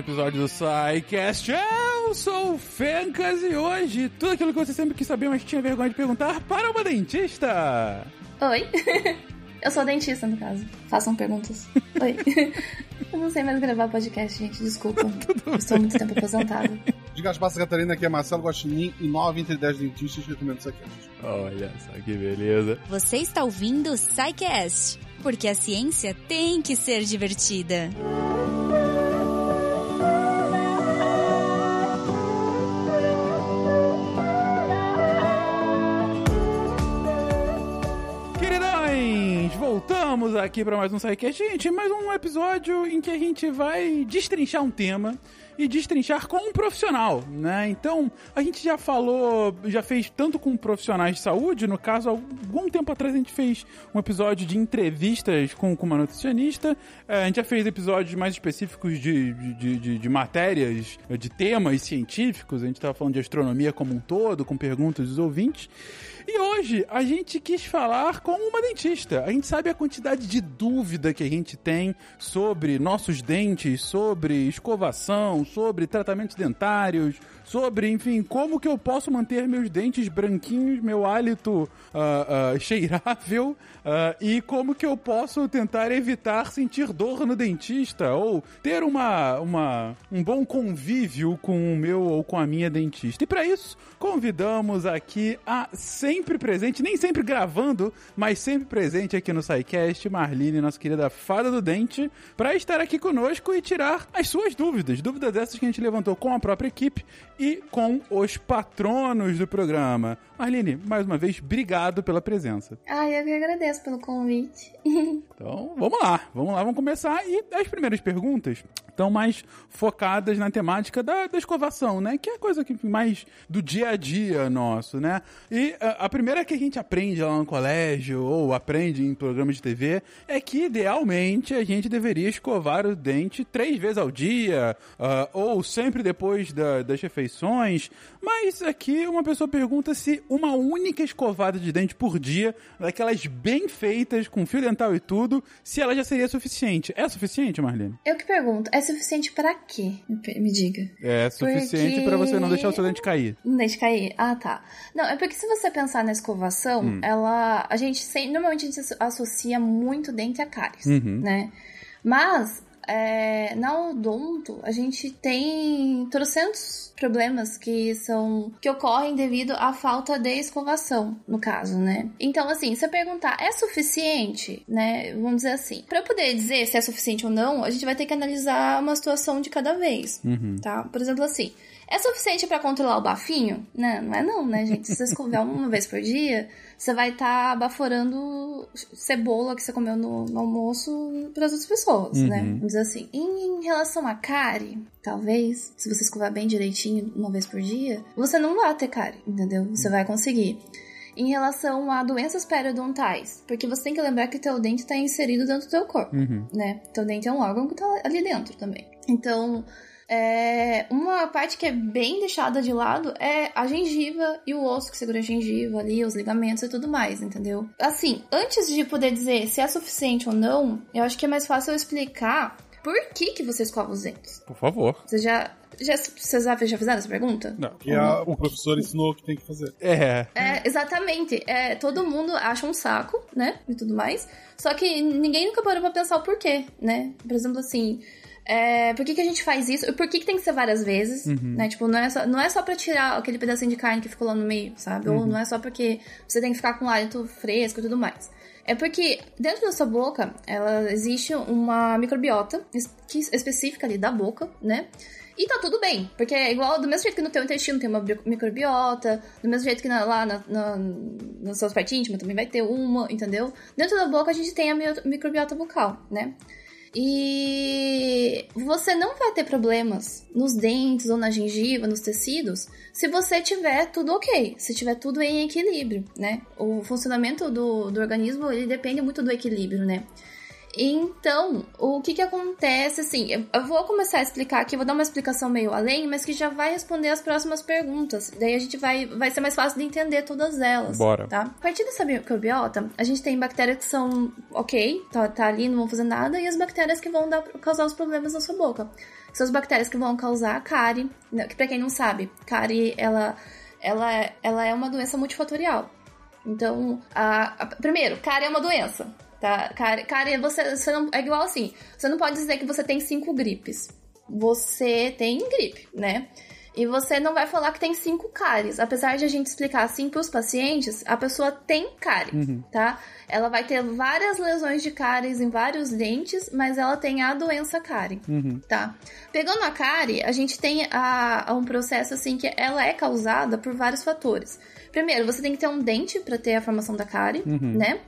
episódio do SciCast. Eu sou o Fencas e hoje tudo aquilo que você sempre quis saber, mas tinha vergonha de perguntar para uma dentista. Oi. Eu sou dentista, no caso. Façam perguntas. Oi. Eu não sei mais gravar podcast, gente. Desculpa. Estou muito tempo aposentada. Diga as passas, Catarina, aqui é Marcelo Guaxinim e 9 entre 10 dentistas recomendo isso aqui. Olha só que beleza. Você está ouvindo o SciCast, porque a ciência tem que ser divertida. Queridões, voltamos aqui para mais um SciCast. Gente, mais um episódio em que a gente vai destrinchar um tema e destrinchar com um profissional, né? Então, a gente já falou, já fez tanto com profissionais de saúde, no caso, algum tempo atrás a gente fez um episódio de entrevistas com, com uma nutricionista, é, a gente já fez episódios mais específicos de, de, de, de matérias, de temas científicos, a gente estava falando de astronomia como um todo, com perguntas dos ouvintes. E hoje a gente quis falar com uma dentista. A gente sabe a quantidade de dúvida que a gente tem sobre nossos dentes, sobre escovação, sobre tratamentos dentários, sobre, enfim, como que eu posso manter meus dentes branquinhos, meu hálito uh, uh, cheirável uh, e como que eu posso tentar evitar sentir dor no dentista ou ter uma, uma, um bom convívio com o meu ou com a minha dentista. E para isso, convidamos aqui a sempre presente, nem sempre gravando, mas sempre presente aqui no SciCast, Marlene, nossa querida fada do dente, para estar aqui conosco e tirar as suas dúvidas. Dúvidas dessas que a gente levantou com a própria equipe e com os patronos do programa. Marlene, mais uma vez, obrigado pela presença. Ai, eu que agradeço pelo convite. então, vamos lá, vamos lá, vamos começar. E as primeiras perguntas estão mais focadas na temática da, da escovação, né? Que é a coisa que mais do dia a dia nosso, né? E a, a primeira que a gente aprende lá no colégio ou aprende em programas de TV é que idealmente a gente deveria escovar o dente três vezes ao dia uh, ou sempre depois da, das refeições. Mas aqui uma pessoa pergunta se uma única escovada de dente por dia, daquelas bem feitas com fio dental e tudo, se ela já seria suficiente. É suficiente, Marlene? Eu que pergunto, é suficiente para quê? Me diga. É suficiente porque... para você não deixar o seu dente cair. Não deixe cair. Ah, tá. Não, é porque se você pensar na escovação, hum. ela a gente normalmente a gente associa muito dente a cáries, uhum. né? Mas é, na odonto, a gente tem trocentos problemas que são que ocorrem devido à falta de escovação, no caso, né? Então, assim, se eu perguntar, é suficiente, né? Vamos dizer assim, para eu poder dizer se é suficiente ou não, a gente vai ter que analisar uma situação de cada vez, uhum. tá? Por exemplo, assim, é suficiente para controlar o bafinho? Não, não é não, né, gente? Se você escovar uma vez por dia, você vai estar tá baforando cebola que você comeu no, no almoço para as outras pessoas, né? uhum. né? Vamos dizer assim. Em, em relação à cárie, talvez, se você escovar bem direitinho uma vez por dia, você não vai ter cárie, entendeu? Você vai conseguir em relação a doenças periodontais. Porque você tem que lembrar que teu dente está inserido dentro do teu corpo, uhum. né? Teu dente é um órgão que está ali dentro também. Então, é, uma parte que é bem deixada de lado é a gengiva e o osso que segura a gengiva ali, os ligamentos e tudo mais, entendeu? Assim, antes de poder dizer se é suficiente ou não, eu acho que é mais fácil eu explicar por que, que você escova os dentes. Por favor. Você já. Já, vocês já, fizeram essa pergunta? Não, que a, o professor ensinou o que tem que fazer. É. É, exatamente. É, todo mundo acha um saco, né? E tudo mais. Só que ninguém nunca parou pra pensar o porquê, né? Por exemplo, assim, é, por que, que a gente faz isso? E por que, que tem que ser várias vezes? Uhum. Né? Tipo, não é, só, não é só pra tirar aquele pedacinho de carne que ficou lá no meio, sabe? Uhum. Ou não é só porque você tem que ficar com o hálito fresco e tudo mais. É porque dentro da sua boca, ela existe uma microbiota específica ali da boca, né? E tá tudo bem, porque é igual do mesmo jeito que no teu intestino tem uma microbiota, do mesmo jeito que na, lá na, na, nas suas partes íntimas também vai ter uma, entendeu? Dentro da boca a gente tem a microbiota bucal, né? E você não vai ter problemas nos dentes ou na gengiva, nos tecidos, se você tiver tudo ok, se tiver tudo em equilíbrio, né? O funcionamento do, do organismo, ele depende muito do equilíbrio, né? Então, o que que acontece, assim, eu vou começar a explicar aqui, vou dar uma explicação meio além, mas que já vai responder as próximas perguntas. Daí a gente vai, vai ser mais fácil de entender todas elas. Bora. Tá? A partir dessa microbiota, a gente tem bactérias que são ok, tá, tá ali, não vão fazer nada, e as bactérias que vão dar, causar os problemas na sua boca. São as bactérias que vão causar cárie, né, que pra quem não sabe, cárie, ela, ela, ela é uma doença multifatorial. Então, a, a, primeiro, cárie é uma doença. Tá? Cara, cara você, você não. É igual assim. Você não pode dizer que você tem cinco gripes. Você tem gripe, né? E você não vai falar que tem cinco cáries. Apesar de a gente explicar assim para os pacientes, a pessoa tem cárie, uhum. tá? Ela vai ter várias lesões de cáries em vários dentes, mas ela tem a doença cárie, uhum. tá? Pegando a cárie, a gente tem a, a um processo assim que ela é causada por vários fatores. Primeiro, você tem que ter um dente para ter a formação da cárie, uhum. né?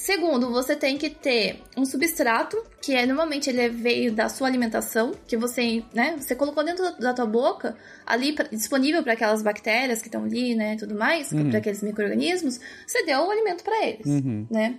Segundo, você tem que ter um substrato, que é normalmente ele veio da sua alimentação, que você, né, você colocou dentro da tua boca, ali pra, disponível para aquelas bactérias que estão ali, né, tudo mais, uhum. para aqueles microrganismos, você deu o alimento para eles, uhum. né?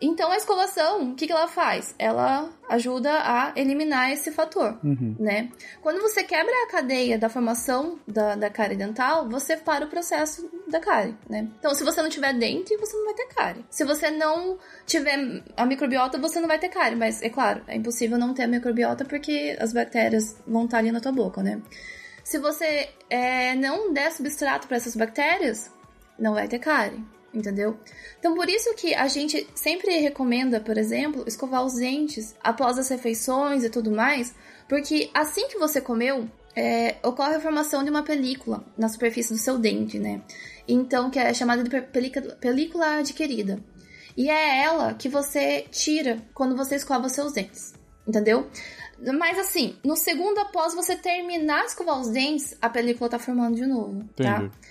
Então a escovação, o que, que ela faz? Ela ajuda a eliminar esse fator, uhum. né? Quando você quebra a cadeia da formação da, da cárie dental, você para o processo da cárie, né? Então, se você não tiver dente, você não vai ter cárie. Se você não tiver a microbiota, você não vai ter cárie. Mas, é claro, é impossível não ter a microbiota porque as bactérias vão estar ali na tua boca, né? Se você é, não der substrato para essas bactérias, não vai ter cárie entendeu? Então, por isso que a gente sempre recomenda, por exemplo, escovar os dentes após as refeições e tudo mais, porque assim que você comeu, é, ocorre a formação de uma película na superfície do seu dente, né? Então, que é chamada de película adquirida. E é ela que você tira quando você escova os seus dentes, entendeu? Mas assim, no segundo após você terminar de escovar os dentes, a película tá formando de novo, tá? Entendi. tá?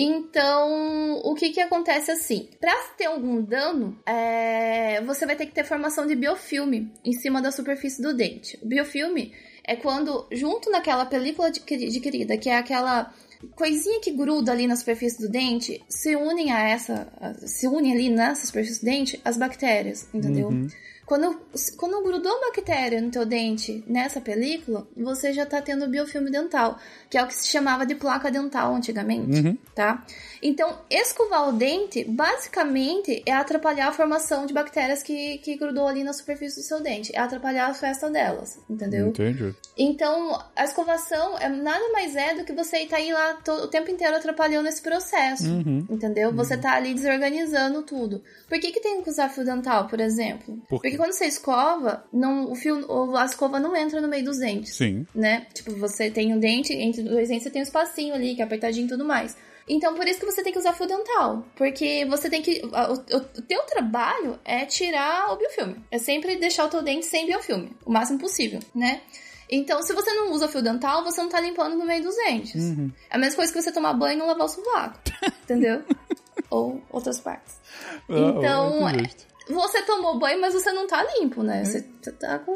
Então, o que que acontece assim? Para ter algum dano, é... você vai ter que ter formação de biofilme em cima da superfície do dente. O biofilme é quando, junto naquela película adquirida, que é aquela coisinha que gruda ali na superfície do dente, se unem a essa, se unem ali nessa superfície do dente as bactérias, entendeu? Uhum. Quando, quando grudou bactéria no teu dente nessa película, você já tá tendo biofilme dental, que é o que se chamava de placa dental antigamente, uhum. tá? Então, escovar o dente, basicamente, é atrapalhar a formação de bactérias que, que grudou ali na superfície do seu dente. É atrapalhar a festa delas, entendeu? Entendi. Então, a escovação é nada mais é do que você tá aí lá todo, o tempo inteiro atrapalhando esse processo, uhum. entendeu? Você uhum. tá ali desorganizando tudo. Por que que tem que usar fio dental, por exemplo? Por Porque quando você escova, não, o fio, a escova não entra no meio dos dentes. Sim. Né? Tipo, você tem um dente, entre dois dentes você tem um espacinho ali, que é apertadinho e tudo mais. Então, por isso que você tem que usar fio dental. Porque você tem que. O, o, o teu trabalho é tirar o biofilme. É sempre deixar o teu dente sem biofilme. O máximo possível, né? Então, se você não usa fio dental, você não tá limpando no meio dos dentes. Uhum. É a mesma coisa que você tomar banho e não lavar o sovaco. entendeu? Ou outras partes. Ah, então, é, você tomou banho, mas você não tá limpo, né? Você tá com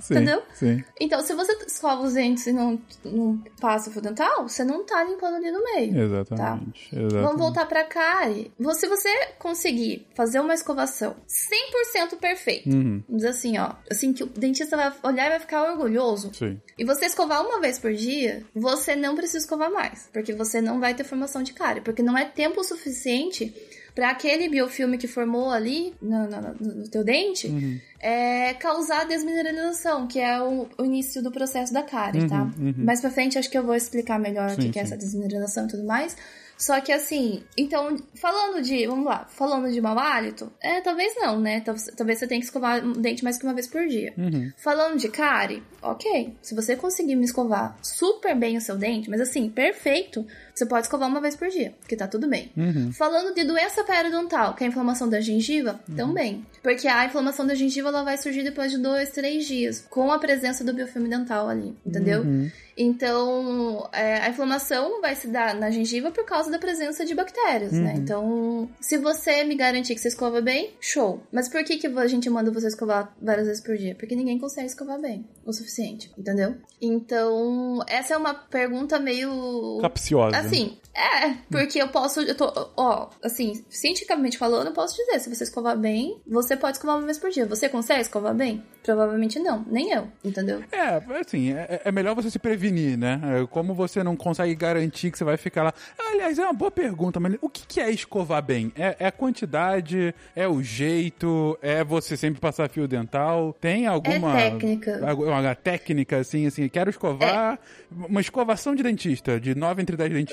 Sim, entendeu? Sim. Então, se você escova os dentes e não, não passa o fio dental, você não tá limpando ali no meio. Exatamente. Tá? exatamente. Vamos voltar pra cárie. Se você conseguir fazer uma escovação 100% perfeita, uhum. vamos dizer assim, ó, assim que o dentista vai olhar e vai ficar orgulhoso. Sim. E você escovar uma vez por dia, você não precisa escovar mais, porque você não vai ter formação de cárie, porque não é tempo suficiente para aquele biofilme que formou ali no, no, no teu dente uhum. é, causar desmineralização, que é o, o, início do processo da cárie, tá? uhum, tá? Uhum. Mais pra frente acho que eu vou explicar melhor sim, o que, que é essa desmineralização e tudo mais. Só que assim, então, falando de, vamos lá, falando de mau hálito, é, talvez não, né? Talvez você tenha que escovar o dente mais que uma vez por dia. Uhum. Falando de cárie, ok. Se você conseguir me escovar super bem o seu dente, mas assim, perfeito, você pode escovar uma vez por dia, que tá tudo bem. Uhum. Falando de doença periodontal, que é a inflamação da gengiva, uhum. também. Porque a inflamação da gengiva ela vai surgir depois de dois, três dias, com a presença do biofilme dental ali, entendeu? Uhum. Então, é, a inflamação vai se dar na gengiva por causa da presença de bactérias, né? Uhum. Então, se você me garantir que você escova bem, show. Mas por que, que a gente manda você escovar várias vezes por dia? Porque ninguém consegue escovar bem o suficiente, entendeu? Então, essa é uma pergunta meio. Capciosa. Assim, é, porque eu posso, eu tô, ó, assim, cientificamente falando, eu posso dizer, se você escovar bem, você pode escovar uma vez por dia. Você consegue escovar bem? Provavelmente não, nem eu, entendeu? É, assim, é, é melhor você se prevenir, né? É, Como você não consegue garantir que você vai ficar lá. Aliás, é uma boa pergunta, mas o que que é escovar bem? É, é a quantidade? É o jeito? É você sempre passar fio dental? Tem alguma. É técnica. Alguma uma técnica, assim, assim, quero escovar. Uma escovação de dentista, de 9 entre 10 dentistas.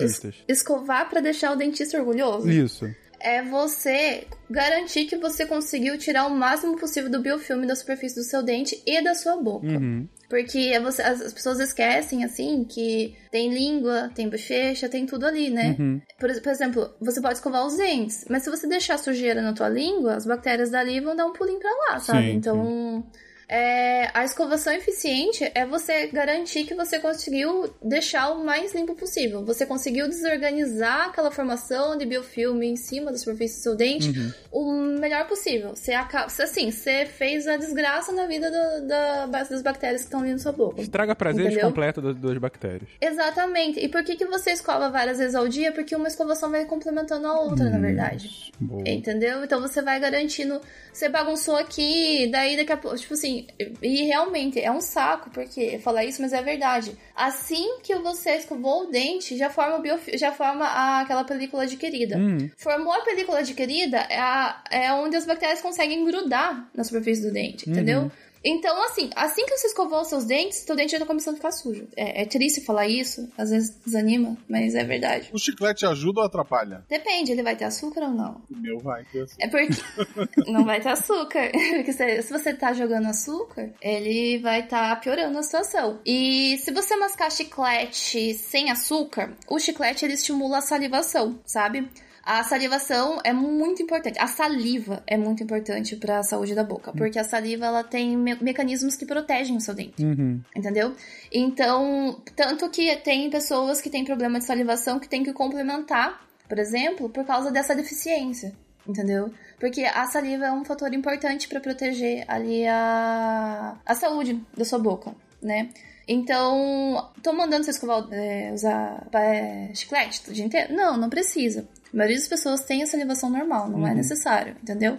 Escovar pra deixar o dentista orgulhoso. Isso. é você garantir que você conseguiu tirar o máximo possível do biofilme da superfície do seu dente e da sua boca. Uhum. Porque é você- as, as pessoas esquecem, assim, que tem língua, tem bochecha, tem tudo ali, né? Uhum. Por, por exemplo, você pode escovar os dentes, mas se você deixar sujeira na tua língua, as bactérias dali vão dar um pulinho pra lá, sabe? Sim, então, é, a escovação eficiente é você garantir que você conseguiu deixar o mais limpo possível. Você conseguiu desorganizar aquela formação de biofilme em cima da superfície do seu dente Uhum. o melhor possível. Você assim, você fez a desgraça na vida do- da, das bactérias que estão ali na sua boca. Estraga prazeres Entendeu? completo das, das bactérias. Exatamente. E por que, que você escova várias vezes ao dia? Porque uma escovação vai complementando a outra, na verdade. Boa. Entendeu? Então você vai garantindo. Você bagunçou aqui, daí daqui a pouco. Tipo assim, e realmente é um saco, porque falar isso, mas é verdade. Assim que você escovou o dente, já forma, biofi- já forma a- aquela película adquirida. Hum. Formou a película adquirida, é, a- é onde as bactérias conseguem grudar na superfície do dente, entendeu? Então, assim, assim que você escovou os seus dentes, seu dente já tá começando a ficar sujo. É, é triste falar isso, às vezes desanima, mas é verdade. O chiclete ajuda ou atrapalha? Depende, ele vai ter açúcar ou não? O meu vai ter assim. É porque não vai ter açúcar. Porque se, se você tá jogando açúcar, ele vai estar piorando a situação. E se você mascar chiclete sem açúcar, o chiclete ele estimula a salivação, sabe? A salivação é muito importante. A saliva é muito importante para a saúde da boca, porque a saliva ela tem me- mecanismos que protegem o seu dente. Uhum. Entendeu? Então, tanto que tem pessoas que têm problema de salivação que tem que complementar, por exemplo, por causa dessa deficiência. Entendeu? Porque a saliva é um fator importante para proteger ali a, a saúde da sua boca, né? Então, tô mandando você escovar, é, usar é, chiclete o dia inteiro? Não, não precisa. A maioria das pessoas tem a salivação normal, não é necessário, entendeu?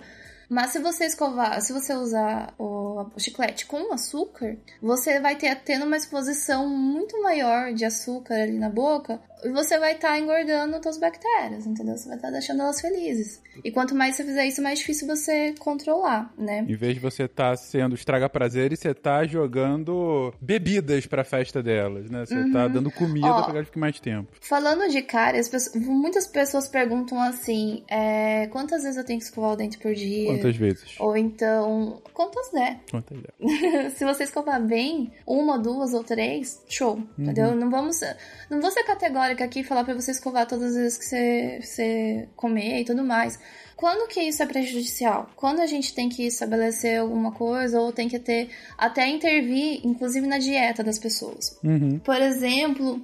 Mas se você escovar, se você usar o, o chiclete com açúcar, você vai ter tendo uma exposição muito maior de açúcar ali na boca e você vai estar engordando suas bactérias, entendeu? Você vai estar deixando elas felizes. E quanto mais você fizer isso, mais difícil você controlar, né? Em vez de você estar sendo estraga prazeres, você tá jogando bebidas pra festa delas, né? Você tá dando comida Ó. pra elas fiquem mais tempo. Falando de cárie, as pessoas- muitas pessoas perguntam assim: é, quantas vezes eu tenho que escovar o dente por dia? Quantas vezes? Ou então, quantas der? Quantas vezes? se você escovar bem, uma, duas ou três, show, entendeu? Não vamos. Não vou ser categórica aqui e falar pra você escovar todas as vezes que você, você comer e tudo mais. Quando que isso é prejudicial? Quando a gente tem que estabelecer alguma coisa ou tem que ter até intervir, inclusive na dieta das pessoas. Uhum. Por exemplo,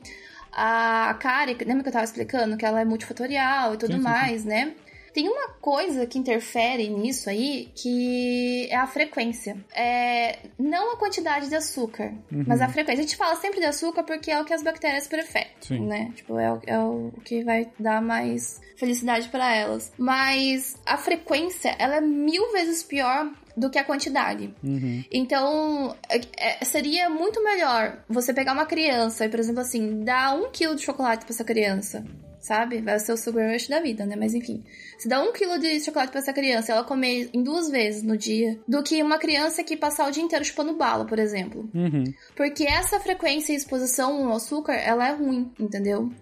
a cárie, lembra que eu tava explicando que ela é multifatorial e tudo Sim, sim, sim. mais, né? Tem uma coisa que interfere nisso aí, que é a frequência. É, não a quantidade de açúcar, mas a frequência. A gente fala sempre de açúcar porque é o que as bactérias preferem, Sim. né? Tipo, é o, é o que vai dar mais felicidade para elas. Mas a frequência, ela é mil vezes pior do que a quantidade. Uhum. Então, é- é- seria muito melhor você pegar uma criança e, por exemplo, assim, dar um quilo de chocolate pra essa criança. Sabe? Vai ser o sugar rush da vida, né? Mas enfim. Se dá um quilo de chocolate pra essa criança e ela comer em duas vezes no dia, do que uma criança que passar o dia inteiro chupando bala, por exemplo. Uhum. Porque essa frequência e exposição ao açúcar, ela é ruim, entendeu?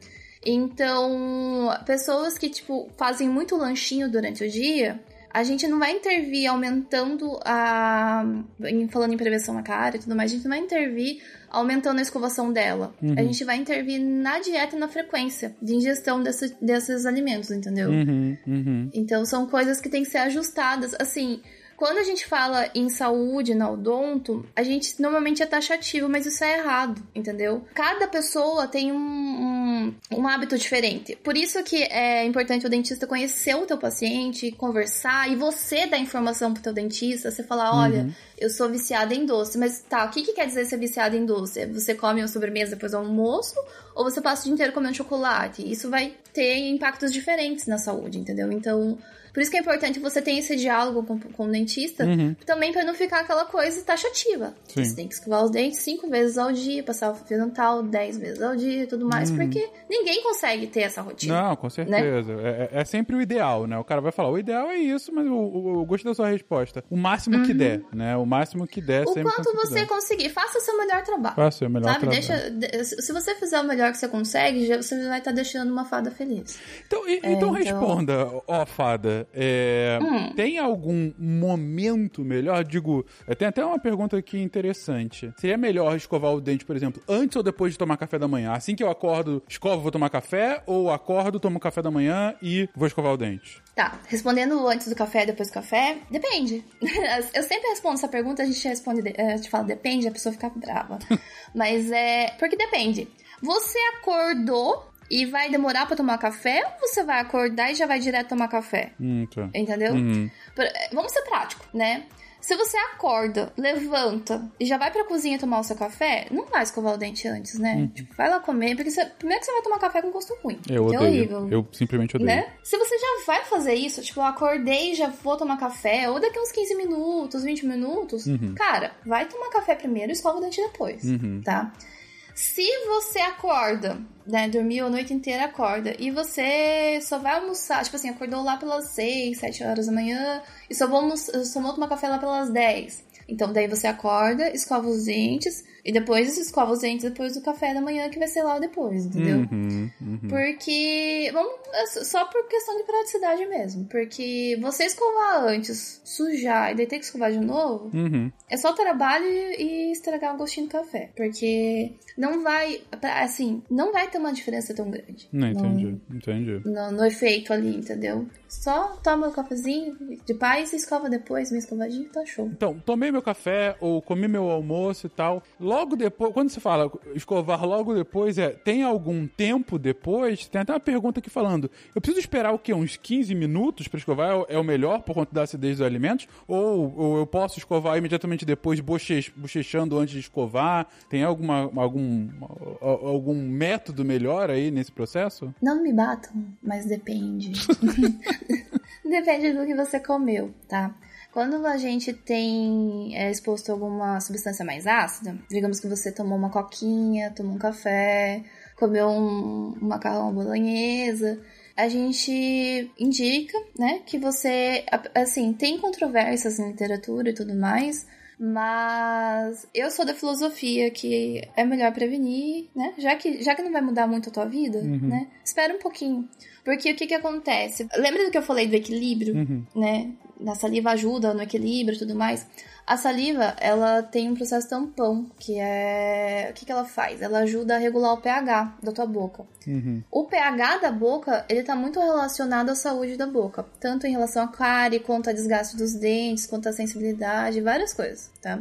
Então, pessoas que, tipo, fazem muito lanchinho durante o dia, a gente não vai intervir aumentando a. Falando em prevenção à cara e tudo mais, a gente não vai intervir aumentando a escovação dela. A gente vai intervir na dieta e na frequência de ingestão desse- desses alimentos, entendeu? Uhum. Uhum. Então são coisas que têm que ser ajustadas. Assim, Quando a gente fala em saúde, na odonto, a gente normalmente é taxativo, mas isso é errado, entendeu? Cada pessoa tem um, um, um hábito diferente. Por isso que é importante o dentista conhecer o teu paciente, conversar e você dar informação pro teu dentista. Você falar, olha, uhum. Eu sou viciada em doce. Mas tá, o que, que quer dizer ser viciada em doce? Você come uma sobremesa depois do almoço ou você passa o dia inteiro comendo chocolate? Isso vai ter impactos diferentes na saúde, entendeu? Então, por isso que é importante você ter esse diálogo com, com o dentista, uhum. também para não ficar aquela coisa taxativa. Sim. Você tem que escovar os dentes cinco vezes ao dia, passar o fio dental dez vezes ao dia e tudo mais, uhum. porque ninguém consegue ter essa rotina. Não, com certeza. Né? É, é, sempre o ideal, né? O cara vai falar, o ideal é isso, mas eu, gostei da sua resposta. O máximo uhum. que der, né? O máximo que der, o quanto você conseguir, faça o seu melhor trabalho. Faça o melhor sabe? trabalho. Deixa, se você fizer o melhor que você consegue, você vai estar tá deixando uma fada feliz. Então, e, é, então, então responda, ó, fada. É, Hum. Tem algum momento melhor? Digo, tem até uma pergunta aqui interessante. Seria melhor escovar o dente, por exemplo, antes ou depois de tomar café da manhã? Assim que eu acordo, escovo, vou tomar café? Ou acordo, tomo café da manhã e vou escovar o dente? Tá, respondendo antes do café, depois do café, depende. Eu sempre respondo essa pergunta, a gente responde, a gente fala depende, a pessoa fica brava. Mas é. Porque depende. Você acordou e vai demorar para tomar café ou você vai acordar e já vai direto tomar café? Hum, tá. Entendeu? Uhum. Vamos ser prático, né? Se você acorda, levanta e já vai pra cozinha tomar o seu café, não vai escovar o dente antes, né? Uhum. Tipo, vai lá comer, porque você, primeiro que você vai tomar café com gosto ruim. Eu odeio. É horrível. Eu simplesmente odeio. Né? Se você já vai fazer isso, tipo, eu acordei e já vou tomar café, ou daqui uns 15 minutos, 20 minutos, uhum. cara, vai tomar café primeiro e escova o dente depois, uhum. tá? Se você acorda, né, dormiu a noite inteira, acorda, e você só vai almoçar, tipo assim, acordou lá pelas 6, 7 horas da manhã, e só vou, almoçar, só vou tomar café lá pelas 10. Então, daí você acorda, escova os dentes, e depois escova os dentes depois do café da manhã, que vai ser lá depois, entendeu? Uhum, uhum. Porque. Vamos, só por questão de praticidade mesmo. Porque você escovar antes, sujar e daí ter que escovar de novo, uhum. é só trabalho e estragar o gostinho do café. Porque não vai. Assim, não vai ter uma diferença tão grande. Não, entendi, no, entendi. No, no, efeito ali, entendeu? Só toma o cafezinho de paz e escova depois, minha escovadinha, tá show. Então, tomei meu café ou comi meu almoço e tal logo depois, quando você fala escovar logo depois, é tem algum tempo depois? Tem até uma pergunta aqui falando: eu preciso esperar o quê? Uns 15 minutos para escovar? É o melhor por conta da acidez dos alimentos? Ou, ou eu posso escovar imediatamente depois, bochechando antes de escovar? Tem alguma, algum, algum método melhor aí nesse processo? Não me batam, mas depende. depende do que você comeu, tá? Quando a gente tem é, exposto a alguma substância mais ácida, digamos que você tomou uma coquinha, tomou um café, comeu um, um macarrão bolonhesa, a gente indica, né, que você, assim, tem controvérsias em literatura e tudo mais, mas eu sou da filosofia que é melhor prevenir, né? Já que, já que não vai mudar muito a tua vida, uhum. né? Espera um pouquinho. Porque o que que acontece? Lembra do que eu falei do equilíbrio, uhum. né? A saliva ajuda no equilíbrio e tudo mais. A saliva, ela tem um processo tampão, que é... O que, que ela faz? Ela ajuda a regular o pH da tua boca. Uhum. O pH da boca, ele tá muito relacionado à saúde da boca. Tanto em relação a cárie, quanto a desgaste dos dentes, quanto a sensibilidade, várias coisas, tá?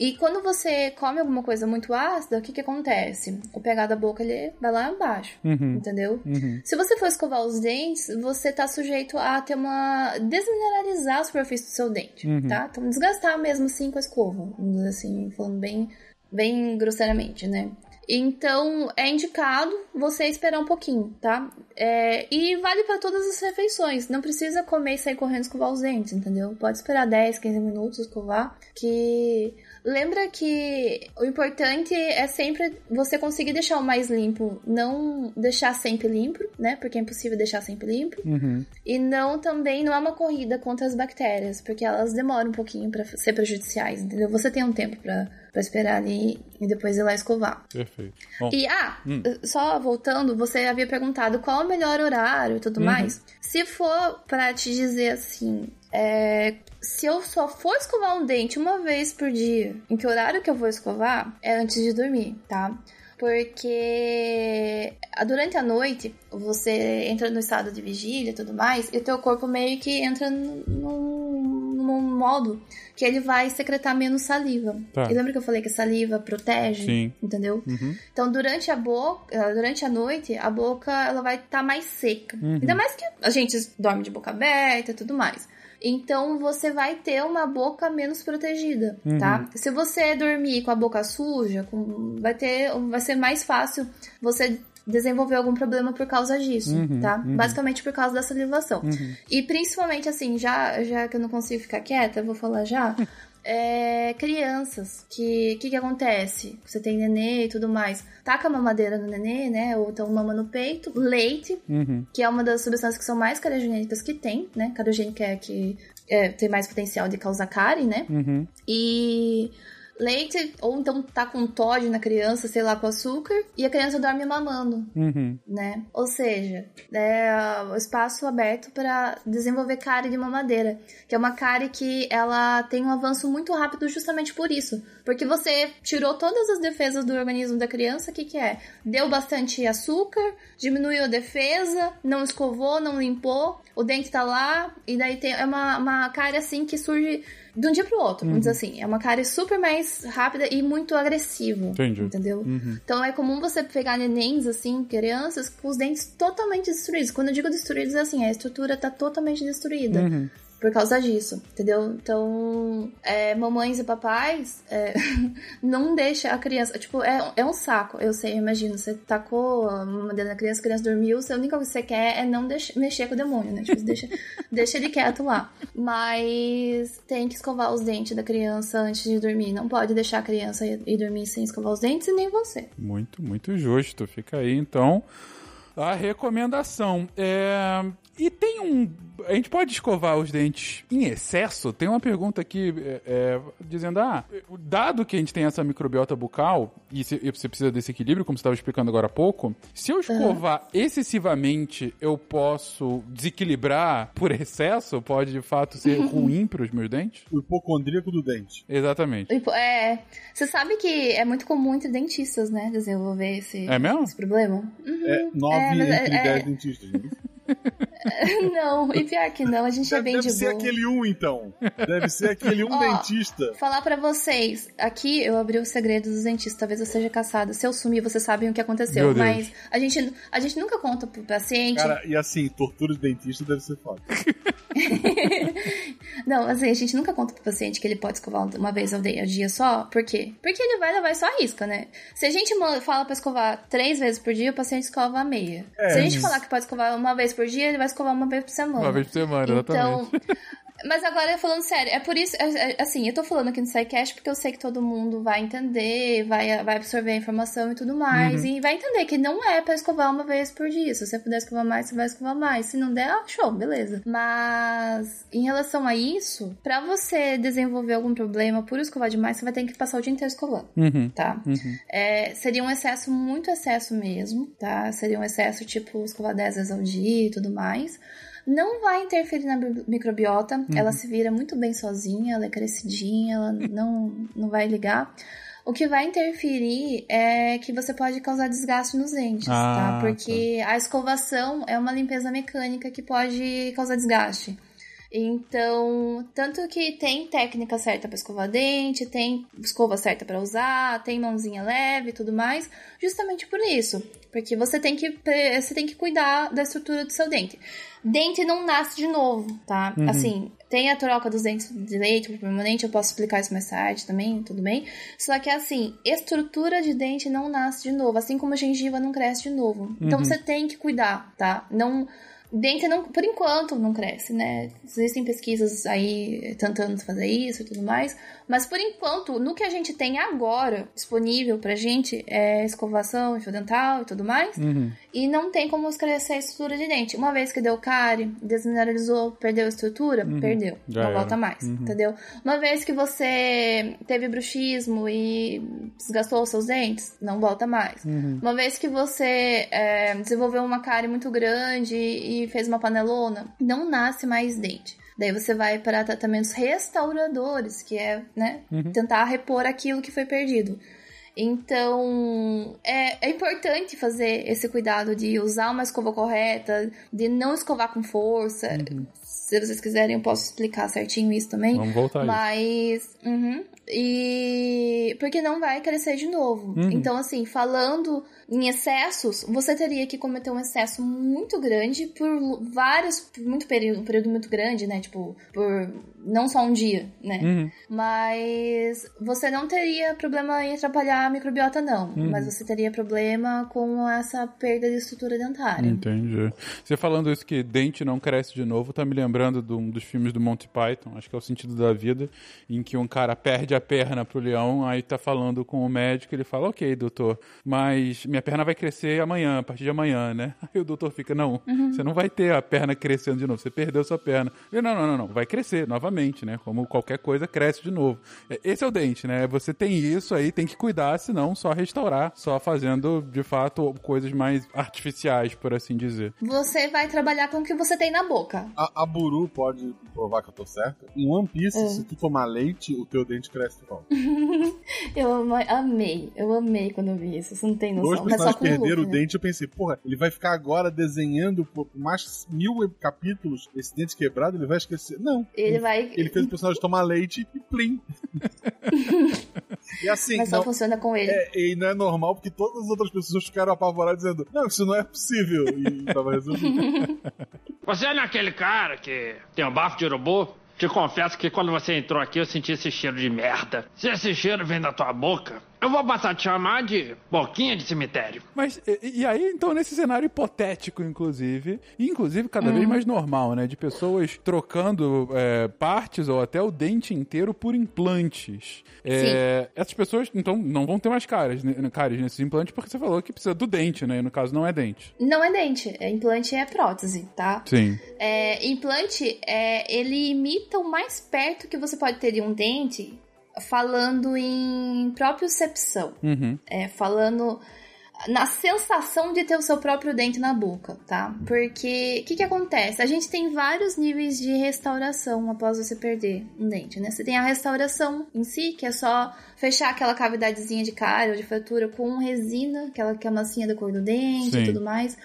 E quando você come alguma coisa muito ácida, o que que acontece? O pH da boca, ele vai lá embaixo, uhum. entendeu? Uhum. Se você for escovar os dentes, você tá sujeito a ter uma... desmineralizar a superfície do seu dente, uhum. tá? Então, desgastar mesmo assim com a escova, assim, falando bem, bem grosseiramente, né? Então, é indicado você esperar um pouquinho, tá? É, e vale para todas as refeições. Não precisa comer e sair correndo escovar os dentes, entendeu? Pode esperar 10, 15 minutos escovar, que Lembra que o importante é sempre você conseguir deixar o mais limpo, não deixar sempre limpo, né? Porque é impossível deixar sempre limpo. Uhum. E não também não é uma corrida contra as bactérias, porque elas demoram um pouquinho para ser prejudiciais, entendeu? Você tem um tempo para para esperar ali e depois ir lá escovar. Perfeito. Bom, e, ah, hum. só voltando, você havia perguntado qual é o melhor horário e tudo uhum. mais. Se for para te dizer assim, é, se eu só for escovar um dente uma vez por dia, em que horário que eu vou escovar? É antes de dormir, tá? Porque durante a noite você entra no estado de vigília e tudo mais, e o teu corpo meio que entra num, num um modo que ele vai secretar menos saliva. Tá. E lembra que eu falei que a saliva protege? Sim. Entendeu? Uhum. Então, durante a boca, durante a noite, a boca ela vai estar mais seca. Uhum. Ainda mais que a gente dorme de boca aberta e tudo mais. Então você vai ter uma boca menos protegida, Uhum. tá? Se você dormir com a boca suja, com- vai ter, vai ser mais fácil você desenvolver algum problema por causa disso, Uhum, tá? uhum. Basicamente por causa da salivação. Uhum. E principalmente assim, já, já que eu não consigo ficar quieta, eu vou falar já. É, crianças, que que que acontece? Você tem nenê e tudo mais. Taca a mamadeira no nenê, né? Ou então mama no peito, leite, Uhum. que é uma das substâncias que são mais cariogênicas que tem, né? Cariogênica é que é, tem mais potencial de causar cárie, né? Uhum. E leite, ou então tá com Todd na criança, sei lá, com açúcar, e a criança dorme mamando, Uhum. né? Ou seja, é o espaço aberto para desenvolver cárie de mamadeira, que é uma cárie que ela tem um avanço muito rápido justamente por isso, porque você tirou todas as defesas do organismo da criança, o que que é? Deu bastante açúcar, diminuiu a defesa, não escovou, não limpou, o dente tá lá, e daí tem é uma, uma cárie assim que surge de um dia pro outro, vamos dizer assim. É uma cárie super mais rápida e muito agressiva. Entendi. Entendeu? Uhum. Então é comum você pegar nenéns, assim, crianças, com os dentes totalmente destruídos. Quando eu digo destruídos, é assim, a estrutura tá totalmente destruída. Uhum. Por causa disso, entendeu? Então, é, mamães e papais, é, não deixa a criança. Tipo, é, é um saco, eu sei, eu imagino. Você tacou a mamadeira na criança, a criança dormiu, a única coisa que você quer é não deixar, mexer com o demônio, né? Tipo, deixa, deixa ele quieto lá. Mas tem que escovar os dentes da criança antes de dormir. Não pode deixar a criança ir dormir sem escovar os dentes e nem você. Muito, muito justo. Fica aí, então, a recomendação. É, E tem um. A gente pode escovar os dentes em excesso? Tem uma pergunta aqui é, é, dizendo: ah, dado que a gente tem essa microbiota bucal e se- e você precisa desse equilíbrio, como você estava explicando agora há pouco, se eu escovar excessivamente, eu posso desequilibrar por excesso? Pode de fato ser ruim para os meus dentes? O hipocondríaco do dente. Exatamente. É, você sabe que é muito comum entre dentistas, né, desenvolver esse, É mesmo? esse problema? É 9 É, mas é- entre é- 10 dentistas. não, e pior que não, a gente é bem Deve de ser boa. aquele um, então. Deve ser aquele um Ó, dentista. Falar pra vocês, aqui eu abri o segredo dos dentistas, talvez eu seja caçada. Se eu sumir, vocês sabem o que aconteceu. Mas a gente, a gente nunca conta pro paciente. Cara, e assim, tortura de dentista deve ser foda. Não, assim, a gente nunca conta pro paciente que ele pode escovar uma vez ao dia, só. Por quê? Porque ele vai levar só a risca, né? Se a gente fala pra escovar três vezes por dia, o paciente escova a meia. É, Se a gente mas- falar que pode escovar uma vez por dia, ele vai escovar uma vez por semana. Uma vez por semana, exatamente. Então, mas agora falando sério, é por isso, é- é- assim, eu tô falando aqui no SciCast porque eu sei que todo mundo vai entender, vai, vai absorver a informação e tudo mais, e vai entender que não é pra escovar uma vez por dia. Se você puder escovar mais, você vai escovar mais. Se não der, ah, show, beleza. Mas, em relação a isso, pra você desenvolver algum problema por escovar demais, você vai ter que passar o dia inteiro escovando, Uhum. tá? Uhum. É, seria um excesso, muito excesso mesmo, tá? Seria um excesso, tipo, escovar 10 vezes ao dia e tudo mais. Não vai interferir na bi- microbiota, ela se vira muito bem sozinha, ela é crescidinha, ela não, não vai ligar. O que vai interferir é que você pode causar desgaste nos dentes, Ah, tá? Porque a escovação é uma limpeza mecânica que pode causar desgaste. Então, tanto que tem técnica certa para escovar dente, tem escova certa para usar, tem mãozinha leve e tudo mais, justamente por isso, porque você tem que você tem que cuidar da estrutura do seu dente. Dente não nasce de novo, tá? Assim, tem a troca dos dentes de leite permanente, eu posso explicar isso mais tarde também, tudo bem? Só que assim, estrutura de dente não nasce de novo, assim como a gengiva não cresce de novo. Então você tem que cuidar, tá? Não Dente não, por enquanto não cresce, né? Existem pesquisas aí tentando fazer isso e tudo mais, mas por enquanto, no que a gente tem agora disponível pra gente é escovação, fio dental e tudo mais, Uhum. e não tem como crescer a estrutura de dente. Uma vez que deu cárie, desmineralizou, perdeu a estrutura, perdeu, Uhum. Já não era. volta mais, Uhum. entendeu? Uma vez que você teve bruxismo e desgastou os seus dentes, não volta mais. Uhum. Uma vez que você é, desenvolveu uma cárie muito grande e fez uma panelona, não nasce mais dente. Daí você vai para tratamentos restauradores, que é, né, tentar repor aquilo que foi perdido. Então, é, é importante fazer esse cuidado de usar uma escova correta, de não escovar com força. Uhum. Se vocês quiserem, eu posso explicar certinho isso também. Vamos voltar Mas. Uhum, e. Porque não vai crescer de novo. Uhum. Então, assim, falando em excessos, você teria que cometer um excesso muito grande por vários, por muito período, um período muito grande, né? Tipo, por não só um dia, né? Uhum. Mas você não teria problema em atrapalhar a microbiota, não. Uhum. Mas você teria problema com essa perda de estrutura dentária. Entendi. Você falando isso que dente não cresce de novo, tá me lembrando de um dos filmes do Monty Python, acho que é o sentido da vida, em que um cara perde a perna pro leão, aí tá falando com o médico, ele fala, ok, doutor, mas minha minha perna vai crescer amanhã, a partir de amanhã, né? Aí o doutor fica, não, uhum. você não vai ter a perna crescendo de novo, você perdeu sua perna. Ele, não, não, não, não, vai crescer novamente, né? Como qualquer coisa, cresce de novo. É, esse é o dente, né? Você tem isso aí, tem que cuidar, senão só restaurar, só fazendo, de fato, coisas mais artificiais, por assim dizer. Você vai trabalhar com o que você tem na boca. A, a Pode provar que eu tô certo. Em One Piece, é. se tu tomar leite, o teu dente cresce de volta. eu amei, eu amei quando eu vi isso, você não tem noção personagens perderam o né? dente, eu pensei, porra, ele vai ficar agora desenhando por mais mil capítulos esse dente quebrado, ele vai esquecer. Não. Ele, ele vai. Ele fez o personagem tomar leite e plim. e assim. Mas só não, funciona com ele. É, e não é normal porque todas as outras pessoas ficaram apavoradas dizendo: Não, isso não é possível. E tava resolvido. Você é naquele cara que tem um bafo de robô? Te confesso que quando você entrou aqui eu senti esse cheiro de merda. Se esse cheiro vem da tua boca, eu vou passar a te chamar de boquinha de cemitério. Mas, e, e aí, então, nesse cenário hipotético, inclusive, e inclusive cada vez uhum. mais normal, né? De pessoas trocando é, partes ou até o dente inteiro por implantes. É, essas pessoas, então, não vão ter mais caras, caras nesses implantes porque você falou que precisa do dente, né? E no caso, não é dente. Não é dente. É, implante é prótese, tá? Sim. É, implante, é, ele imita o mais perto que você pode ter de um dente falando em propriocepção. Uhum. É, falando na sensação de ter o seu próprio dente na boca, tá? Porque o que, que acontece? A gente tem vários níveis de restauração após você perder um dente, né? Você tem a restauração em si, que é só fechar aquela cavidadezinha de cárie ou de fratura com resina, aquela que é a massinha da cor do dente Sim. e tudo mais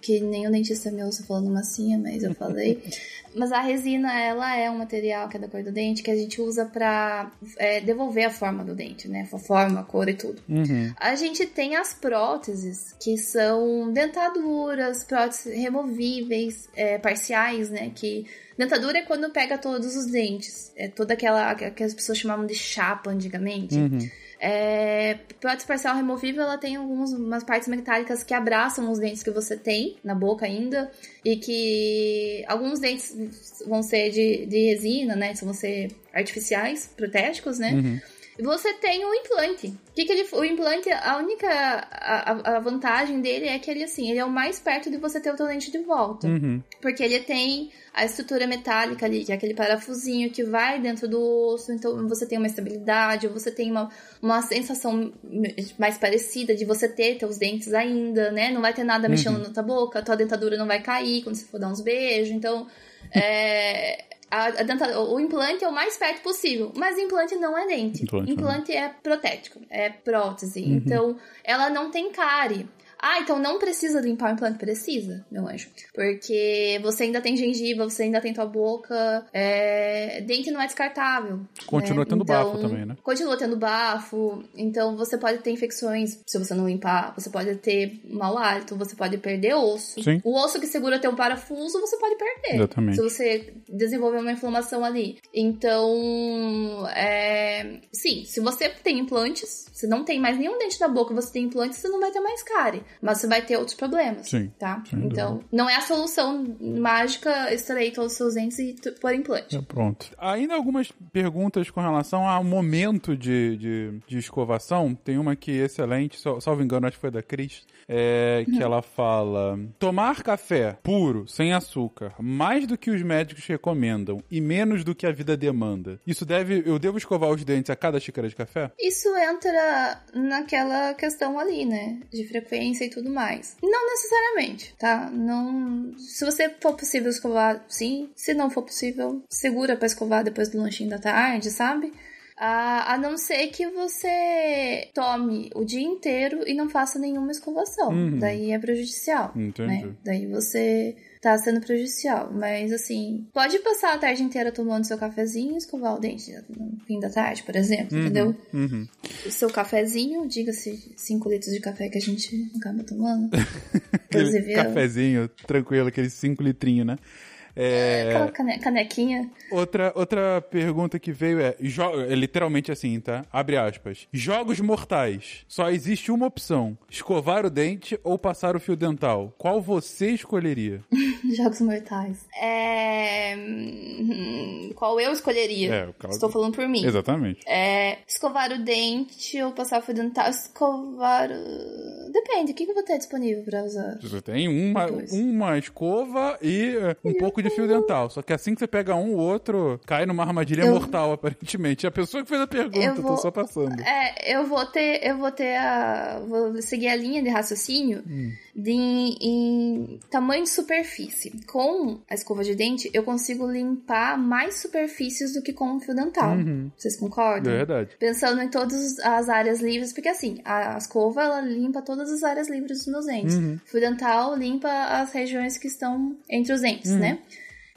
que nem o dentista meu está falando massinha, mas eu falei. mas a resina, ela é um material que é da cor do dente que a gente usa para é, devolver a forma do dente, né? A forma, a cor e tudo. Uhum. A gente tem as próteses, que são dentaduras, próteses removíveis, é, parciais, né? Que Dentadura é quando pega todos os dentes. É toda aquela que as pessoas chamavam de chapa antigamente. Uhum. É, prótese parcial removível, ela tem algumas partes metálicas que abraçam os dentes que você tem na boca ainda. E que alguns dentes vão ser de, de resina, né? Vão ser artificiais, protéticos, né? Uhum. Você tem o implante. O que, que ele, o implante, a única a, a, vantagem dele é que ele assim, ele é o mais perto de você ter o teu dente de volta. Uhum. Porque ele tem a estrutura metálica ali, que é aquele parafusinho que vai dentro do osso, então você tem uma estabilidade, você tem uma, uma sensação mais parecida de você ter teus dentes ainda, né? Não vai ter nada mexendo uhum. na tua boca, tua dentadura não vai cair quando você for dar uns beijos, então é, a, a dentadura, o implante é o mais perto possível, mas implante não é dente. Implante, implante é protético, é prótese. Uhum. Então, ela não tem cárie. Ah, então não precisa limpar o implante? Precisa, meu anjo. Porque você ainda tem gengiva, você ainda tem tua boca. É... Dente não é descartável. Continua né? tendo então, bafo também, né? Continua tendo bafo. Então você pode ter infecções se você não limpar. Você pode ter mau hálito, você pode perder osso. Sim. O osso que segura teu parafuso, você pode perder. Exatamente. Se você desenvolver uma inflamação ali. Então, é... sim, se você tem implantes, se não tem mais nenhum dente na boca, você tem implantes, você não vai ter mais cárie mas você vai ter outros problemas. Sim. Tá? Então, dúvida. não é a solução mágica extrair todos os seus dentes e pôr implante. É, pronto. Ainda algumas perguntas com relação ao momento de, de, de escovação. Tem uma que é excelente, salvo engano, acho que foi da Cris, é, que uhum. ela fala: tomar café puro, sem açúcar, mais do que os médicos recomendam e menos do que a vida demanda. Isso deve. Eu devo escovar os dentes a cada xícara de café? Isso entra naquela questão ali, né? De frequência e tudo mais. Não necessariamente, tá? Não. Se você for possível escovar, sim. Se não for possível, segura para escovar depois do lanchinho da tarde, sabe? A, não ser que você tome o dia inteiro e não faça nenhuma escovação. Uhum. Daí é prejudicial. Entendi. Né? Daí você tá sendo prejudicial. Mas assim, pode passar a tarde inteira tomando seu cafezinho e escovar o dente no fim da tarde, por exemplo, Uhum, entendeu? uhum. O seu cafezinho, diga-se 5 litros de café que a gente acaba tomando. Inclusive, cafezinho tranquilo, aqueles 5 litrinhos, né? É, aquela cane- canequinha. outra, outra pergunta que veio é, é literalmente assim, tá? Abre aspas. Jogos mortais. Só existe uma opção: escovar o dente ou passar o fio dental. Qual você escolheria? Jogos mortais. É... hum, Qual eu escolheria? É, Estou falando por mim. Exatamente. É, escovar o dente ou passar o fio dental. Escovar. Depende, o que que eu vou ter disponível pra usar? Você tem uma, uma escova e é, um pouco de fio dental. Só que assim que você pega um, o outro cai numa armadilha Eu- mortal, aparentemente. A pessoa que fez a pergunta, Eu tô vou- só passando. É, eu vou ter, eu vou ter a, vou seguir a linha de raciocínio de em tamanho de superfície. Com a escova de dente, eu consigo limpar mais superfícies do que com o fio dental. Vocês É concordam? verdade. Pensando em todas as áreas livres, porque assim, a escova ela limpa todas as áreas livres dos meus dentes. Uhum. O fio dental limpa as regiões que estão entre os dentes, Uhum. né?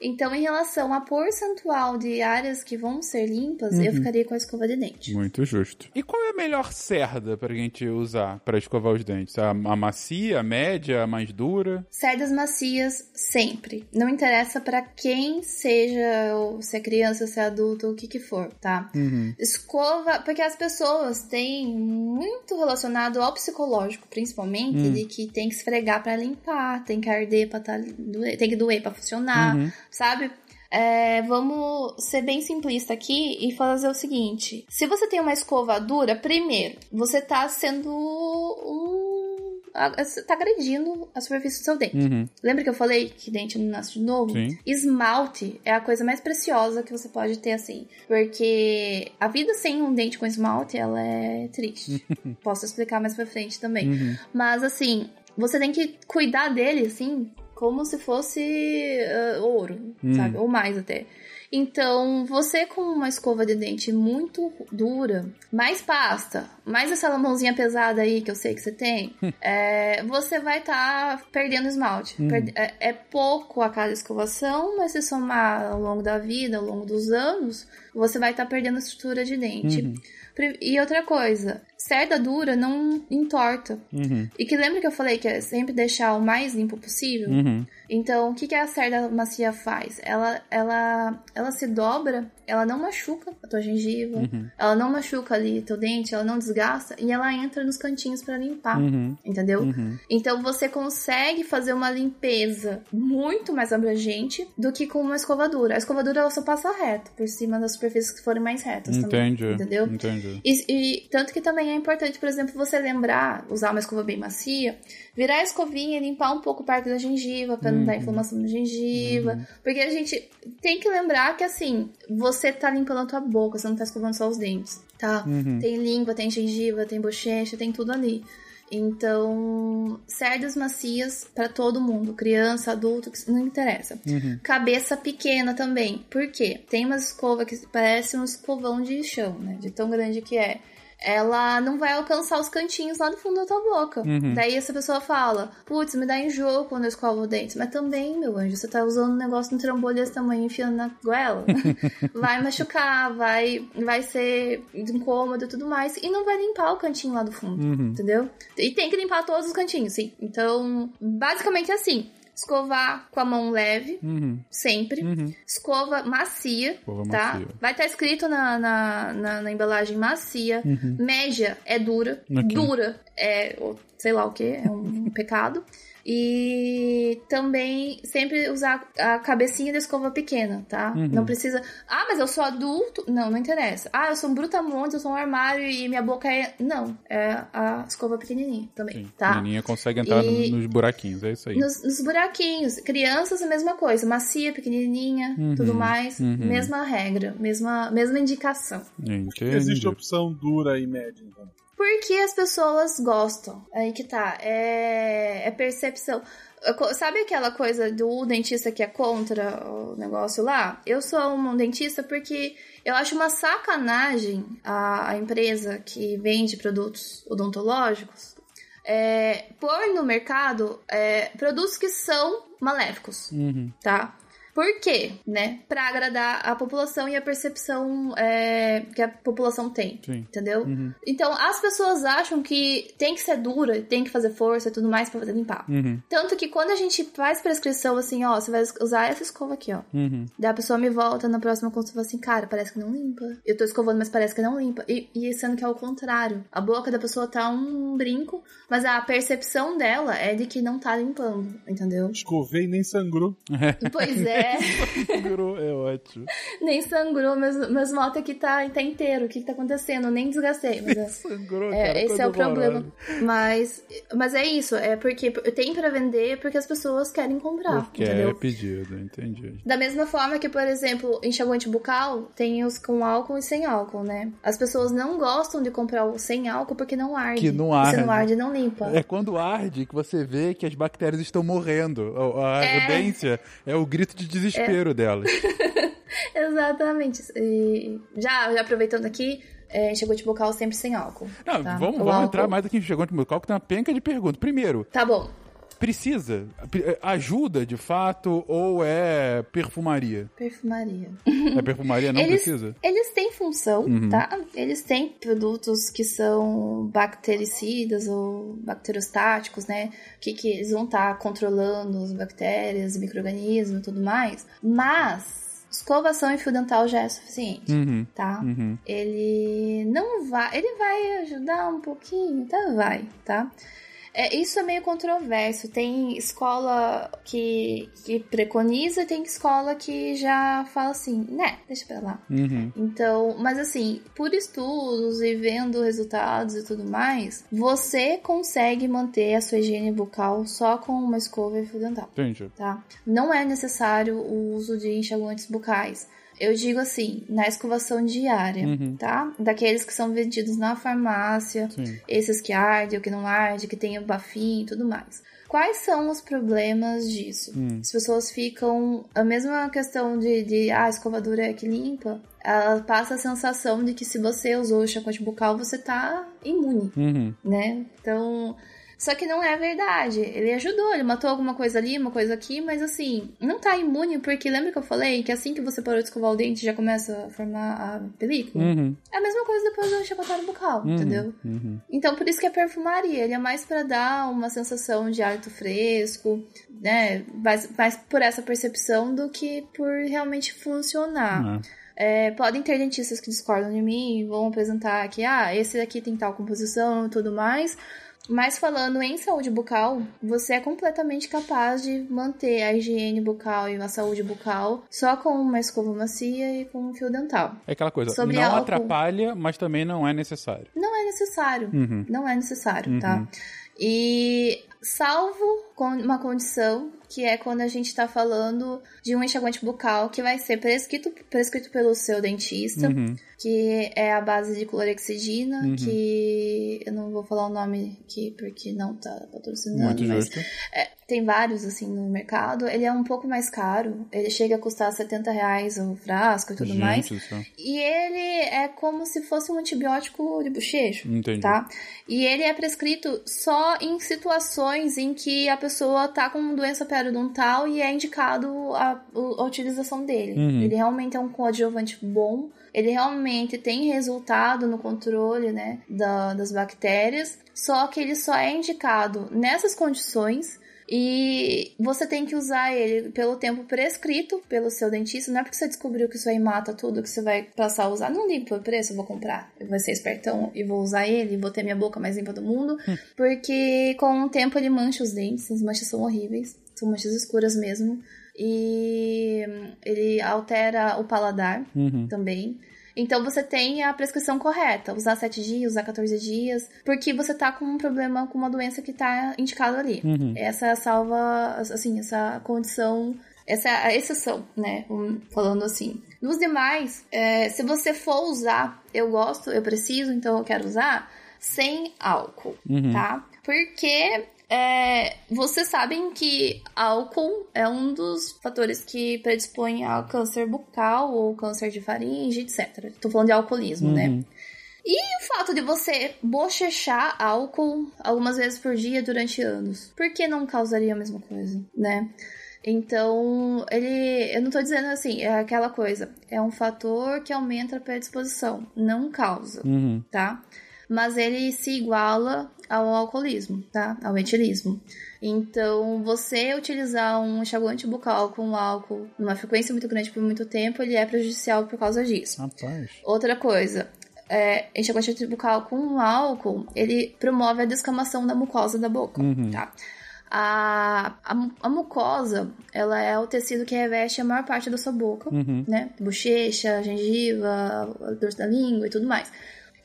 Então, em relação a percentual de áreas que vão ser limpas, Uhum. eu ficaria com a escova de dente. Muito justo. E qual é a melhor cerda pra gente usar pra escovar os dentes? A, a macia, a média, a mais dura? Cerdas macias, sempre. Não interessa pra quem seja, ou se é criança, se é adulto, o que que for, tá? Uhum. Escova, porque as pessoas têm muito relacionado ao psicológico, principalmente, Hum. de que tem que esfregar pra limpar, tem que arder pra tá, doer, tem que doer pra funcionar, Uhum. Sabe? É, vamos ser bem simplista aqui e fazer o seguinte: se você tem uma escova dura, primeiro, você tá sendo um. tá agredindo a superfície do seu dente. Uhum. Lembra que eu falei que dente não nasce de novo? Sim. Esmalte é a coisa mais preciosa que você pode ter, assim. Porque a vida sem um dente com esmalte, ela é triste. Posso explicar mais pra frente também. Uhum. Mas, assim, você tem que cuidar dele, assim, como se fosse ah, ouro, Hum. sabe? Ou mais até. Então, você com uma escova de dente muito dura, mais pasta, mais essa mãozinha pesada aí que eu sei que você tem, é, você vai estar perdendo esmalte. Perde- é, é pouco a cada escovação, mas se somar ao longo da vida, ao longo dos anos, você vai estar perdendo a estrutura de dente. Pri- E outra coisa, cerda dura não entorta. Uhum. E que lembra que eu falei que é sempre deixar o mais limpo possível? Uhum. Então, o que, que a cerda macia faz? Ela, ela, ela se dobra, ela não machuca a tua gengiva, Uhum. ela não machuca ali teu dente, ela não desgasta e ela entra nos cantinhos pra limpar, Uhum. entendeu? Uhum. Então você consegue fazer uma limpeza muito mais abrangente do que com uma escovadura. A escovadura ela só passa reto por cima das superfícies que forem mais retas também, Entendi. entendeu? Entendi. E, e tanto que também é importante, por exemplo, você lembrar, usar uma escova bem macia, virar a escovinha e limpar um pouco perto da gengiva pra não dar inflamação na gengiva. Porque a gente tem que lembrar que assim, você tá limpando a tua boca, você não tá escovando só os dentes, tá? Tem língua, tem gengiva, tem bochecha, tem tudo ali. Então, cerdas macias pra todo mundo, criança, adulto, não interessa. Cabeça pequena também. Por quê? Tem uma escova que parece um escovão de chão, né? De tão grande que é. Ela não vai alcançar os cantinhos lá do fundo da tua boca. Daí essa pessoa fala: Putz, me dá enjoo quando eu escovo o dente. Mas também, meu anjo, você tá usando um negócio no trambolho desse tamanho enfiando na goela. vai machucar, vai, vai ser incômodo e tudo mais. E não vai limpar o cantinho lá do fundo. Entendeu? E tem que limpar todos os cantinhos, sim. Então, basicamente é assim. Escovar com a mão leve, Uhum. sempre. Escova macia, Escova tá? macia. Vai estar escrito na, na, na, na embalagem macia. Média é dura. Uhum. Ok. Dura é, sei lá o que, é um pecado. E também sempre usar a cabecinha da escova pequena, tá? Uhum. Não precisa. Ah, mas eu sou adulto. Não, não interessa. Ah, eu sou um brutamontes, eu sou um armário e minha boca é. Não, é a escova pequenininha também, Sim. tá? A menininha consegue entrar E- nos buraquinhos, é isso aí. Nos, nos buraquinhos. Crianças, a mesma coisa. Macia, pequenininha, Uhum, tudo mais. uhum. Mesma regra, mesma, mesma indicação. Entendi. Existe a opção dura e média, então. Porque as pessoas gostam. Aí que tá. É, é percepção. Sabe aquela coisa do dentista que é contra o negócio lá? Eu sou um dentista porque eu acho uma sacanagem a, a empresa que vende produtos odontológicos é, pôr no mercado é, produtos que são maléficos, Uhum. tá? Por quê? Né? Pra agradar a população e a percepção é, que a população tem. Sim. Entendeu? Uhum. Então, as pessoas acham que tem que ser dura, tem que fazer força e tudo mais pra poder limpar. Uhum. Tanto que quando a gente faz prescrição assim, ó, você vai usar essa escova aqui, ó. Uhum. Daí a pessoa me volta na próxima consulta e fala assim, cara, parece que não limpa. Eu tô escovando, mas parece que não limpa. E, e sendo que é o contrário. A boca da pessoa tá um brinco, mas a percepção dela é de que não tá limpando, entendeu? Escovei e nem sangrou. Pois é, Segurou, é ótimo. nem sangrou, meus, meus motos aqui tá, tá inteiro. O que que tá acontecendo? Nem desgastei. Mas é, Sangrou, é, cara. esse é o problema. Mas, mas é isso, é porque tem pra vender porque as pessoas querem comprar, Porque entendeu? é pedido, entendi. Da mesma forma que, por exemplo, enxaguante bucal tem os com álcool e sem álcool, né? As pessoas não gostam de comprar o sem álcool porque não arde. Que não E Se não arde. arde, não limpa. É quando arde que você vê que as bactérias estão morrendo. A, É. ardência é o grito de desespero delas. Exatamente. E já, já aproveitando aqui, é, enxaguante bucal sempre sem álcool. Não, tá? vamos, vamos álcool- entrar mais aqui em Chegou no que tem uma penca de perguntas. Primeiro, Tá bom. Precisa? P- Ajuda de fato ou é perfumaria? Perfumaria. É perfumaria, não eles, precisa? Eles têm função, Uhum. tá? Eles têm produtos que são bactericidas ou bacterostáticos, né? Que, que eles vão estar controlando as bactérias, micro-organismos e tudo mais. Mas escovação e fio dental já é suficiente, Uhum. tá? Uhum. Ele não vai. Ele vai ajudar um pouquinho, tá? Vai, tá? É, isso é meio controverso. Tem escola que, que preconiza e tem escola que já fala assim, né, deixa pra lá. Uhum. Então, mas assim, por estudos e vendo resultados e tudo mais, você consegue manter a sua higiene bucal só com uma escova e fio dental Entendi. tá? Não é necessário o uso de enxaguantes bucais. Eu digo assim, na escovação diária, Uhum. tá? Daqueles que são vendidos na farmácia, Sim. esses que ardem, o que não arde, que tem o bafinho e tudo mais. Quais são os problemas disso? Hum. As pessoas ficam. A mesma questão de, de ah, a escovadora é que limpa, ela passa a sensação de que se você usou o enxaguante bucal, você tá imune Uhum. né? Então, só que não é verdade. Ele ajudou, ele matou alguma coisa ali, uma coisa aqui, mas assim, não tá imune porque lembra que eu falei que assim que você parou de escovar o dente já começa a formar a película? Uhum. É a mesma coisa depois do enxaguatário bucal, Uhum. entendeu? Uhum. Então, por isso que é perfumaria. Ele é mais pra dar uma sensação de hálito fresco, né? Mais, mais por essa percepção do que por realmente funcionar. Ah. É, podem ter dentistas que discordam de mim e vão apresentar que, ah, esse daqui tem tal composição e tudo mais. Mas falando em saúde bucal, você é completamente capaz de manter a higiene bucal e a saúde bucal só com uma escova macia e com um fio dental. É aquela coisa, Sobre não álcool. atrapalha, mas também não é necessário. Não é necessário. Uhum. Não é necessário, Uhum. tá? E salvo uma condição que é quando a gente tá falando de um enxaguante bucal que vai ser prescrito, prescrito pelo seu dentista, Uhum. que é a base de clorexidina, Uhum. que eu não vou falar o nome aqui porque não tá patrocinando, Muito mas justo. é, tem vários assim no mercado. Ele é um pouco mais caro, ele chega a custar 70 reais o frasco e tudo Gente mais. E ele é como se fosse um antibiótico de bochecho, Entendi. tá? E ele é prescrito só em situações em que a pessoa tá com doença periodontal e é indicado a, a utilização dele. Uhum. Ele realmente é um coadjuvante bom. Ele realmente tem resultado no controle, né, da- das bactérias. Só que ele só é indicado nessas condições e você tem que usar ele pelo tempo prescrito pelo seu dentista. Não é porque você descobriu que isso aí mata tudo que você vai passar a usar. Não ligo pelo preço, eu vou comprar. Eu vou ser espertão e vou usar ele, vou ter minha boca mais limpa do mundo. Porque com o tempo ele mancha os dentes, as manchas são horríveis. São manchas escuras mesmo. E ele altera o paladar Uhum. também. Então você tem a prescrição correta, usar 7 dias, usar 14 dias, porque você tá com um problema, com uma doença que tá indicado ali. Uhum. Essa salva, assim, essa condição, essa é a exceção, né? Um, Falando assim. Nos demais, é, se você for usar, eu gosto, eu preciso, então eu quero usar, sem álcool, tá? Porque é, vocês sabem que álcool é um dos fatores que predispõe ao câncer bucal ou câncer de faringe, etc. Tô falando de alcoolismo, né? E o fato de você bochechar álcool algumas vezes por dia durante anos, por que não causaria a mesma coisa, né? Então, ele. Eu não tô dizendo assim, é aquela coisa. É um fator que aumenta a predisposição, não causa, Uhum. tá? Mas ele se iguala ao alcoolismo, tá? Ao etilismo. Então, você utilizar um enxaguante bucal com álcool numa frequência muito grande por muito tempo, ele é prejudicial por causa disso. Rapaz. Outra coisa, é, enxaguante bucal com álcool, ele promove a descamação da mucosa da boca, tá? A, a, a mucosa, ela é o tecido que reveste a maior parte da sua boca, né? Bochecha, gengiva, o dorso da língua e tudo mais.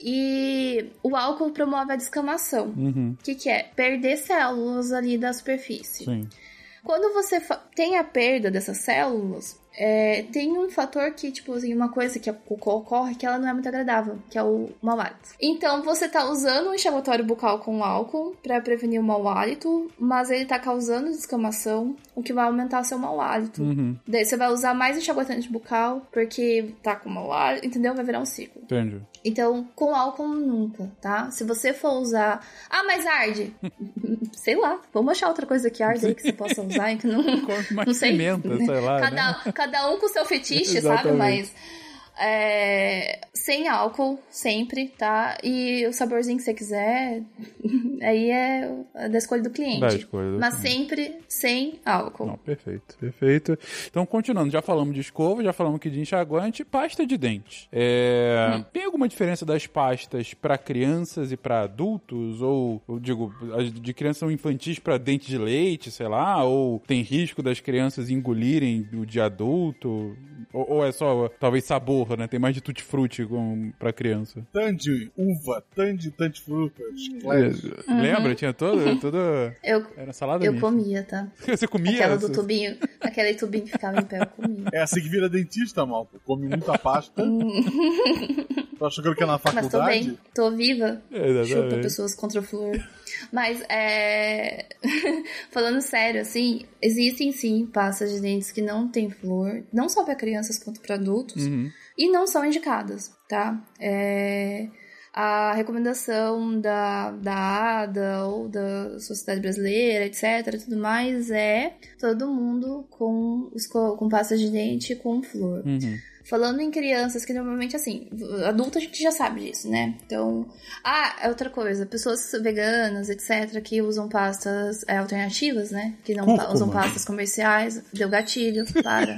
E o álcool promove a descamação. Uhum. O que, que é? Perder células ali da superfície. Sim. Quando você tem a perda dessas células, é, tem um fator que, tipo assim, uma coisa que ocorre que ela não é muito agradável, que é o mau hálito. Então, você tá usando um enxaguatório bucal com álcool pra prevenir o mau hálito, mas ele tá causando descamação, o que vai aumentar seu mau hálito. Uhum. Daí você vai usar mais enxaguatante bucal, porque tá com mau hálito, entendeu? Vai virar um ciclo. Entendi. Então, com álcool nunca, tá? Se você for usar. Ah, mas arde! sei lá, vamos achar outra coisa que arde aí que você possa usar e que não. Não sei. pimenta, sei lá, cada, né? cada um com seu fetiche, sabe? Mas. É, sem álcool, sempre, tá? E o saborzinho que você quiser, aí é da escolha do cliente. Da escolha do Mas cliente. sempre sem álcool. Não, perfeito, perfeito. Então, continuando, já falamos de escova, já falamos aqui de enxaguante, pasta de dente. É, Hum. Tem alguma diferença das pastas para crianças e para adultos? Ou, eu digo, as de crianças são infantis para dente de leite, sei lá? Ou tem risco das crianças engolirem o de adulto? Ou, ou é só, talvez, sabor, né? Tem mais de tutti-frutti pra criança. Tandy, uva, tandy, tandy fruta, chiclete. Lembra? Tinha todo, todo... Eu, Era salada eu mista. comia, tá? Você comia? Aquela do tubinho, aquele tubinho que ficava em pé, eu comia. É assim que vira dentista, malta. Come muita pasta. Tô achando que é na Mas tô faculdade? bem, tô viva. É, exatamente. Chupa pessoas contra o flúor. Mas, é. Falando sério, assim, existem sim pastas de dentes que não têm flúor, não só para crianças quanto para adultos, Uhum. e não são indicadas, tá? É. A recomendação da, da ADA ou da Sociedade Brasileira, etc, tudo mais, é todo mundo com, esco- com pasta de dente com flúor. Uhum. Falando em crianças, que normalmente, assim, adulto a gente já sabe disso, né? Então. Ah, é outra coisa. Pessoas veganas, etc., que usam pastas é, alternativas, né? Que não Cúrcuma. usam pastas comerciais. Deu gatilho, para.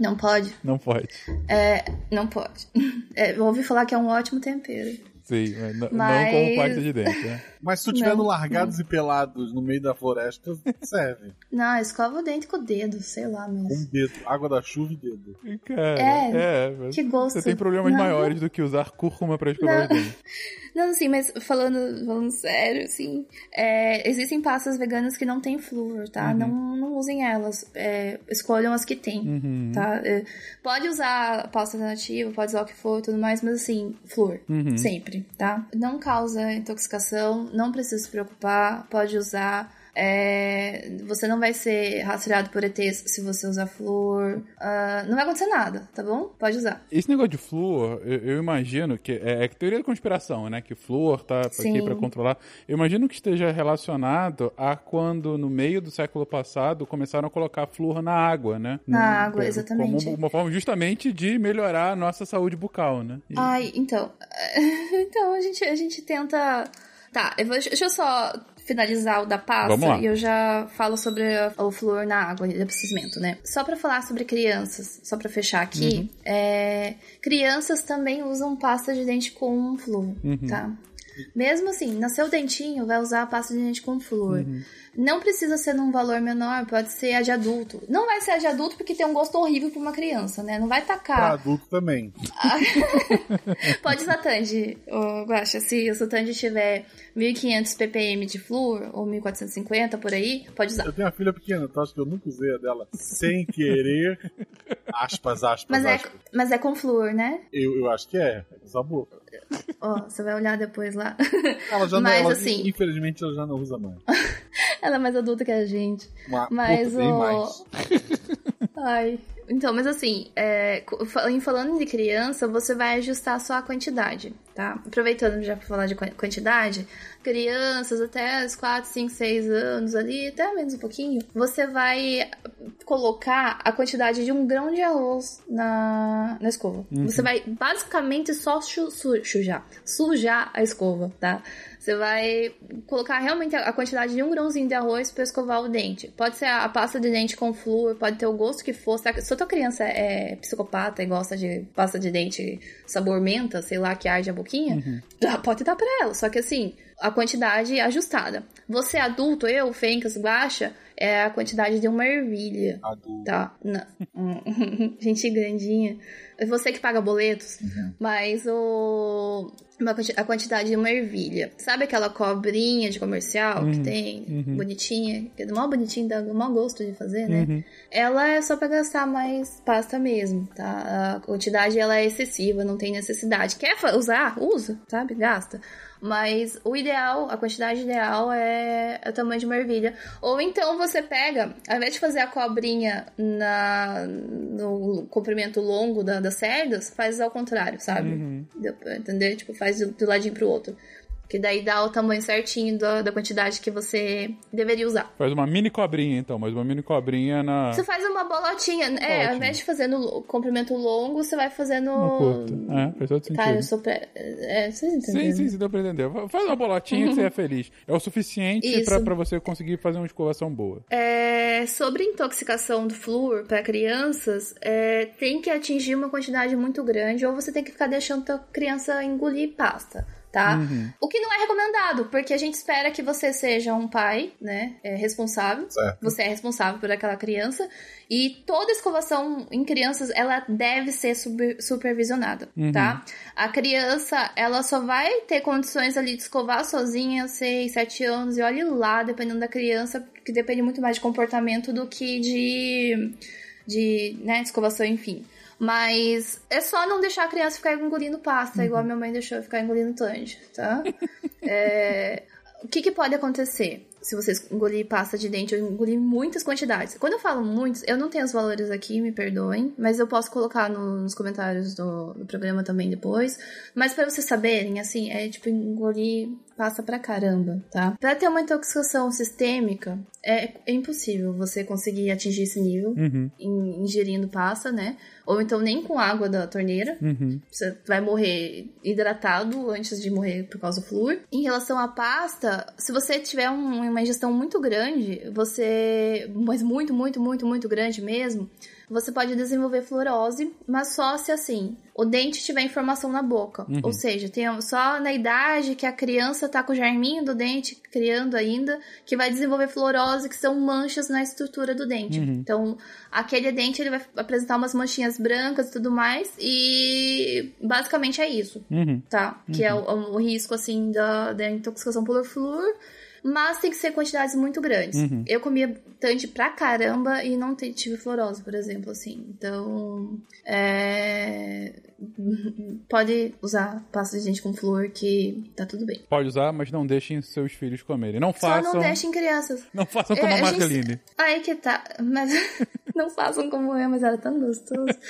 não pode. Não pode. É, não pode. É, ouvi falar que é um ótimo tempero. Sim, mas Mas- não com pasta de dente, né? Mas se tu estiver Não. no largados e pelados no meio da floresta, serve. Não, escova o dente com o dedo, sei lá Com mesmo. dedo, água da chuva e dedo. Cara, É, é, mas que gosto. Você tem problemas Não. maiores do que usar cúrcuma pra escovar os dentes. Não, assim, mas falando, falando sério, assim, é, existem pastas veganas que não têm flúor, tá? Não, não usem elas. é, escolham as que tem, Uhum. tá? É, pode usar pasta alternativa, pode usar o que for e tudo mais, mas assim, flúor, Uhum. sempre, tá? Não causa intoxicação, não precisa se preocupar, pode usar. É, você não vai ser rastreado por ETs se você usar flúor. Ah, não vai acontecer nada, tá bom? Pode usar. Esse negócio de flúor, eu, eu imagino que é, é teoria da conspiração, né? Que flúor tá aqui pra controlar. Eu imagino que esteja relacionado a quando no meio do século passado começaram a colocar flúor na água, né? Na Hum, água, exatamente. Como uma forma justamente de melhorar a nossa saúde bucal, né? E- Ai, então. Então, a gente, a gente tenta. Tá, eu vou, deixa eu só finalizar o da pasta e eu já falo sobre o flúor na água e abastecimento, né? Só pra falar sobre crianças, só pra fechar aqui, Uhum. é, crianças também usam pasta de dente com flúor, Uhum. tá? Mesmo assim, nasceu o dentinho, vai usar a pasta de dente com flúor. Uhum. Não precisa ser num valor menor, pode ser a de adulto. Não vai ser a de adulto porque tem um gosto horrível pra uma criança, né? Não vai Pra tacar adulto também. Pode usar Tandy, Guaxa. Se o Tandy tiver 1500 ppm de flúor, ou 1450 por aí, pode usar. Eu tenho uma filha pequena, tu acha que eu nunca usei a dela sem querer? Aspas, aspas, Mas é, aspas. mas é com flúor, né? Eu, eu acho que é. É sabor. Ó, você vai olhar depois lá. Ela já Mas, não, ela, assim- infelizmente, ela já não usa mais. Ela é mais adulta que a gente. Uma, Mas o- mais. Ai. Então, mas assim, é, falando de criança, você vai ajustar só a quantidade, tá? Aproveitando já pra falar de quan- quantidade, crianças até os 4, 5, 6 anos ali, até menos um pouquinho, você vai colocar a quantidade de um grão de arroz na, na escova. Você vai basicamente só chu- su- sujar, sujar a escova, tá? Você vai colocar realmente a quantidade de um grãozinho de arroz para escovar o dente. Pode ser a, pasta de dente com flúor, pode ter o gosto que for. Se a- tua criança é psicopata e gosta de pasta de dente sabor menta, sei lá, que arde a boquinha, dá- pode dar pra ela. Só que assim, a quantidade ajustada. Você adulto, eu, Fencas, Guaxa, é a quantidade de uma ervilha. Adulto. Tá. Não. Gente grandinha. É você que paga boletos, mas o. uma a quantidade de uma ervilha. Sabe aquela cobrinha de comercial que tem? Bonitinha, que é do mal bonitinho, dá mau gosto de fazer, né? Ela é só pra gastar mais pasta mesmo, tá? A quantidade ela é excessiva, não tem necessidade. Quer usar? Usa, sabe? Gasta. Mas o ideal, a quantidade ideal é o tamanho de uma ervilha. Ou então você pega, ao invés de fazer a cobrinha na, no comprimento longo da, das cerdas, faz ao contrário, sabe? Deu pra entender? Tipo, faz do, do ladinho pro outro. Que daí dá o tamanho certinho da, da quantidade que você deveria usar. Faz uma mini cobrinha, então, mas uma mini cobrinha na. Você faz uma bolotinha. É, Bolotinha. ao invés de fazer no comprimento longo, você vai fazendo. É, faz todo sentido. Cara, eu sou. Pre... É, vocês entenderam? Sim, sim, sim, deu pra entender. Faz uma bolotinha que você é feliz. É o suficiente pra, pra você conseguir fazer uma escovação boa. É, sobre intoxicação do flúor para crianças, é, tem que atingir uma quantidade muito grande ou você tem que ficar deixando a criança engolir pasta. Tá? O que não é recomendado, porque a gente espera que você seja um pai, né, é, responsável. Certo. Você é responsável por aquela criança e toda escovação em crianças ela deve ser super- supervisionada, tá? A criança ela só vai ter condições ali de escovar sozinha, 6, 7 anos e olhe lá, dependendo da criança, que depende muito mais de comportamento do que de de, né, de escovação, enfim. Mas é só não deixar a criança ficar engolindo pasta, igual a minha mãe deixou eu ficar engolindo tange, tá? É, o que, que pode acontecer se você engolir pasta de dente ou engolir muitas quantidades? Quando eu falo muitos, eu não tenho os valores aqui, me perdoem, mas eu posso colocar no- nos comentários do, do programa também depois. Mas para vocês saberem, assim, é tipo engolir pasta pra caramba, tá? Pra ter uma intoxicação sistêmica, é, é impossível você conseguir atingir esse nível Uhum, in- ingerindo pasta, né? Ou então nem com água da torneira. uhum. Você vai morrer hidratado antes de morrer por causa do flúor. Em relação à pasta, se você tiver um- uma ingestão muito grande, você. Mas muito, muito, muito, muito grande mesmo, você pode desenvolver fluorose, mas só se assim, o dente tiver informação na boca. Ou seja, tem só na idade que a criança tá com o germinho do dente criando ainda, que vai desenvolver fluorose, que são manchas na estrutura do dente. Então, aquele dente ele vai apresentar umas manchinhas brancas e tudo mais, e basicamente é isso, Uhum. tá? Que é o, o risco, assim, da, da intoxicação por flúor. Mas tem que ser quantidades muito grandes. Eu comia tante pra caramba e não tive fluorose, por exemplo, assim. Então, é... Pode usar pasta de dente com flúor que tá tudo bem. Pode usar, mas não deixem seus filhos comerem. Não Só façam. não deixem crianças. Não façam É, como a a gente-. Aí que tá. Mas não façam como eu, mas era tão gostoso.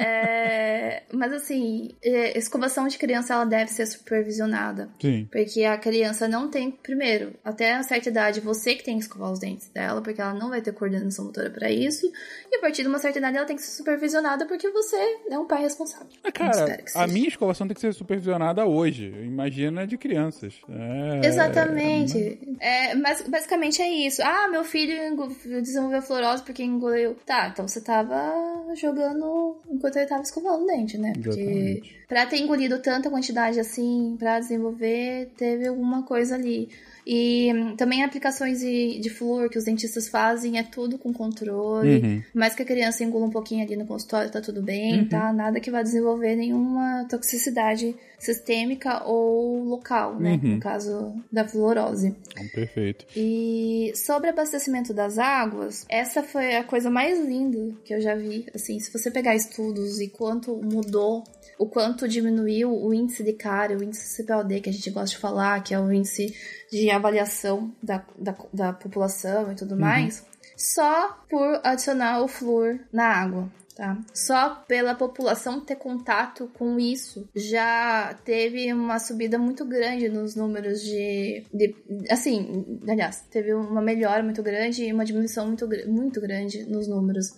É, Mas assim, é, escovação de criança ela deve ser supervisionada. Sim. Porque a criança não tem, primeiro, até a certa idade, você que tem que escovar os dentes dela, porque ela não vai ter coordenação motora pra isso. E a partir de uma certa idade ela tem que ser supervisionada porque você é um pai responsável. Ah, Cara, a minha escovação tem que ser supervisionada hoje. Imagina de crianças. É... Exatamente. É, mas basicamente é isso. Ah, meu filho desenvolveu fluorose porque engoliu. Tá, então você tava jogando enquanto ele tava escovando o dente, né? Porque Exatamente. pra ter engolido tanta quantidade assim, pra desenvolver, teve alguma coisa ali. E também aplicações de, de flúor que os dentistas fazem é tudo com controle. Uhum. Mais que a criança engula um pouquinho ali no consultório, tá tudo bem, uhum. tá? Nada que vai desenvolver nenhuma toxicidade sistêmica ou local, né? Uhum. No caso da fluorose. Então, perfeito. E sobre abastecimento das águas, essa foi a coisa mais linda que eu já vi. Assim, se você pegar estudos e quanto mudou, o quanto diminuiu o índice de cárie, o índice CPLD, que a gente gosta de falar, que é o índice de avaliação da, da, da população e tudo uhum. mais, só por adicionar o flúor na água. Tá? Só pela população ter contato com isso já teve uma subida muito grande nos números de, de assim, aliás, teve uma melhora muito grande e uma diminuição muito, muito grande nos números.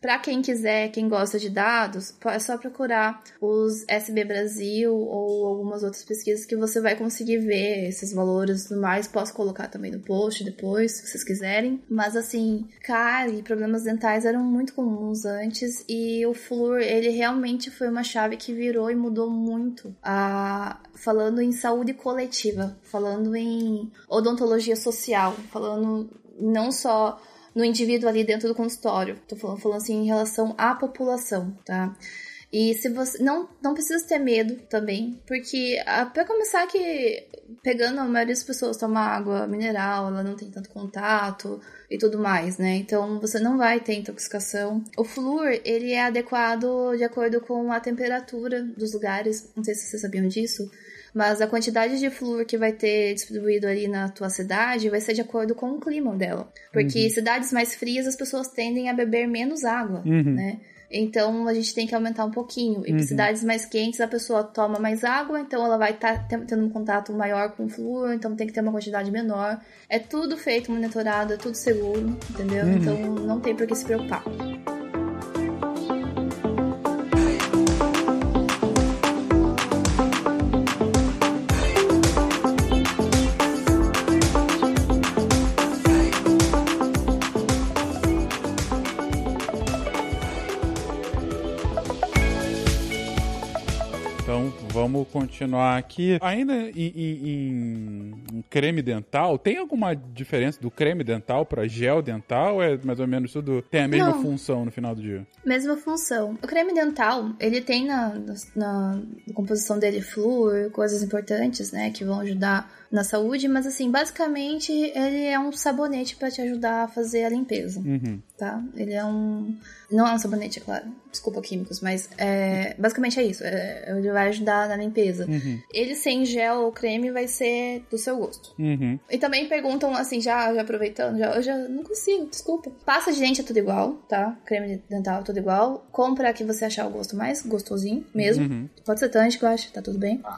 Para quem quiser, quem gosta de dados, é só procurar os SB Brasil ou algumas outras pesquisas que você vai conseguir ver esses valores e tudo mais. Posso colocar também no post depois, se vocês quiserem. Mas assim, cárie e problemas dentais eram muito comuns antes e o flúor, ele realmente foi uma chave que virou e mudou muito. a falando em saúde coletiva, falando em odontologia social, falando não só no indivíduo ali dentro do consultório. Tô falando, falando assim em relação à população, tá? E se você não não precisa ter medo também, porque para começar que pegando a maioria das pessoas toma água mineral, ela não tem tanto contato e tudo mais, né? Então você não vai ter intoxicação. O flúor, ele é adequado de acordo com a temperatura dos lugares. Não sei se vocês sabiam disso mas a quantidade de flúor que vai ter distribuído ali na tua cidade vai ser de acordo com o clima dela. Porque uhum. cidades mais frias as pessoas tendem a beber menos água, uhum. né? Então a gente tem que aumentar um pouquinho. E uhum. cidades mais quentes a pessoa toma mais água, então ela vai estar tá tendo um contato maior com o flúor, então tem que ter uma quantidade menor. É tudo feito, monitorado, é tudo seguro, entendeu? Uhum. Então não tem por que se preocupar. Vamos continuar aqui. Ainda em, em, em, creme dental, tem alguma diferença do creme dental para gel dental? É mais ou menos tudo tem a mesma Não. função no final do dia? Mesma função. O creme dental, ele tem na, na, na composição dele flúor, coisas importantes, né, que vão ajudar na saúde, mas assim, basicamente ele é um sabonete para te ajudar a fazer a limpeza, uhum. tá? Ele é um... Não é um sabonete, é claro, desculpa químicos, mas é... basicamente é isso, é... ele vai ajudar na limpeza. Uhum. Ele sem gel ou creme vai ser do seu gosto. Uhum. E também perguntam assim, já, já aproveitando, já, eu já não consigo, desculpa. Pasta de dente é tudo igual, tá? Creme dental é tudo igual. Compra que você achar o gosto mais gostosinho mesmo. Uhum. Pode ser tântico, eu acho, tá tudo bem. Ah.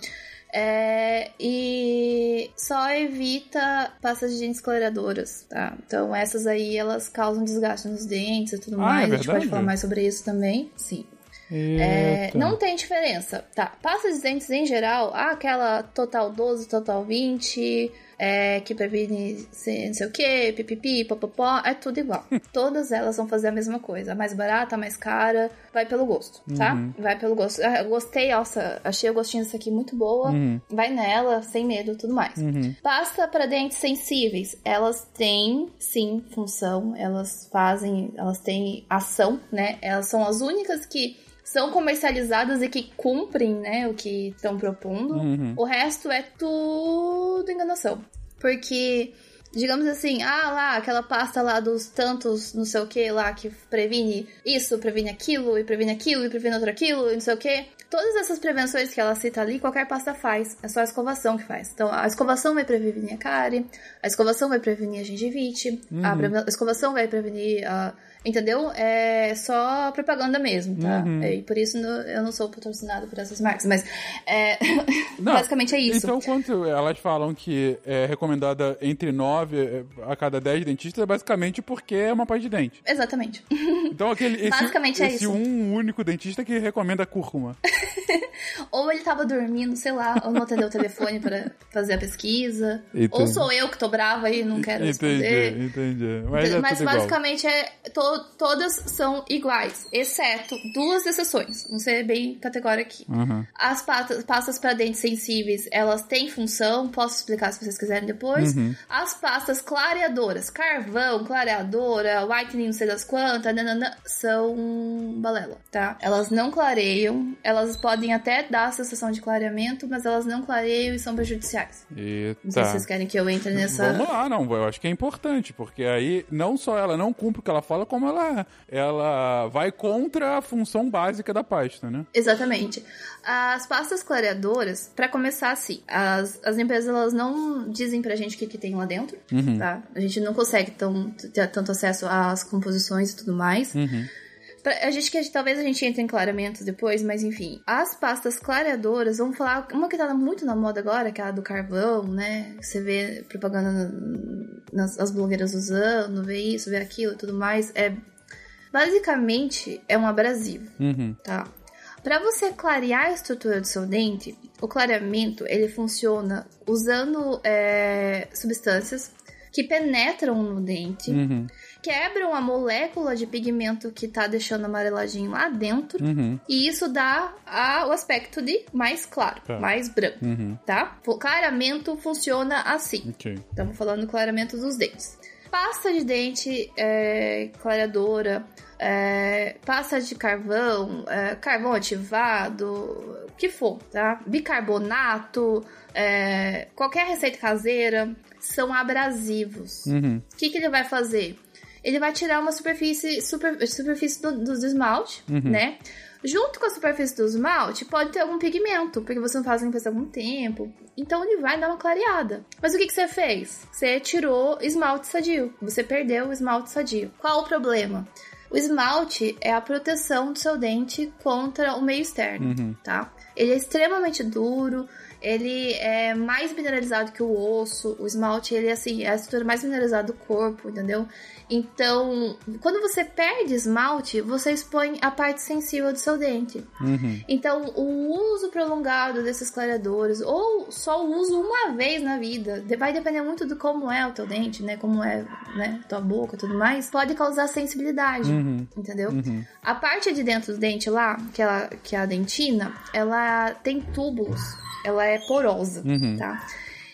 É, e só evita pastas de dentes coloradoras, tá? Então essas aí elas causam desgaste nos dentes e tudo ah, é mais. É a gente pode falar mais sobre isso também. Sim. É, não tem diferença, tá? Pasta de dentes em geral, ah, aquela Total 12, Total 20, é, que previne não sei o que, pipipi, popopó, é tudo igual. Todas elas vão fazer a mesma coisa. A mais barata, a mais cara, vai pelo gosto, tá? Uhum. Vai pelo gosto. Ah, gostei, nossa, achei o gostinho dessa aqui muito boa. Uhum. Vai nela, sem medo tudo mais. Uhum. Pasta para dentes sensíveis, elas têm sim função, elas fazem, elas têm ação, né? Elas são as únicas que são comercializadas e que cumprem, né, o que estão propondo. Uhum. O resto é tudo enganação. Porque, digamos assim, ah lá, aquela pasta lá dos tantos, não sei o que lá, que previne isso, previne aquilo, e previne aquilo, e previne outro aquilo, e não sei o que. Todas essas prevenções que ela cita ali, qualquer pasta faz. É só a escovação que faz. Então, a escovação vai prevenir a cárie, a escovação vai prevenir a gengivite, uhum. a escovação vai prevenir a Entendeu? É só propaganda mesmo, tá? Uhum. E por isso eu não sou patrocinado por essas marcas, mas é, não, basicamente é isso. Então, quando elas falam que é recomendada entre 9 é, a cada 10 dentistas, é basicamente porque é uma pasta de dente. Exatamente. Então, aquele, esse, basicamente é esse isso. um único dentista que recomenda cúrcuma. Ou ele tava dormindo, sei lá, ou não atendeu o telefone para fazer a pesquisa. Entendi. Ou sou eu que tô brava e não quero responder. Entendi, entendi. Mas, é Mas tudo igual. basicamente é, to- todas são iguais, exceto duas exceções. Vamos ser bem categórico aqui. Uhum. As pastas, pastas para dentes sensíveis, elas têm função, posso explicar se vocês quiserem depois. Uhum. As pastas clareadoras, carvão, clareadora, whitening, não sei das quantas, nanana, são balela, tá? Elas não clareiam, elas podem até dar a sensação de clareamento, mas elas não clareiam e são prejudiciais. Não sei Eita. se vocês querem que eu entre nessa. Vamos lá, não, eu acho que é importante, porque aí não só ela não cumpre o que ela fala, como ela, ela vai contra a função básica da pasta, né? Exatamente. As pastas clareadoras, pra começar assim, as, as empresas elas não dizem pra gente o que, que tem lá dentro, Uhum. tá? A gente não consegue tão, ter tanto acesso às composições e tudo mais. Uhum. A gente que talvez a gente entre em claramentos depois, mas enfim. As pastas clareadoras, vamos falar uma que tá muito na moda agora, que é a do carvão, né? Você vê propaganda na- nas as blogueiras usando, vê isso, vê aquilo e tudo mais. É basicamente é um abrasivo Uhum. tá? Para você clarear a estrutura do seu dente, o clareamento ele funciona usando é, substâncias que penetram no dente, Uhum. quebram a molécula de pigmento que tá deixando amareladinho lá dentro, Uhum. e isso dá a- o aspecto de mais claro, Tá. mais branco, Uhum. tá? O clareamento funciona assim. Ok. Estamos falando do clareamento dos dentes. Pasta de dente é, clareadora, é, pasta de carvão, é, carvão ativado, o que for, tá? Bicarbonato, é, qualquer receita caseira, são abrasivos. Uhum. O que, que ele vai fazer? Ele vai tirar uma superfície, super, superfície do, do esmalte, né? Junto com a superfície do esmalte, pode ter algum pigmento, porque você não faz limpeza há algum tempo. Então ele vai dar uma clareada. Mas o que, que você fez? Você tirou esmalte sadio. Você perdeu o esmalte sadio. Qual o problema? O esmalte é a proteção do seu dente contra o meio externo, tá? Ele é extremamente duro, ele é mais mineralizado que o osso. O esmalte, ele assim, é a estrutura mais mineralizada do corpo, entendeu? Então, quando você perde esmalte, você expõe a parte sensível do seu dente. Uhum. Então, o uso prolongado desses clareadores, ou só o uso uma vez na vida, vai depender muito do como é o teu dente, né? Como é, né, tua boca e tudo mais, pode causar sensibilidade, Uhum. entendeu? Uhum. A parte de dentro do dente lá, que, ela, que é a dentina, ela tem túbulos, ela é porosa, Uhum. tá?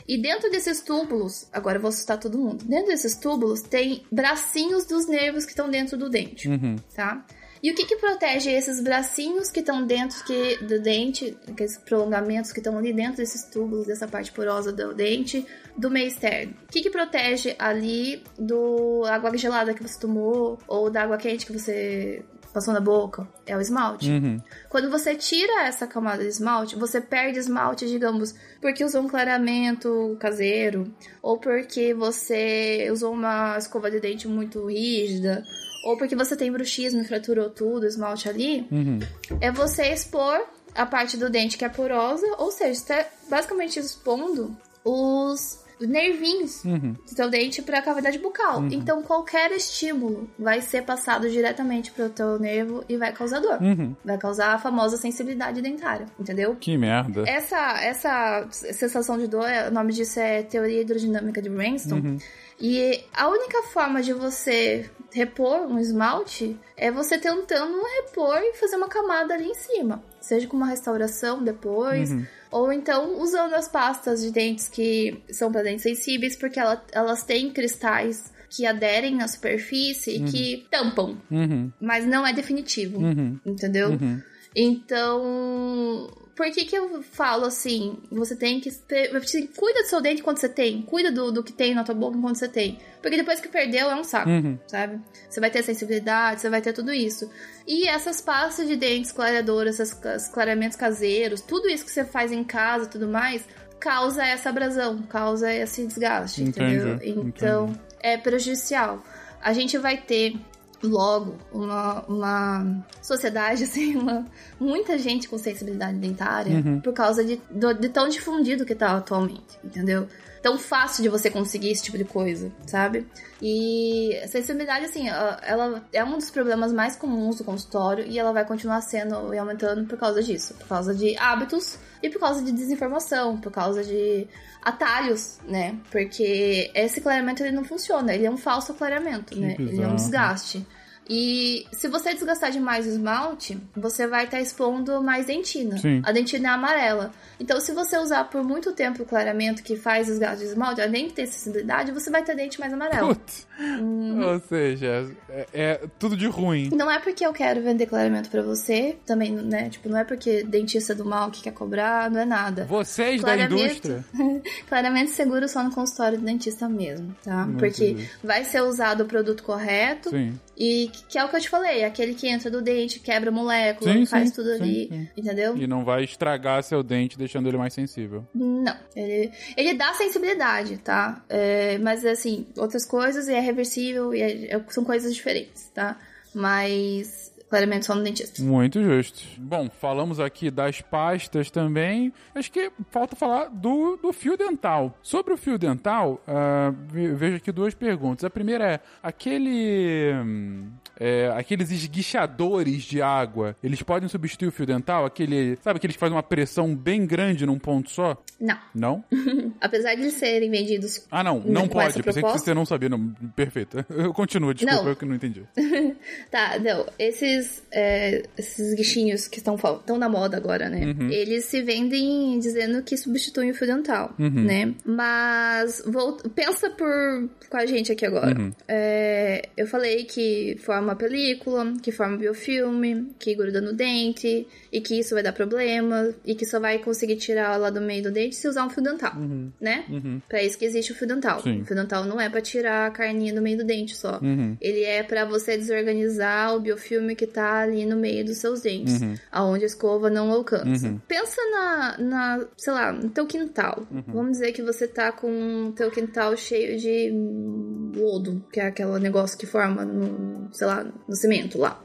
E dentro desses túbulos, agora eu vou assustar todo mundo. Dentro desses túbulos tem bracinhos dos nervos que estão dentro do dente, Uhum. tá? E o que que protege esses bracinhos que estão dentro que, do dente, aqueles prolongamentos que estão ali dentro desses túbulos, dessa parte porosa do dente, do meio externo? O que que protege ali do água gelada que você tomou ou da água quente que você passou na boca? É o esmalte. Uhum. Quando você tira essa camada de esmalte, você perde esmalte, digamos, porque usou um clareamento caseiro, ou porque você usou uma escova de dente muito rígida, ou porque você tem bruxismo e fraturou tudo, o esmalte ali, Uhum. é você expor a parte do dente que é porosa, ou seja, você tá basicamente expondo os nervinhos Uhum. do teu dente para a cavidade bucal. Então qualquer estímulo vai ser passado diretamente pro teu nervo e vai causar dor. Uhum. Vai causar a famosa sensibilidade dentária, entendeu? Que merda. Essa, essa sensação de dor, o nome disso é teoria hidrodinâmica de Brainston. Uhum. E a única forma de você repor um esmalte é você tentando repor e fazer uma camada ali em cima. Seja com uma restauração depois, Uhum. Ou então usando as pastas de dentes que são para dentes sensíveis, porque ela- elas têm cristais que aderem na superfície e que tampam, Uhum. mas não é definitivo, Uhum. entendeu? Uhum. Então, por que que eu falo assim? Você tem que. assim, Cuida do seu dente quando você tem. Cuida do, do que tem na tua boca quando você tem. Porque depois que perdeu é um saco, Uhum. sabe? Você vai ter sensibilidade, você vai ter tudo isso. E essas pastas de dentes clareadoras, esses clareamentos caseiros, tudo isso que você faz em casa e tudo mais, causa essa abrasão, causa esse desgaste, Entendi, entendeu? Então, é prejudicial. A gente vai ter logo uma, uma sociedade, assim, uma, muita gente com sensibilidade dentária Uhum. por causa de, do- de tão difundido que tá atualmente, entendeu? Tão fácil de você conseguir esse tipo de coisa, sabe? E a sensibilidade, assim, ela é um dos problemas mais comuns do consultório e ela vai continuar sendo e aumentando por causa disso, por causa de hábitos e por causa de desinformação, por causa de atalhos, né? Porque esse clareamento ele não funciona, ele é um falso clareamento, que né? Bizarro. Ele é um desgaste. E se você desgastar demais o esmalte, você vai estar tá expondo mais dentina. Sim. A dentina é amarela. Então, se você usar por muito tempo o clareamento que faz desgaste de esmalte, além de ter sensibilidade, você vai ter dente mais amarelo. Putz. Hum. Ou seja, é, é, tudo de ruim. Não é porque eu quero vender clareamento para você, também, né? Tipo, não é porque dentista do mal que quer cobrar, não é nada. Vocês da indústria. clareamento seguro só no consultório do dentista mesmo, tá? Muito porque vai ser usado o produto correto. Sim. E que é o que eu te falei, aquele que entra do dente, quebra molécula, sim, faz sim, tudo sim, ali, entendeu? E não vai estragar seu dente deixando ele mais sensível. Não, ele, ele dá sensibilidade, tá? É, mas assim, outras coisas e é reversível e é, é, são coisas diferentes, tá? Mas claramente só no dentista. Muito justo. Bom, falamos aqui das pastas também. Acho que falta falar do, do fio dental. Sobre o fio dental, uh, vejo aqui duas perguntas. A primeira é: aquele. É, aqueles esguichadores de água, eles podem substituir o fio dental? Aquele, sabe aqueles que fazem uma pressão bem grande num ponto só? Não. Não? Apesar de serem vendidos. Ah, não, não pode. Pensei que você não sabia. Não. Perfeito. Eu continuo, desculpa, não. eu que não entendi. tá, não. Esses é, esses guichinhos que estão na moda agora, né? Uhum. Eles se vendem dizendo que substituem o fio dental, uhum. né? Mas vou, pensa por com a gente aqui agora. Uhum. É, eu falei que forma película, que forma biofilme, que gruda no dente e que isso vai dar problema e que só vai conseguir tirar lá do meio do dente se usar um fio dental, uhum. né? Uhum. Pra isso que existe o fio dental. Sim. O fio dental não é para tirar a carninha do meio do dente só. Uhum. Ele é para você desorganizar o biofilme que tá ali no meio dos seus dentes, uhum. aonde a escova não alcança. Uhum. Pensa na, na, sei lá, no teu quintal. Uhum. Vamos dizer que você tá com o teu quintal cheio de lodo, que é aquele negócio que forma no, sei lá, no cimento lá.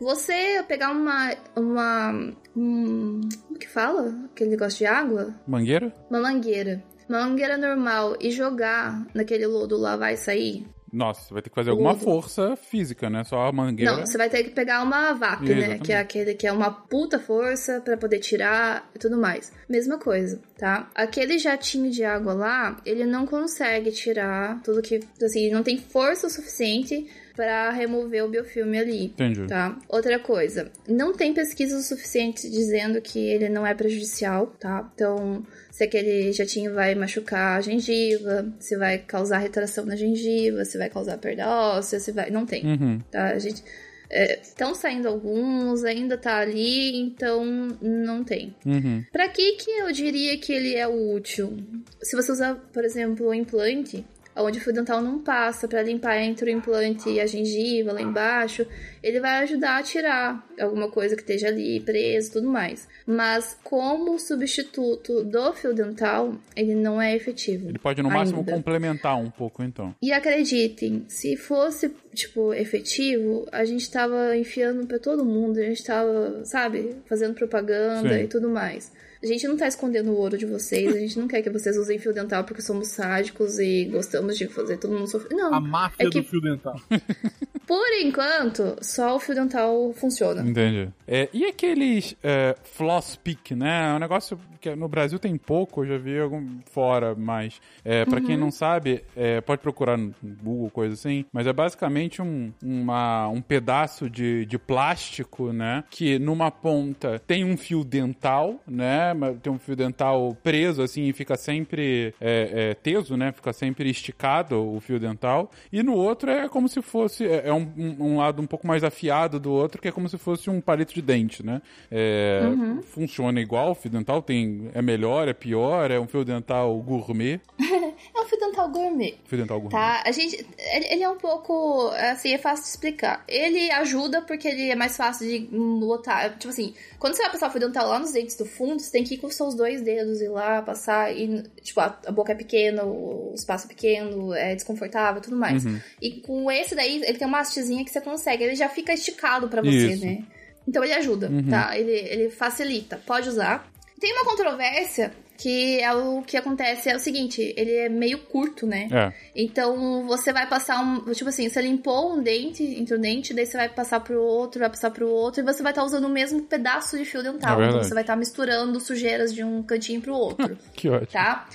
Você pegar uma. uma. Um, como que fala? Aquele negócio de água? Mangueira? Uma mangueira. Uma mangueira normal e jogar naquele lodo lá vai sair? Nossa, você vai ter que fazer alguma força física, né? Só a mangueira. Não, você vai ter que pegar uma VAP, né? Que é aquele que é uma puta força para poder tirar e tudo mais. Mesma coisa, tá? Aquele jatinho de água lá, ele não consegue tirar tudo que. Assim, não tem força o suficiente para remover o biofilme ali. Entendi. Tá? Outra coisa, não tem pesquisa o suficiente dizendo que ele não é prejudicial, tá? Então, se aquele jatinho vai machucar a gengiva, se vai causar retração na gengiva, se vai causar perda óssea, se vai. Não tem. Uhum. Tá? A gente. Estão é, saindo alguns, ainda tá ali, então não tem. Uhum. Para que que eu diria que ele é útil? Se você usar, por exemplo, o implante, onde o fio dental não passa para limpar entre o implante e a gengiva lá embaixo, ele vai ajudar a tirar alguma coisa que esteja ali preso, tudo mais. Mas como substituto do fio dental, ele não é efetivo. Ele pode no ainda. máximo complementar um pouco, então. E acreditem, se fosse tipo efetivo, a gente tava enfiando para todo mundo, a gente tava, sabe, fazendo propaganda Sim. e tudo mais. A gente não tá escondendo o ouro de vocês, a gente não quer que vocês usem fio dental porque somos sádicos e gostamos de fazer todo mundo sofrer. Não. A máfia é que... do fio dental. Por enquanto, só o fio dental funciona. Entendi. É, e aqueles é, floss pick, né? É um negócio que no Brasil tem pouco, eu já vi algum fora, mas é, para uhum. quem não sabe, é, pode procurar no Google, coisa assim, mas é basicamente um, uma, um pedaço de, de plástico, né? Que numa ponta tem um fio dental, né? Tem um fio dental preso, assim, e fica sempre é, é, teso, né? Fica sempre esticado o fio dental. E no outro é como se fosse. É, é um, um, lado um pouco mais afiado do outro, que é como se fosse um palito de dente, né? É, uhum. Funciona igual, o fio dental tem é melhor, é pior? É um fio dental gourmet? é um fio dental gourmet. Fio dental gourmet. Tá, a gente. Ele, ele, é um pouco. Assim, é fácil de explicar. Ele ajuda porque ele é mais fácil de botar. Tipo assim, quando você vai passar o fio dental lá nos dentes do fundo, você tem que ir com os seus dois dedos e lá passar. E, tipo, a, a boca é pequena, o espaço é pequeno, é desconfortável tudo mais. Uhum. E com esse daí, ele tem uma hastezinha que você consegue. Ele já fica esticado para você, Isso. né? Então ele ajuda, uhum. tá? Ele, ele facilita. Pode usar. Tem uma controvérsia que é o que acontece é o seguinte, ele é meio curto, né? É. Então você vai passar um, tipo assim, você limpou um dente entre o dente, daí você vai passar pro outro, vai passar pro outro, e você vai estar usando o mesmo pedaço de fio dental. É então você vai estar misturando sujeiras de um cantinho pro outro, Que ótimo. tá?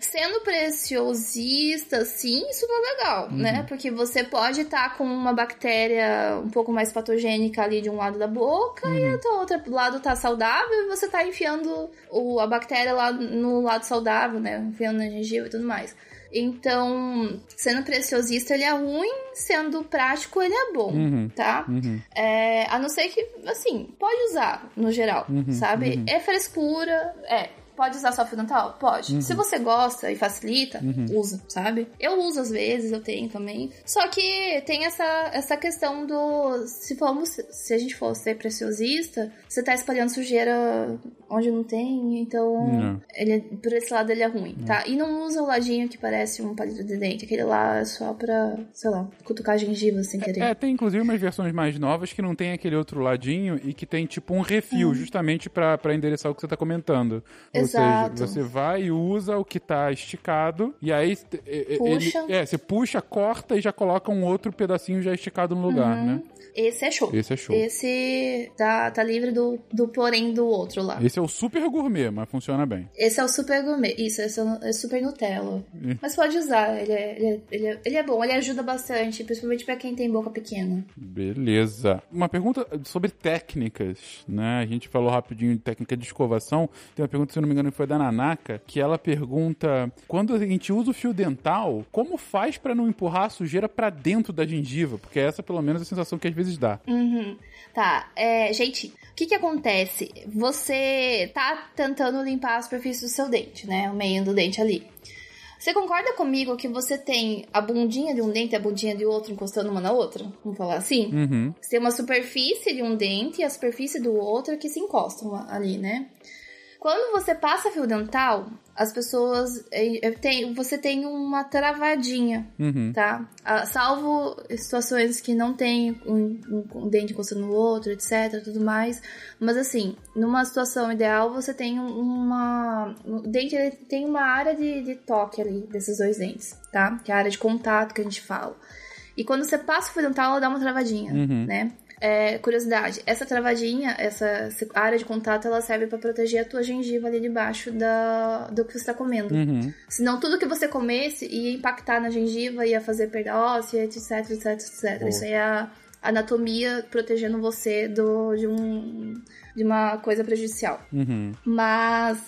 Sendo preciosista, sim, isso não é legal, né? Porque você pode estar com uma bactéria um pouco mais patogênica ali de um lado da boca e o outro lado tá saudável e você tá enfiando o, a bactéria lá no lado saudável, né? Enfiando na gengiva e tudo mais. Então, sendo preciosista, ele é ruim, sendo prático, ele é bom, Uhum. tá? Uhum. É, a não ser que, assim, pode usar no geral, Uhum, sabe? É frescura, é. Pode usar só fio dental? Pode. Uhum. Se você gosta e facilita, usa, sabe? Eu uso às vezes, eu tenho também. Só que tem essa, essa questão do. Se formos. Se a gente for ser preciosista, você tá espalhando sujeira onde não tem, então. Não. Ele, por esse lado ele é ruim, tá? E não usa o ladinho que parece um palito de dente. Aquele lá é só pra, sei lá, cutucar a gengiva sem querer. É, tem inclusive umas versões mais novas que não tem aquele outro ladinho e que tem tipo um refil, justamente pra, pra endereçar o que você tá comentando. Ou Exato. seja, você vai e usa o que tá esticado, e aí Puxa. ele. É, você puxa, corta e já coloca um outro pedacinho já esticado no lugar, né? Esse é show. Esse é show. Esse tá, tá livre do, do porém do outro lá. Esse é o super gourmet, mas funciona bem. Esse é o super gourmet. Isso, esse é o- é super Nutella. Hum. Mas pode usar, ele é, ele, é, ele, é, ele é bom, ele ajuda bastante, principalmente pra quem tem boca pequena. Beleza. Uma pergunta sobre técnicas, né? A gente falou rapidinho de técnica de escovação. Tem uma pergunta, se eu não me engano, foi da Nanaka, que ela pergunta: quando a gente usa o fio dental, como faz pra não empurrar a sujeira pra dentro da gengiva? Porque essa, pelo menos, é a sensação que às vezes dá. Uhum. Tá, é, gente, o que que acontece? Você tá tentando limpar a superfície do seu dente, né? O meio do dente ali. Você concorda comigo que você tem a bundinha de um dente e a bundinha de outro encostando uma na outra? Vamos falar assim? Uhum. Você tem uma superfície de um dente e a superfície do outro que se encostam ali, né? Quando você passa fio dental, as pessoas. é, é, tem, você tem uma travadinha, Uhum. tá? Ah, salvo situações que não tem um, um- um dente encostando no outro, etc, tudo mais. Mas assim, numa situação ideal, você tem um- uma... O dente ele tem uma área de, de toque ali, desses dois dentes, tá? Que é a área de contato que a gente fala. E quando você passa o fio dental, ela dá uma travadinha, Uhum. né? É, curiosidade, essa travadinha, essa, área de contato, ela serve pra proteger a tua gengiva ali debaixo da, do que você tá comendo. Uhum. Senão tudo que você comesse ia impactar na gengiva, ia fazer perda óssea, etc, etc, etc. Isso aí é a anatomia protegendo você do, de, um, de uma coisa prejudicial. Uhum. Mas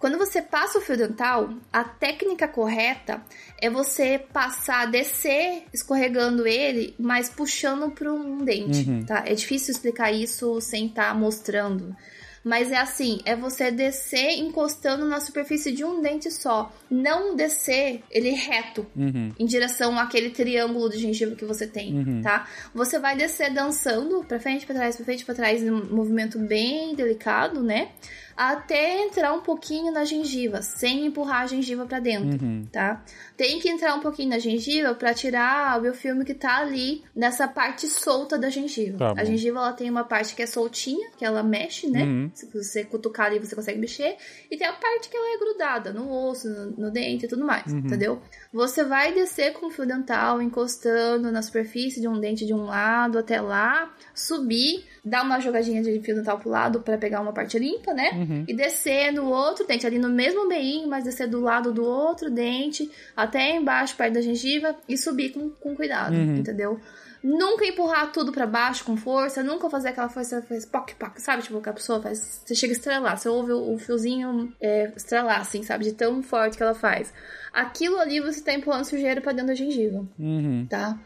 quando você passa o fio dental, a técnica correta é você passar, descer escorregando ele, mas puxando para um dente, Uhum. tá? É difícil explicar isso sem estar mostrando. Mas é assim, é você descer encostando na superfície de um dente só. Não descer ele reto Uhum. em direção àquele triângulo de gengiva que você tem, Uhum. tá? Você vai descer dançando pra frente, pra trás, pra frente, pra trás, num movimento bem delicado, né? Até entrar um pouquinho na gengiva, sem empurrar a gengiva pra dentro, Uhum. tá? Tem que entrar um pouquinho na gengiva pra tirar o biofilme que tá ali nessa parte solta da gengiva. Tá a gengiva ela tem uma parte que é soltinha, que ela mexe, né? Uhum. Se você cutucar ali, você consegue mexer. E tem a parte que ela é grudada no osso, no, no dente e tudo mais, Uhum. entendeu? Você vai descer com o fio dental, encostando na superfície de um dente de um lado até lá, subir, dar uma jogadinha de fio dental pro lado para pegar uma parte limpa, né? Uhum. E descer no outro dente, ali no mesmo meinho, mas descer do lado do outro dente, até embaixo, perto da gengiva, e subir com, com cuidado, Uhum. entendeu? Nunca empurrar tudo pra baixo com força, nunca fazer aquela força, faz poc, poc, sabe? Tipo, que a pessoa faz. Você chega a estrelar, você ouve o, o fiozinho é, estrelar, assim, sabe? De tão forte que ela faz. Aquilo ali você tá empurrando sujeira pra dentro da gengiva, Uhum. tá?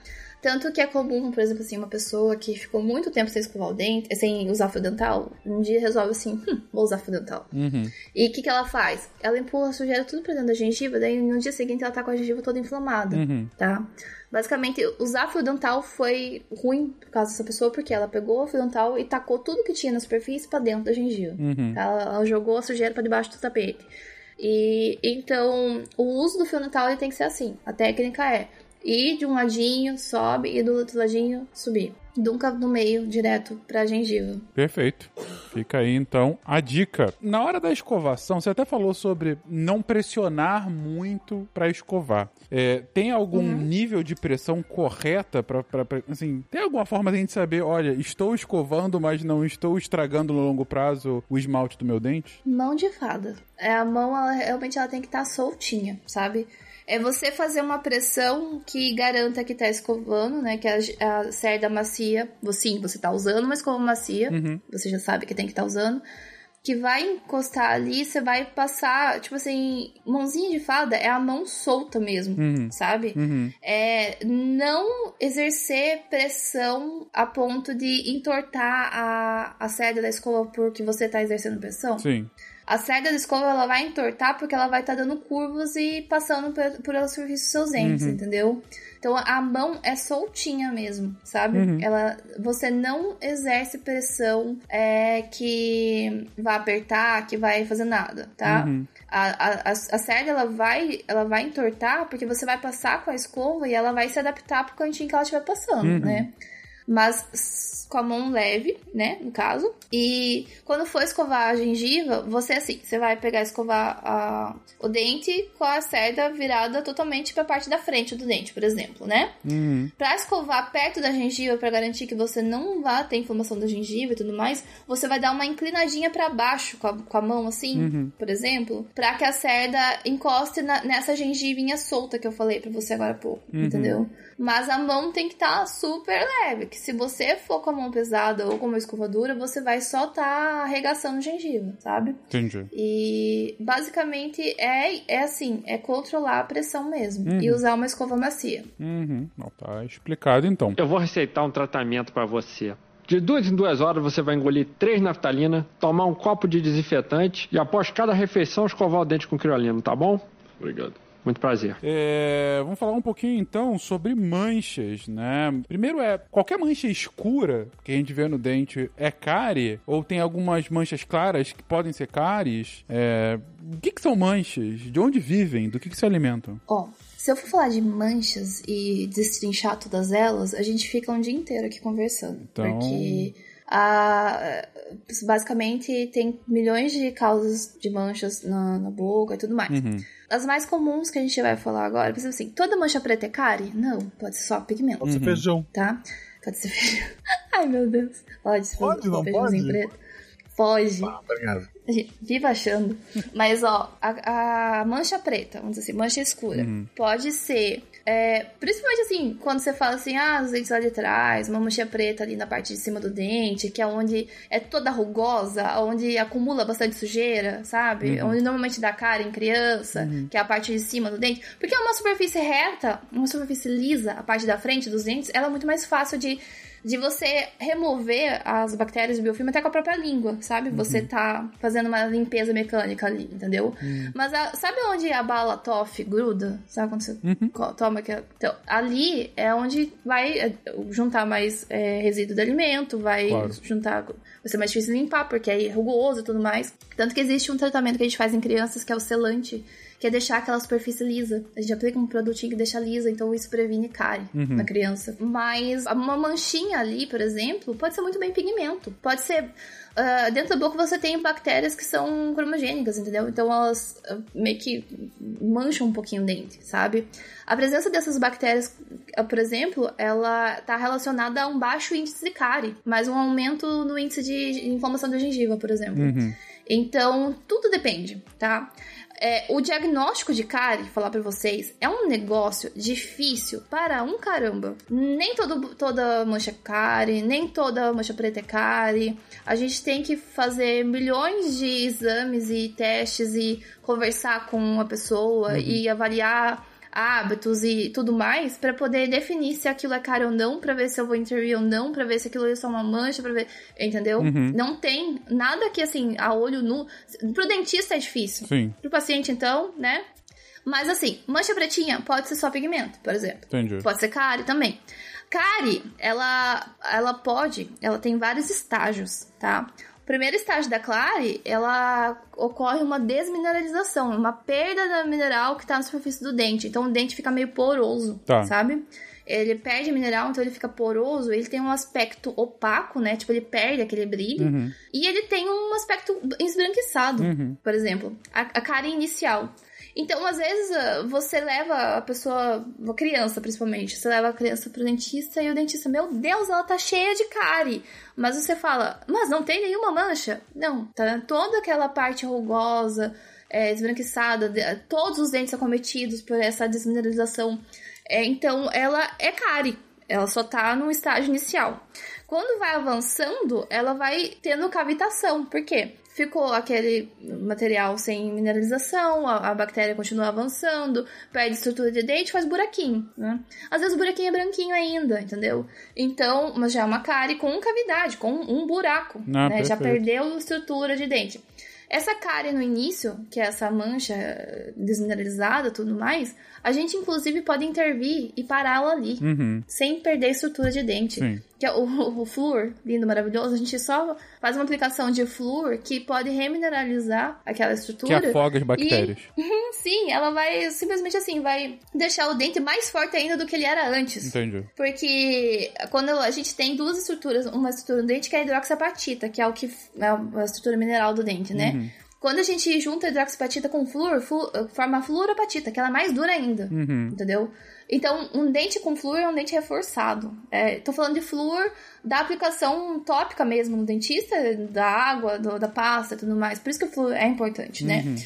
Tanto que é comum, por exemplo, assim, uma pessoa que ficou muito tempo sem escovar o dente, sem usar fio dental, um dia resolve assim, hum, vou usar fio dental. Uhum. E o que, que ela faz? Ela empurra a sujeira tudo pra dentro da gengiva, daí no dia seguinte ela tá com a gengiva toda inflamada, Uhum. tá? Basicamente, usar fio dental foi ruim por causa dessa pessoa, porque ela pegou o fio dental e tacou tudo que tinha na superfície pra dentro da gengiva. Uhum. Ela, ela jogou a sujeira pra debaixo do tapete. E então, o uso do fio dental ele tem que ser assim. A técnica é ir de um ladinho, sobe, e do outro ladinho, subir. Nunca no meio, direto pra gengiva. Perfeito. Fica aí então a dica. Na hora da escovação, você até falou sobre não pressionar muito para escovar. É, tem algum uhum. nível de pressão correta para assim, tem alguma forma de a gente saber, olha, estou escovando, mas não estou estragando no longo prazo o esmalte do meu dente? Mão de fada. É a mão, ela, realmente ela tem que estar tá soltinha, sabe? É você fazer uma pressão que garanta que tá escovando, né? Que a, a cerda macia, sim, você tá usando uma escova macia, uhum. você já sabe que tem que estar tá usando. Que vai encostar ali, você vai passar, tipo assim, mãozinha de fada é a mão solta mesmo, uhum. sabe? Uhum. É não exercer pressão a ponto de entortar a, a cerda da escova porque você tá exercendo pressão. Sim. A cerda da escova ela vai entortar porque ela vai estar tá dando curvas e passando por, por ela dos seus dentes, uhum. entendeu? Então a mão é soltinha mesmo, sabe? Uhum. Ela, você não exerce pressão é, que vai apertar, que vai fazer nada, tá? Uhum. A, a, a, cerda ela vai, ela vai entortar porque você vai passar com a escova e ela vai se adaptar pro cantinho que ela estiver passando, uhum. né? Mas com a mão leve, né, no caso. E quando for escovar a gengiva, você assim, você vai pegar e escovar a, o dente com a cerda virada totalmente para a parte da frente do dente, por exemplo, né? Uhum. Para escovar perto da gengiva para garantir que você não vá ter inflamação da gengiva e tudo mais, você vai dar uma inclinadinha para baixo com a, com a, mão assim, uhum. por exemplo, para que a cerda encoste na, nessa gengivinha solta que eu falei para você agora há pouco, uhum. entendeu? Mas a mão tem que estar tá super leve, que se você for com a mão pesada ou com uma escovadura, você vai só estar tá arregaçando gengiva, sabe? Entendi. E basicamente é, é assim, é controlar a pressão mesmo uhum. e usar uma escova macia. Uhum. Não, tá explicado então. Eu vou receitar um tratamento para você. De duas em duas horas você vai engolir três naftalina, tomar um copo de desinfetante e após cada refeição escovar o dente com criolina, tá bom? Obrigado. Muito prazer. É, vamos falar um pouquinho então sobre manchas, né? Primeiro é, qualquer mancha escura que a gente vê no dente é cárie? Ou tem algumas manchas claras que podem ser cáries? É, o que, que, são manchas? De onde vivem? Do que, que se alimentam? Ó, se eu for falar de manchas e destrinchar todas elas, a gente fica um dia inteiro aqui conversando. Então... Porque a, basicamente tem milhões de causas de manchas na, na boca e tudo mais. Uhum. As mais comuns que a gente vai falar agora, por exemplo assim, toda mancha preta é cárie? Não, pode ser só pigmento. Pode ser uhum. feijão. Tá? Pode ser feijão. Ai, meu Deus. Pode ser pode, não feijãozinho pode? preto. Foge. Ah, obrigado. Viva achando. Mas, ó, a, a, mancha preta, vamos dizer assim, mancha escura, uhum. pode ser. É, principalmente assim, quando você fala assim, ah, os dentes lá de trás, uma mancha preta ali na parte de cima do dente, que é onde é toda rugosa, onde acumula bastante sujeira, sabe? Uhum. Onde normalmente dá cara em criança, uhum. que é a parte de cima do dente. Porque é uma superfície reta, uma superfície lisa, a parte da frente dos dentes, ela é muito mais fácil de de você remover as bactérias do biofilme até com a própria língua, sabe? Uhum. Você tá fazendo uma limpeza mecânica ali, entendeu? Uhum. Mas a, sabe onde a bala toff gruda? Sabe quando você uhum. toma que então, ali é onde vai é, juntar mais é, resíduo de alimento, vai claro. juntar vai ser mais difícil limpar porque é rugoso e tudo mais. Tanto que existe um tratamento que a gente faz em crianças que é o selante que é deixar aquela superfície lisa. A gente aplica um produtinho que deixa lisa, então isso previne cárie uhum. na criança. Mas uma manchinha ali, por exemplo, pode ser muito bem pigmento. Pode ser Uh, dentro da boca você tem bactérias que são cromogênicas, entendeu? Então elas uh, meio que mancham um pouquinho o dente, sabe? A presença dessas bactérias, uh, por exemplo, ela está relacionada a um baixo índice de cárie, mas um aumento no índice de inflamação da gengiva, por exemplo. Uhum. Então, tudo depende, tá? É, o diagnóstico de cárie, falar para vocês, é um negócio difícil para um caramba. Nem todo, toda mancha é cárie, nem toda mancha preta é cárie. A gente tem que fazer milhões de exames e testes e conversar com a pessoa uhum. e avaliar hábitos e tudo mais para poder definir se aquilo é caro ou não, para ver se eu vou intervir ou não, para ver se aquilo é só uma mancha, para ver, entendeu? Uhum. Não tem nada que assim, a olho nu, pro dentista é difícil. Sim. Pro paciente então, né? Mas assim, mancha pretinha pode ser só pigmento, por exemplo. Entendi. Pode ser cárie também. Cárie, ela, ela pode, ela tem vários estágios, tá? Primeiro estágio da Clare, ela ocorre uma desmineralização, uma perda da mineral que tá na superfície do dente. Então o dente fica meio poroso, Tá. sabe? Ele perde mineral, então ele fica poroso, ele tem um aspecto opaco, né? Tipo, ele perde aquele brilho. Uhum. E ele tem um aspecto esbranquiçado, Uhum. por exemplo. A, a cara inicial. Então, às vezes, ah, você leva a pessoa, uma criança principalmente, você leva a criança pro dentista e o dentista, meu Deus, ela tá cheia de cárie. Mas você fala, mas não tem nenhuma mancha? Não, tá toda aquela parte rugosa, é, esbranquiçada, todos os dentes acometidos por essa desmineralização. É, então, ela é cárie. Ela só tá no estágio inicial. Quando vai avançando, ela vai tendo cavitação. Por quê? Ficou aquele material sem mineralização, a, a bactéria continua avançando, perde estrutura de dente, faz buraquinho, né? Às vezes o buraquinho é branquinho ainda, entendeu? Então, mas já é uma cárie com cavidade, com um buraco, Ah, né? Já perdeu estrutura de dente. Essa cárie no início, que é essa mancha eh, desmineralizada e tudo mais, a gente inclusive pode intervir e pará-la ali, Uhum. sem perder estrutura de dente. Sim. Que é o, o flúor, lindo, maravilhoso, a gente só faz uma aplicação de flúor que pode remineralizar aquela Que estrutura. afoga as bactérias. Sim, ela vai simplesmente assim, vai deixar o dente mais forte ainda do que ele era antes. Entendi. Porque quando a gente tem duas estruturas, uma estrutura do dente que é a hidroxapatita, que é o que é a estrutura mineral do dente, né? Uhum. Quando a gente junta a hidroxapatita com flúor, flu- forma a fluoropatita, que ela é mais dura ainda, Uhum. entendeu? Então, um dente com flúor é um dente reforçado. É, tô falando de flúor da aplicação tópica mesmo no dentista, da água, do- da pasta e tudo mais. Por isso que o flúor é importante, né? Uhum.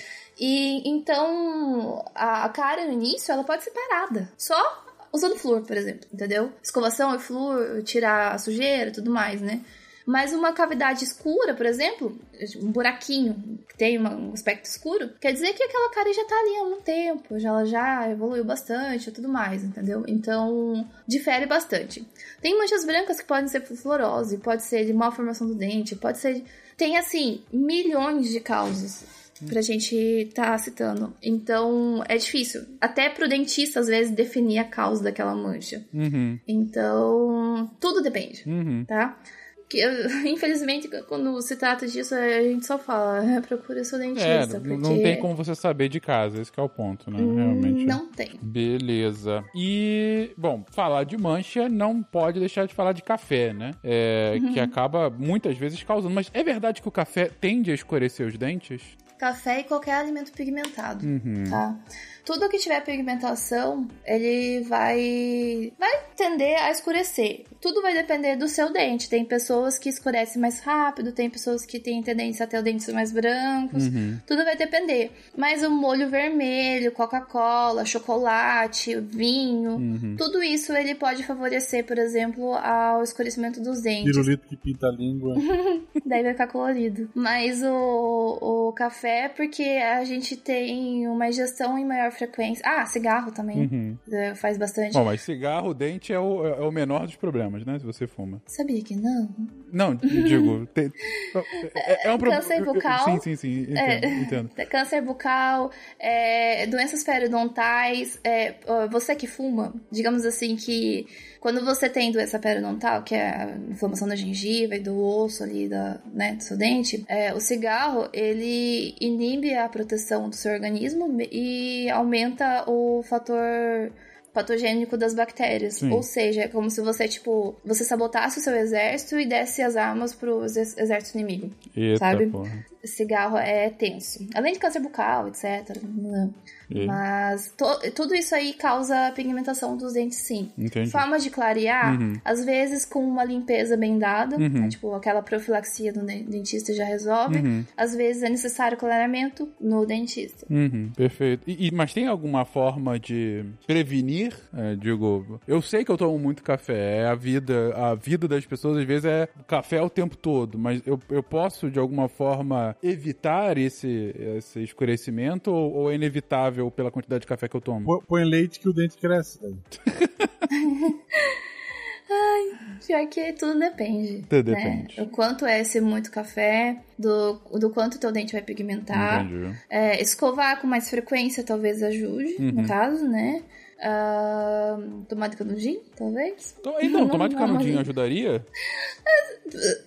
E então a, a cara no início ela pode ser parada. Só usando flúor, por exemplo, entendeu? Escovação e flúor, tirar a sujeira e tudo mais, né? Mas uma cavidade escura, por exemplo, um buraquinho que tem um aspecto escuro, quer dizer que aquela cara já tá ali há algum tempo, já, ela já evoluiu bastante e tudo mais, entendeu? Então, difere bastante. Tem manchas brancas que podem ser por fluorose, pode ser de malformação do dente, pode ser. Tem, assim, milhões de causas pra gente tá citando. Então, é difícil. Até pro dentista, às vezes, definir a causa daquela mancha. Uhum. Então, tudo depende, Uhum. tá? Que, infelizmente, quando se trata disso, a gente só fala, "Ah, procura seu É, dentista. n- porque não tem como você saber de casa, esse que é o ponto, né? Realmente. Não tem. Beleza. E, bom, falar de mancha não pode deixar de falar de café, né? É, Uhum. Que acaba muitas vezes causando. Mas é verdade que o café tende a escurecer os dentes? Café e qualquer alimento pigmentado, Uhum. tá? Tudo que tiver pigmentação, ele vai vai tender a escurecer. Tudo vai depender do seu dente. Tem pessoas que escurecem mais rápido, tem pessoas que têm tendência a ter os dentes mais brancos. Uhum. Tudo vai depender. Mas o molho vermelho, Coca-Cola, chocolate, vinho, Uhum. tudo isso ele pode favorecer, por exemplo, ao escurecimento dos dentes. Pirulito que pinta a língua. Daí vai ficar colorido. Mas o, o café, é porque a gente tem uma ingestão em maior frequência. Ah, cigarro também. Uhum. É, Faz bastante. Bom, mas cigarro, dente é o, é o menor dos problemas, né? Se você fuma. Sabia que não? Não, digo. tem- é, é um problema. Câncer bucal. Sim, sim, sim. Entendo. É. entendo. Câncer bucal, é, doenças periodontais. é, você que fuma, digamos assim que quando você tem doença periodontal, que é a inflamação da gengiva e do osso ali da, né, do seu dente, é, o cigarro ele inibe a proteção do seu organismo e aumenta o fator patogênico das bactérias. Sim. Ou seja, é como se você, tipo, você sabotasse o seu exército e desse as armas pro ex- exército inimigo Eita, sabe? porra. Cigarro é tenso. Além de câncer bucal, etc. né? E- Mas to- tudo isso aí causa pigmentação dos dentes, sim. Entendi. Forma de clarear, Uhum. às vezes com uma limpeza bem dada, Uhum. né? tipo aquela profilaxia do de- dentista já resolve. Uhum. Às vezes é necessário clareamento no dentista. Uhum, perfeito. E, e- mas tem alguma forma de prevenir? É, digo, eu sei que eu tomo muito café. É a vida, a vida das pessoas às vezes é café o tempo todo. Mas eu, eu posso de alguma forma evitar esse, esse escurecimento ou, ou é inevitável pela quantidade de café que eu tomo? Põe- Põe leite que o dente cresce. velho. Pior que tudo depende. Tudo né? depende. O quanto é esse muito café, do, do quanto teu dente vai pigmentar. Entendi. É, escovar com mais frequência talvez ajude, Uhum. no caso, né? Tomar de canudinho, talvez. To- Então, Não, tomar de não, canudinho ajudaria?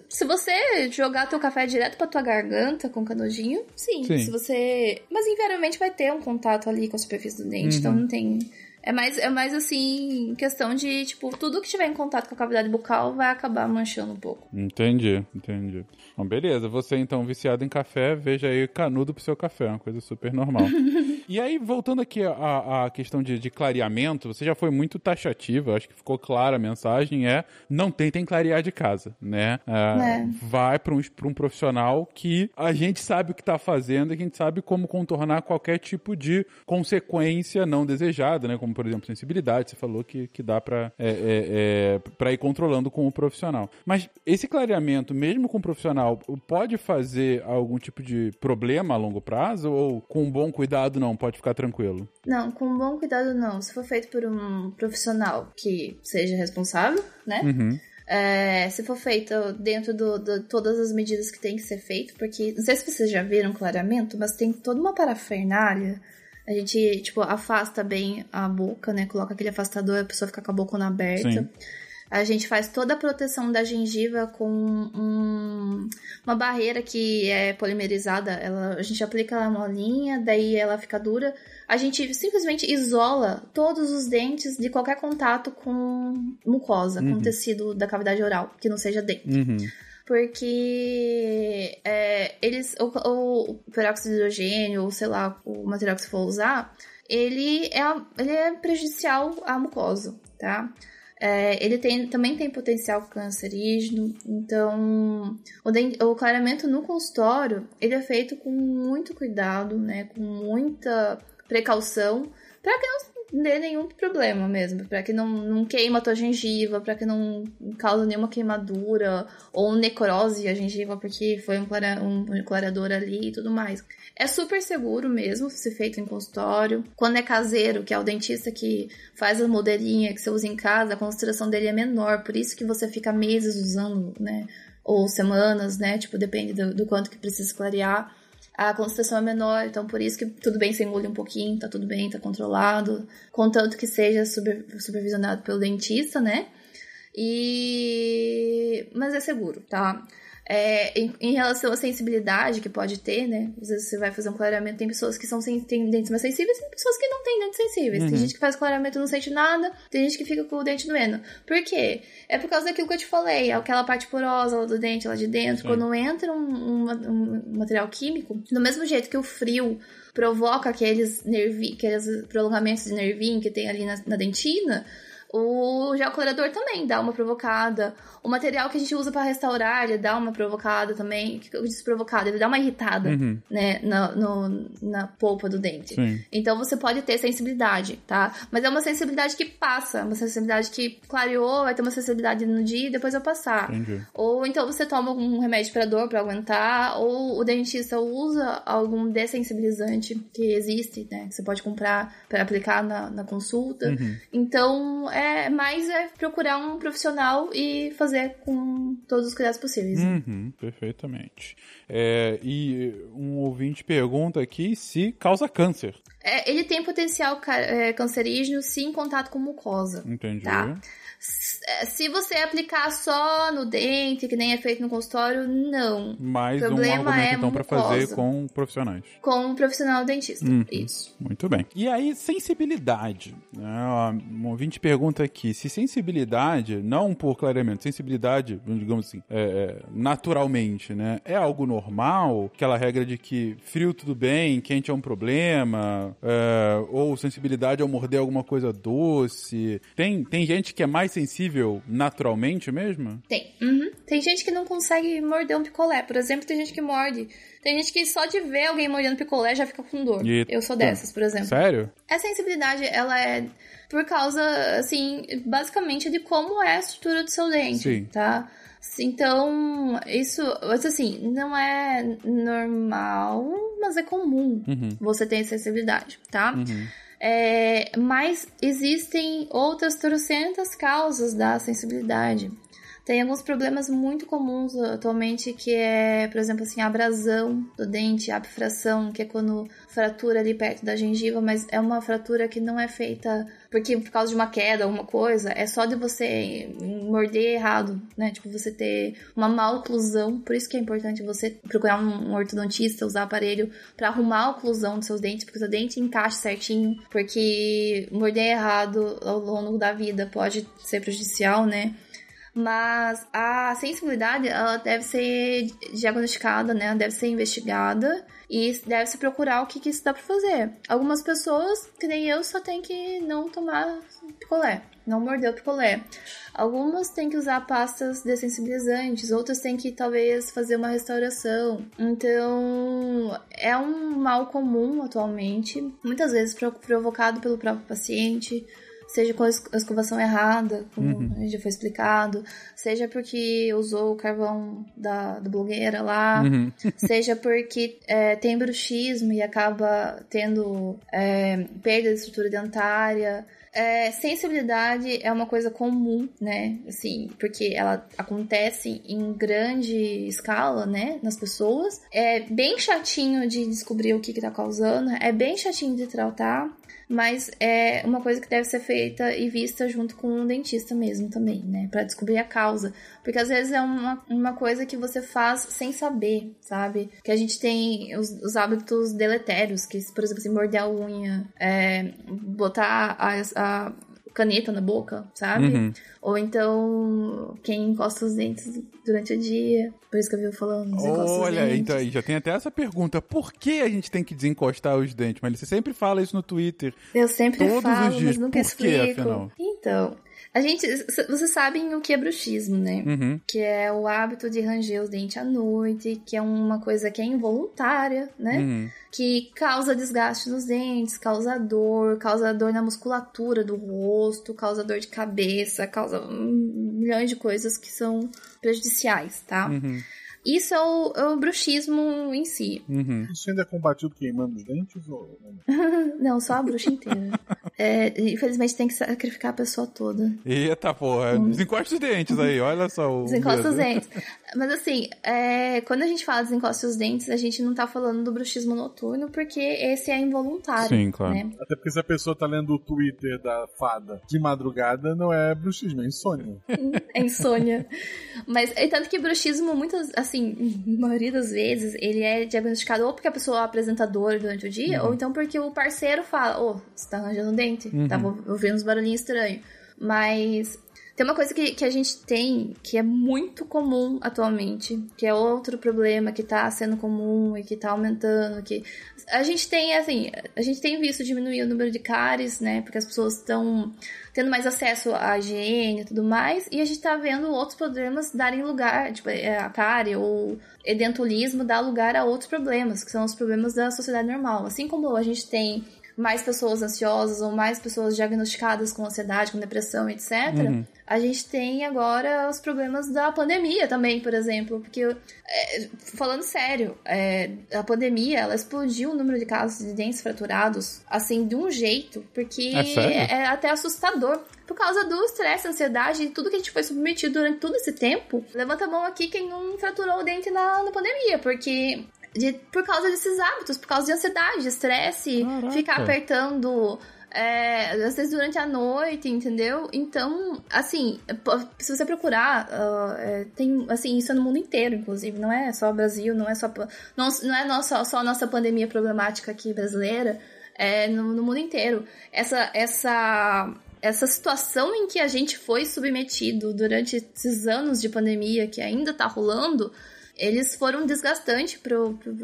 Se você jogar teu café direto pra tua garganta com canudinho, sim. Sim. Se você. Mas invariavelmente vai ter um contato ali com a superfície do dente, então não tem. É mais, é mais assim, questão de, tipo, tudo que tiver em contato com a cavidade bucal vai acabar manchando um pouco. Entendi, entendi. Então, beleza. Você, então, viciado em café, veja aí canudo pro seu café. Uma coisa super normal. e aí, voltando aqui à, à questão de, de clareamento, você já foi muito taxativa. Acho que ficou clara a mensagem. É, não tentem clarear de casa, né? É, É. Vai para um, pra um profissional que a gente sabe o que tá fazendo e que a gente sabe como contornar qualquer tipo de consequência não desejada, né? Como, por exemplo, sensibilidade. Você falou que, que dá pra, é, é, é, ir controlando com o profissional. Mas esse clareamento, mesmo com o profissional, pode fazer algum tipo de problema a longo prazo? Ou com bom cuidado, não? Pode ficar tranquilo? Não, com bom cuidado não. Se for feito por um profissional que seja responsável, né? Uhum. É, se for feito dentro de todas as medidas que tem que ser feito, porque não sei se vocês já viram clareamento, mas tem toda uma parafernália. A gente, tipo, afasta bem a boca, né? Coloca aquele afastador, a pessoa fica com a boca aberta. Sim. A gente faz toda a proteção da gengiva com um- uma barreira que é polimerizada. Ela, a gente aplica ela molinha, daí ela fica dura. A gente simplesmente isola todos os dentes de qualquer contato com mucosa, com tecido da cavidade oral, que não seja dente. Uhum. Porque é, eles. O, o, o peróxido de hidrogênio, ou sei lá, o material que você for usar, ele é, ele é prejudicial à mucosa, tá? É, ele tem, também tem potencial cancerígeno, então o, den- o clareamento no consultório ele é feito com muito cuidado, né, com muita precaução, para que não dê nenhum problema mesmo, para que não, não queima a tua gengiva, para que não cause nenhuma queimadura ou necrose a gengiva porque foi um, clara, um clareador ali e tudo mais. É super seguro mesmo ser feito em consultório. Quando é caseiro, que é o dentista que faz a modelinha que você usa em casa, a concentração dele é menor, por isso que você fica meses usando, né? Ou semanas, né? Tipo, depende do, do quanto que precisa clarear. A concentração é menor, então por isso que tudo bem você engole um pouquinho, tá tudo bem, tá controlado. Contanto que seja super, supervisionado pelo dentista, né? E. Mas é seguro, tá? É, em, em relação à sensibilidade que pode ter, né? Às vezes você vai fazer um clareamento, tem pessoas que são têm dentes mais sensíveis e tem pessoas que não têm dentes sensíveis. Tem gente que faz clareamento e não sente nada, tem gente que fica com o dente doendo. Por quê? É por causa daquilo que eu te falei, aquela parte porosa lá do dente, lá de dentro, Sim. quando entra um, um- um material químico, do mesmo jeito que o frio provoca aqueles, nervi, aqueles prolongamentos de nervinho que tem ali na, na dentina, o gel clareador também dá uma provocada. O material que a gente usa para restaurar, ele dá uma provocada também. O que eu disse provocada? Ele dá uma irritada, Uhum. né, na, no- na polpa do dente. Sim. Então você pode ter sensibilidade, tá? Mas é uma sensibilidade que passa, uma sensibilidade que clareou, vai ter uma sensibilidade no dia e depois vai passar. Entendi. Ou então você toma um remédio para dor para aguentar, ou o dentista usa algum dessensibilizante que existe, né? Que você pode comprar para aplicar na, na consulta. Uhum. Então, é mais é procurar um profissional e fazer com todos os cuidados possíveis. Uhum, perfeitamente. É, e um ouvinte pergunta aqui se causa câncer. É, ele tem potencial é, cancerígeno se em contato com mucosa. Entendi. Tá. Se você aplicar só no dente, que nem é feito no consultório, não. Mais um Problema argumento é então para fazer com profissionais. Com um profissional dentista. Uhum. Isso. Muito bem. E aí, sensibilidade. né? Um ouvinte pergunta aqui se sensibilidade, não por clareamento, sensibilidade, digamos assim, é, é, naturalmente, né? É algo normal? Aquela regra de que frio tudo bem, quente é um problema, é, ou sensibilidade ao morder alguma coisa doce. Tem, tem gente que é mais sensível naturalmente mesmo? Tem. Uhum. Tem gente que não consegue morder um picolé. Por exemplo, tem gente que morde. Tem gente que só de ver alguém mordendo picolé já fica com dor. Eita. Eu sou dessas, por exemplo. Sério? Essa sensibilidade, ela é por causa, assim, basicamente de como é a estrutura do seu dente, Sim. tá? Então, isso, assim, não é normal, mas é comum Uhum. você ter sensibilidade, tá? Uhum. É, mas existem outras trocentas causas da sensibilidade. Tem alguns problemas muito comuns atualmente, que é, por exemplo, assim, abrasão do dente, abfração, que é quando fratura ali perto da gengiva, mas é uma fratura que não é feita porque por causa de uma queda, alguma coisa, é só de você morder errado, né? Tipo, você ter uma má oclusão, por isso que é importante você procurar um ortodontista, usar aparelho para arrumar a oclusão dos seus dentes, porque o seu dente encaixe certinho, porque morder errado ao longo da vida pode ser prejudicial, né? Mas a sensibilidade ela deve ser diagnosticada, né? Deve ser investigada e deve se procurar o que, que isso dá para fazer. Algumas pessoas, que nem eu, só tem que não tomar picolé, não morder o picolé. Algumas têm que usar pastas dessensibilizantes, outras têm que talvez fazer uma restauração. Então, é um mal comum atualmente, muitas vezes provocado pelo próprio paciente seja com a escovação errada, como uhum. já foi explicado, seja porque usou o carvão da, da blogueira lá, uhum. seja porque é, tem bruxismo e acaba tendo é, perda de estrutura dentária. É, sensibilidade é uma coisa comum, né? Assim, porque ela acontece em grande escala, né? Nas pessoas. É bem chatinho de descobrir o que, que tá causando, é bem chatinho de tratar mas é uma coisa que deve ser feita e vista junto com um dentista mesmo também, né? Para descobrir a causa. Porque às vezes é uma, uma coisa que você faz sem saber, sabe? Que a gente tem os, os hábitos deletérios, que, por exemplo, se morder a unha, é, botar a, a caneta na boca, sabe? Uhum. Ou então quem encosta os dentes durante o dia. Por isso que eu vi falando. Olha, então aí já tem até essa pergunta: por que a gente tem que desencostar os dentes? Mas você sempre fala isso no Twitter. Eu sempre todos falo, os dias. mas nunca por explico. Quê, afinal? Então. A gente, vocês sabem o que é bruxismo, né? Uhum. Que é o hábito de ranger os dentes à noite, que é uma coisa que é involuntária, né? Uhum. Que causa desgaste nos dentes, causa dor, causa dor na musculatura do rosto, causa dor de cabeça, causa milhões de coisas que são prejudiciais, tá? Uhum. Isso é o, é o, bruxismo em si. Uhum. Isso ainda é combatido queimando os dentes? Ou... não, só a bruxa inteira. é, infelizmente tem que sacrificar a pessoa toda. Eita porra, hum. desencosta os dentes aí, olha só. O desencosta os dentes. Mas assim, é, quando a gente fala desencosta os dentes, a gente não tá falando do bruxismo noturno, porque esse é involuntário. Sim, claro. Né? Até porque se a pessoa tá lendo o Twitter da fada de madrugada, não é bruxismo, é insônia. é insônia. Mas, e tanto que bruxismo, muitas, assim, assim, a maioria das vezes, ele é diagnosticado ou porque a pessoa é apresentadora durante o dia, uhum. ou então porque o parceiro fala, ô, oh, você tá arranjando dente, uhum. tava ouvindo uns barulhinhos estranhos. Mas tem uma coisa que, que a gente tem que é muito comum atualmente, que é outro problema que tá sendo comum e que tá aumentando, que a gente tem, assim, a gente tem visto diminuir o número de cáries, né, porque as pessoas estão tendo mais acesso à higiene e tudo mais, e a gente tá vendo outros problemas darem lugar, tipo, é, a cárie ou edentulismo dá lugar a outros problemas, que são os problemas da sociedade normal. Assim como a gente tem mais pessoas ansiosas ou mais pessoas diagnosticadas com ansiedade, com depressão, etc. Uhum. A gente tem agora os problemas da pandemia também, por exemplo, porque é, falando sério, é, a pandemia ela explodiu o número de casos de dentes fraturados assim de um jeito, porque é, é até assustador por causa do estresse, ansiedade e tudo que a gente foi submetido durante todo esse tempo. Levanta a mão aqui quem não fraturou o dente na, na pandemia, porque de, por causa desses hábitos, por causa de ansiedade, de estresse, ficar apertando. É, às vezes durante a noite, entendeu? Então, assim, se você procurar, uh, é, tem, assim, isso é no mundo inteiro, inclusive, não é só Brasil, não é só, não, não é nossa, só a nossa pandemia problemática aqui brasileira, é no, no mundo inteiro. Essa, essa, essa situação em que a gente foi submetido durante esses anos de pandemia que ainda tá rolando, eles foram desgastantes para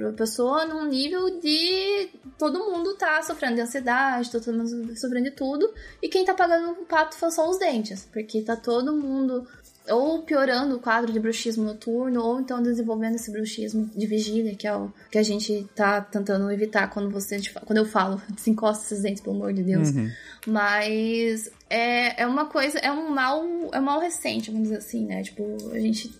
a pessoa num nível de todo mundo tá sofrendo de ansiedade, todo mundo sofrendo de tudo, e quem tá pagando o pato são os dentes, porque tá todo mundo ou piorando o quadro de bruxismo noturno, ou então desenvolvendo esse bruxismo de vigília, que é o que a gente tá tentando evitar quando você quando eu falo, desencosta esses dentes, pelo amor de Deus. Uhum. Mas é, é uma coisa, é um mal, é um mal recente, vamos dizer assim, né? Tipo, a gente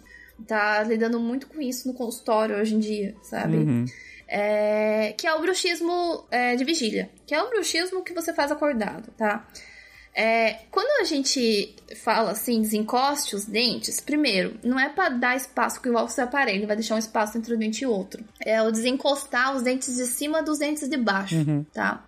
tá lidando muito com isso no consultório hoje em dia, sabe? Uhum. É, que é o bruxismo é, de vigília, que é o bruxismo que você faz acordado, tá? É, quando a gente fala assim, desencoste os dentes, primeiro, não é para dar espaço que igual você aparelho, vai deixar um espaço entre um dente e outro. É o desencostar os dentes de cima dos dentes de baixo, uhum. tá?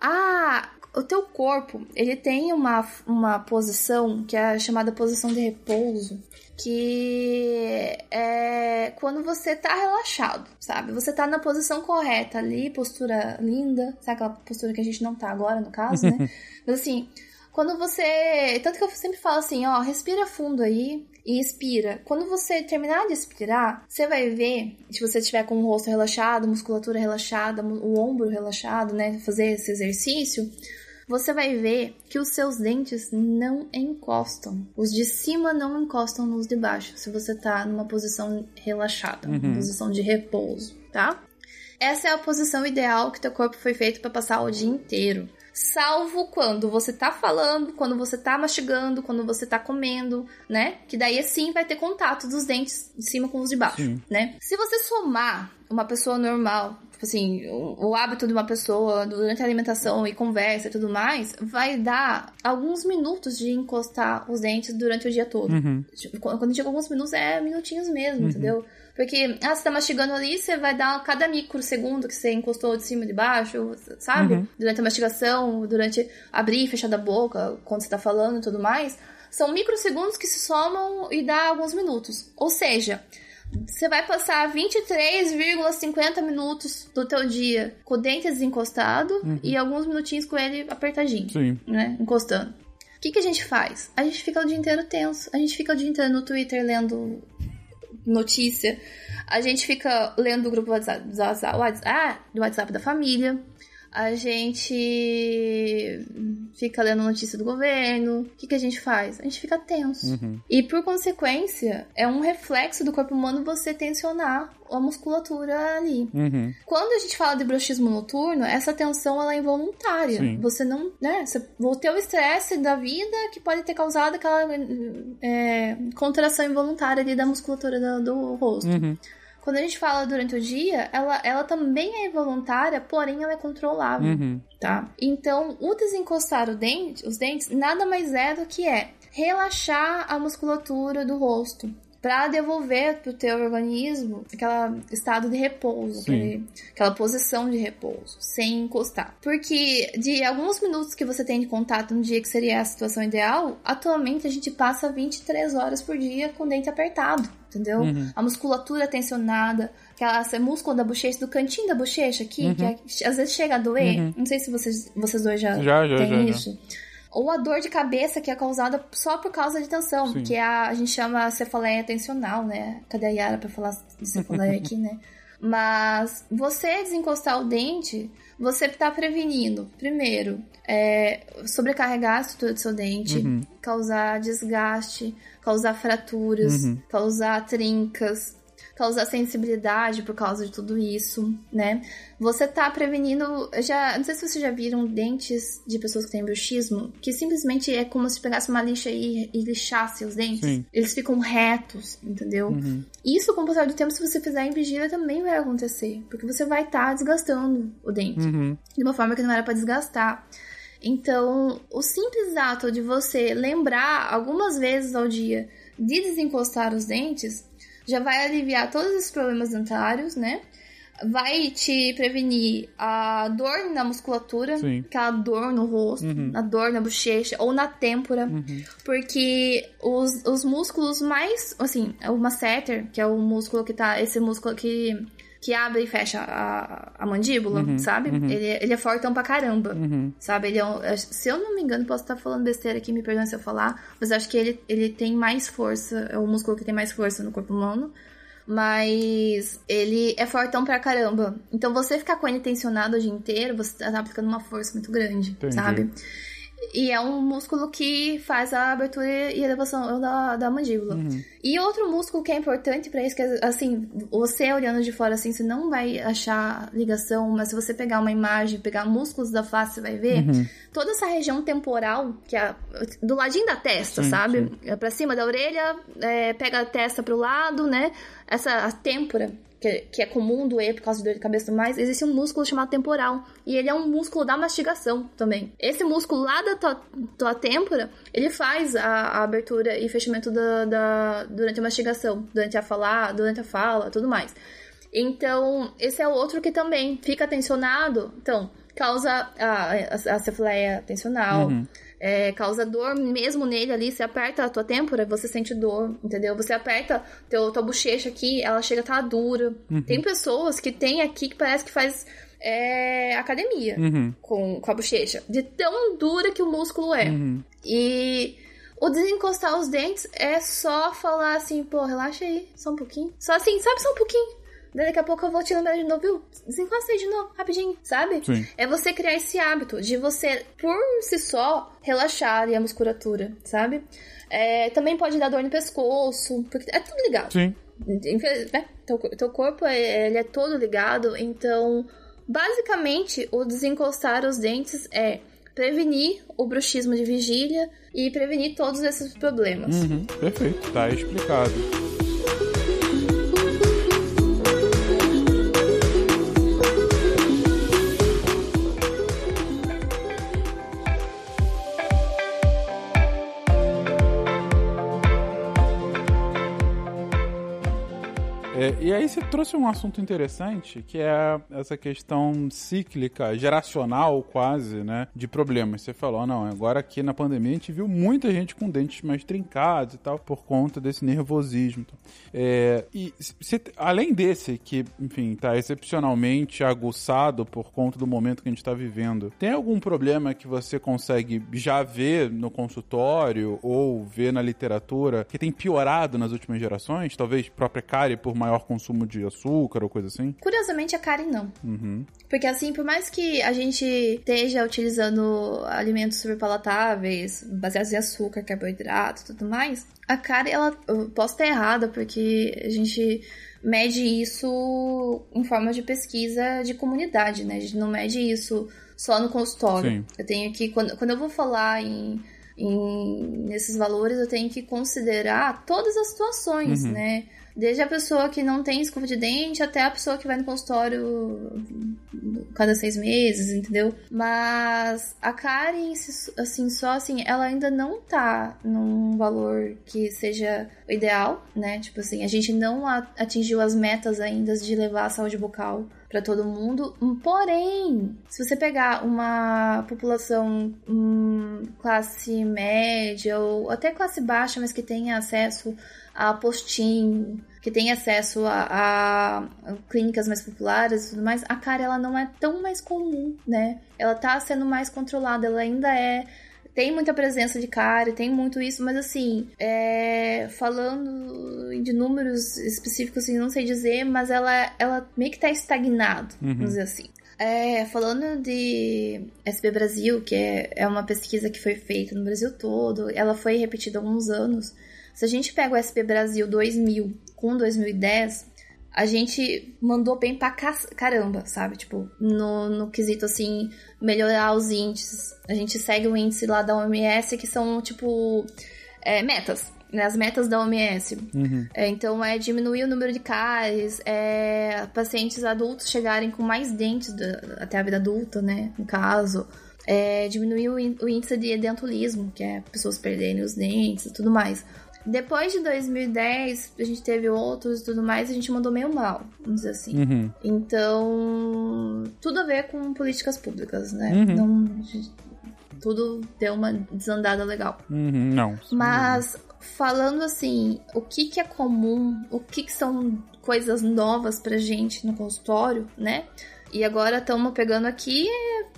Ah, o teu corpo, ele tem uma, uma posição que é chamada posição de repouso, que é quando você tá relaxado, sabe? Você tá na posição correta ali, postura linda, sabe aquela postura que a gente não tá agora, no caso, né? Mas assim, quando você. Tanto que eu sempre falo assim, ó, respira fundo aí e expira. Quando você terminar de expirar, você vai ver, se você tiver com o rosto relaxado, musculatura relaxada, o ombro relaxado, né? Fazer esse exercício você vai ver que os seus dentes não encostam. Os de cima não encostam nos de baixo, se você tá numa posição relaxada, uhum. uma posição de repouso, tá? Essa é a posição ideal que teu corpo foi feito para passar o dia inteiro. Salvo quando você tá falando, quando você tá mastigando, quando você tá comendo, né? Que daí sim vai ter contato dos dentes de cima com os de baixo, sim. né? Se você somar uma pessoa normal tipo assim, o, o, hábito de uma pessoa durante a alimentação e conversa e tudo mais, vai dar alguns minutos de encostar os dentes durante o dia todo. Uhum. Tipo, quando digo alguns minutos, é minutinhos mesmo, uhum. entendeu? Porque, ah, você tá mastigando ali, você vai dar cada microsegundo que você encostou de cima e de baixo, sabe? Uhum. Durante a mastigação, durante abrir e fechar da boca, quando você tá falando e tudo mais. São microsegundos que se somam e dá alguns minutos. Ou seja, você vai passar 23,50 minutos do teu dia com o dente desencostado uhum. e alguns minutinhos com ele apertadinho, Sim. né? Encostando. O que, que a gente faz? A gente fica o dia inteiro tenso. A gente fica o dia inteiro no Twitter lendo notícia. A gente fica lendo o grupo do WhatsApp, do WhatsApp, ah, do WhatsApp da família a gente fica lendo notícia do governo. O que, que a gente faz? A gente fica tenso. Uhum. E por consequência, é um reflexo do corpo humano você tensionar a musculatura ali. Uhum. Quando a gente fala de bruxismo noturno, essa tensão ela é involuntária. Sim. Você não, né? Você ter o estresse da vida que pode ter causado aquela é, contração involuntária ali da musculatura do, do rosto. Uhum. Quando a gente fala durante o dia, ela, ela também é involuntária, porém ela é controlável, uhum. tá? Então, o desencostar o dente, os dentes nada mais é do que é relaxar a musculatura do rosto para devolver pro teu organismo aquele estado de repouso, aquele, aquela posição de repouso, sem encostar. Porque de alguns minutos que você tem de contato no dia que seria a situação ideal, atualmente a gente passa 23 horas por dia com o dente apertado, entendeu? Uhum. A musculatura tensionada, aquela músculo da bochecha, do cantinho da bochecha aqui, uhum. que é, às vezes chega a doer. Uhum. Não sei se vocês, vocês dois já, já, já têm já, isso. Já. Ou a dor de cabeça que é causada só por causa de tensão, Sim. que é a, a gente chama cefaleia tensional, né? Cadê a Yara pra falar de cefaleia aqui, né? Mas você desencostar o dente, você tá prevenindo, primeiro, é, sobrecarregar a estrutura do seu dente, uhum. causar desgaste, causar fraturas, uhum. causar trincas, causar sensibilidade por causa de tudo isso, né? Você tá prevenindo. Já, não sei se vocês já viram dentes de pessoas que têm bruxismo, que simplesmente é como se pegasse uma lixa e, e lixasse os dentes. Sim. Eles ficam retos, entendeu? Uhum. Isso, com o passar do tempo, se você fizer em vigília, também vai acontecer. Porque você vai estar tá desgastando o dente. Uhum. De uma forma que não era para desgastar. Então, o simples ato de você lembrar algumas vezes ao dia de desencostar os dentes já vai aliviar todos esses problemas dentários, né? Vai te prevenir a dor na musculatura, Sim. aquela dor no rosto, uhum. a dor na bochecha ou na têmpora, uhum. porque os, os músculos mais, assim, o masseter, que é o músculo que tá, esse músculo que que abre e fecha a, a mandíbula, uhum, sabe? Uhum. Ele, ele é fortão pra caramba, uhum. sabe? Ele é um, se eu não me engano, posso estar falando besteira aqui, me perdoe se eu falar, mas acho que ele, ele tem mais força, é o músculo que tem mais força no corpo humano. Mas ele é fortão pra caramba. Então você ficar com ele tensionado o dia inteiro, você tá aplicando uma força muito grande, Entendi. sabe? E é um músculo que faz a abertura e elevação da, da mandíbula. Uhum. E outro músculo que é importante para isso, que assim, você olhando de fora assim, você não vai achar ligação, mas se você pegar uma imagem, pegar músculos da face, você vai ver uhum. toda essa região temporal, que é do ladinho da testa, sim, sabe? Sim. É pra cima da orelha, é, pega a testa pro lado, né? Essa a têmpora que, que é comum doer por causa de dor de cabeça e mais, existe um músculo chamado temporal. E ele é um músculo da mastigação também. Esse músculo lá da tua, tua têmpora, ele faz a, a abertura e fechamento da, da, durante a mastigação, durante a falar, durante a fala, tudo mais. Então, esse é outro que também fica tensionado. Então, causa a, a, a cefaleia tensional. Uhum é, causa dor mesmo nele ali. Você aperta a tua têmpora, você sente dor, entendeu? Você aperta teu, tua bochecha aqui, ela chega a estar tá dura. Uhum. Tem pessoas que tem aqui que parece que faz é, academia uhum. com, com a bochecha. De tão dura que o músculo é. Uhum. E o desencostar os dentes é só falar assim, pô, relaxa aí, só um pouquinho. Só assim, sabe, só um pouquinho. Daqui a pouco eu vou te lembrar de novo, viu? Desencosta aí de novo, rapidinho, sabe? Sim. É você criar esse hábito de você, por si só, relaxar ali a musculatura, sabe? É, também pode dar dor no pescoço, porque é tudo ligado. Sim. Né? Teu, teu corpo é, ele é todo ligado, então, basicamente, o desencostar os dentes é prevenir o bruxismo de vigília e prevenir todos esses problemas. Uhum, perfeito, tá explicado. Aí você trouxe um assunto interessante, que é essa questão cíclica, geracional quase, né, de problemas. Você falou, não, agora aqui na pandemia a gente viu muita gente com dentes mais trincados e tal, por conta desse nervosismo. É, e além desse, que, enfim, tá excepcionalmente aguçado por conta do momento que a gente está vivendo, tem algum problema que você consegue já ver no consultório ou ver na literatura que tem piorado nas últimas gerações? Talvez própria cárie por maior maior consumo de açúcar ou coisa assim? Curiosamente, a Karen não. Uhum. Porque assim, por mais que a gente esteja utilizando alimentos super palatáveis, baseados em açúcar, carboidrato e tudo mais, a Karen, ela, eu posso estar errada, porque a gente mede isso em forma de pesquisa de comunidade, né? A gente não mede isso só no consultório. Sim. Eu tenho que, quando, quando eu vou falar em, em, nesses valores, eu tenho que considerar todas as situações, uhum. né? Desde a pessoa que não tem escova de dente até a pessoa que vai no consultório cada seis meses, entendeu? Mas a Karen, assim, só assim, ela ainda não tá num valor que seja ideal, né? Tipo assim, a gente não atingiu as metas ainda de levar a saúde bucal para todo mundo. Porém, se você pegar uma população hum, classe média ou até classe baixa, mas que tenha acesso a postinho, que tem acesso a, a, clínicas mais populares e tudo mais, a cara ela não é tão mais comum, né? Ela tá sendo mais controlada, ela ainda é tem muita presença de cara, tem muito isso, mas assim, é, falando de números específicos, assim, não sei dizer, mas ela, ela meio que tá estagnado, uhum. vamos dizer assim. É, falando de SB Brasil, que é, é uma pesquisa que foi feita no Brasil todo, ela foi repetida há alguns anos. Se a gente pega o SP Brasil 2000 com 2010, a gente mandou bem pra caramba, sabe? Tipo, no, no quesito assim, melhorar os índices. A gente segue o índice lá da OMS, que são, tipo, é, metas. Né, as metas da OMS. Uhum. É, então, é diminuir o número de cáries, é, pacientes adultos chegarem com mais dentes até a vida adulta, né? No caso. É, diminuir o, o índice de edentulismo, que é pessoas perderem os dentes e tudo mais. Depois de 2010, a gente teve outros e tudo mais, a gente mandou meio mal, vamos dizer assim. Uhum. Então, tudo a ver com políticas públicas, né? Uhum. Não, tudo deu uma desandada legal. Uhum, não. Mas, falando assim, o que que é comum, o que que são coisas novas pra gente no consultório, né? E agora estamos pegando aqui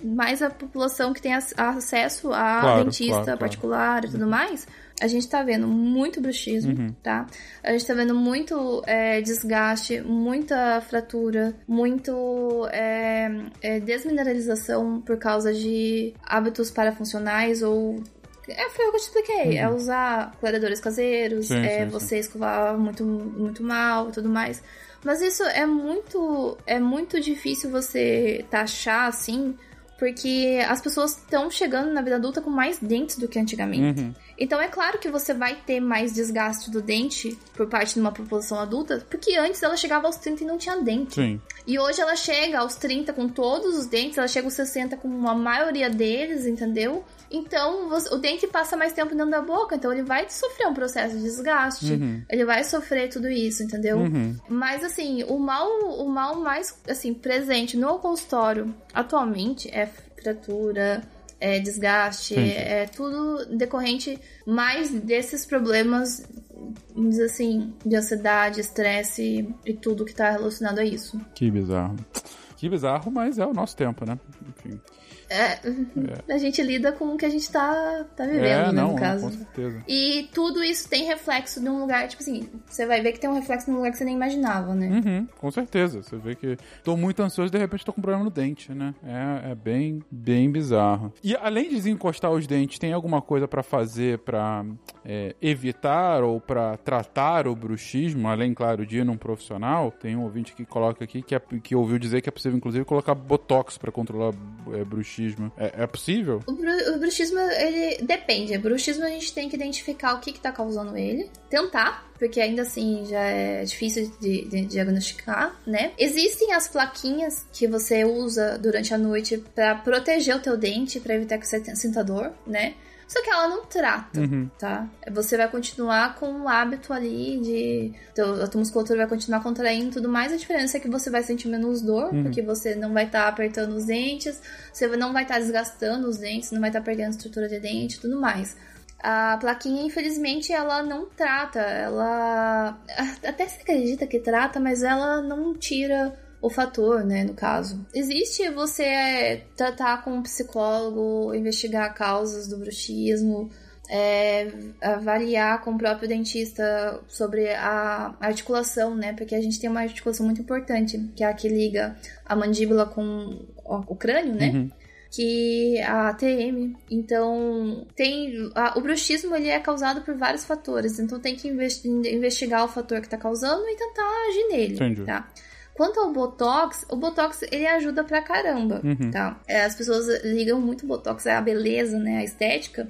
mais a população que tem acesso a claro, dentista claro, particular claro. e tudo mais a gente tá vendo muito bruxismo, uhum. tá? A gente tá vendo muito é, desgaste, muita fratura, muito é, é, desmineralização por causa de hábitos parafuncionais ou é, foi o que eu te expliquei. É uhum. É usar clareadores caseiros, sim, é sim, você sim. escovar muito, muito mal e tudo mais. Mas isso é muito, é muito difícil você taxar assim, porque as pessoas estão chegando na vida adulta com mais dentes do que antigamente. Uhum. Então é claro que você vai ter mais desgaste do dente por parte de uma população adulta, porque antes ela chegava aos 30 e não tinha dente. Sim. E hoje ela chega aos 30 com todos os dentes, ela chega aos 60 com a maioria deles, entendeu? Então, o dente passa mais tempo dentro da boca, então ele vai sofrer um processo de desgaste, uhum. ele vai sofrer tudo isso, entendeu? Uhum. Mas assim, o mal, o mal mais assim presente no consultório atualmente é fratura, é desgaste, é tudo decorrente mais desses problemas, vamos dizer assim, de ansiedade, estresse e tudo que tá relacionado a isso. Que bizarro. Que bizarro, mas é o nosso tempo, né? Enfim. É, é, a gente lida com o que a gente tá, tá vivendo, é, né, não, no caso. Com certeza. E tudo isso tem reflexo num lugar, tipo assim, você vai ver que tem um reflexo num lugar que você nem imaginava, né? Uhum, com certeza. Você vê que tô muito ansioso e de repente tô com um problema no dente, né? É, é bem, bem bizarro. E além de desencostar os dentes, tem alguma coisa para fazer para é, evitar ou para tratar o bruxismo, além, claro, de ir num profissional? Tem um ouvinte que coloca aqui que, é, que ouviu dizer que é possível, inclusive, colocar botox para controlar é, bruxismo bruxismo. É, é possível? O, bru o, bruxismo, ele depende. O bruxismo a gente tem que identificar o que, que tá causando ele, tentar, porque ainda assim já é difícil de, de diagnosticar, né? Existem as plaquinhas que você usa durante a noite para proteger o teu dente, para evitar que você sinta dor, né? Só que ela não trata, uhum. tá? Você vai continuar com o hábito ali de. a tua musculatura vai continuar contraindo tudo mais. A diferença é que você vai sentir menos dor, uhum. porque você não vai estar tá apertando os dentes, você não vai estar tá desgastando os dentes, não vai estar tá perdendo estrutura de dente e tudo mais. A plaquinha, infelizmente, ela não trata, ela. Até se acredita que trata, mas ela não tira o fator, né, no caso. Existe você é, tratar com um psicólogo, investigar causas do bruxismo, é, avaliar com o próprio dentista sobre a articulação, né? Porque a gente tem uma articulação muito importante, que é a que liga a mandíbula com o crânio, né? Uhum. Que é a ATM. Então, tem. A, o bruxismo ele é causado por vários fatores. Então tem que investigar o fator que está causando e tentar agir nele. Entendi. Tá? Quanto ao Botox, o Botox ele ajuda pra caramba, uhum. tá? É, as pessoas ligam muito o Botox à beleza, né, à estética,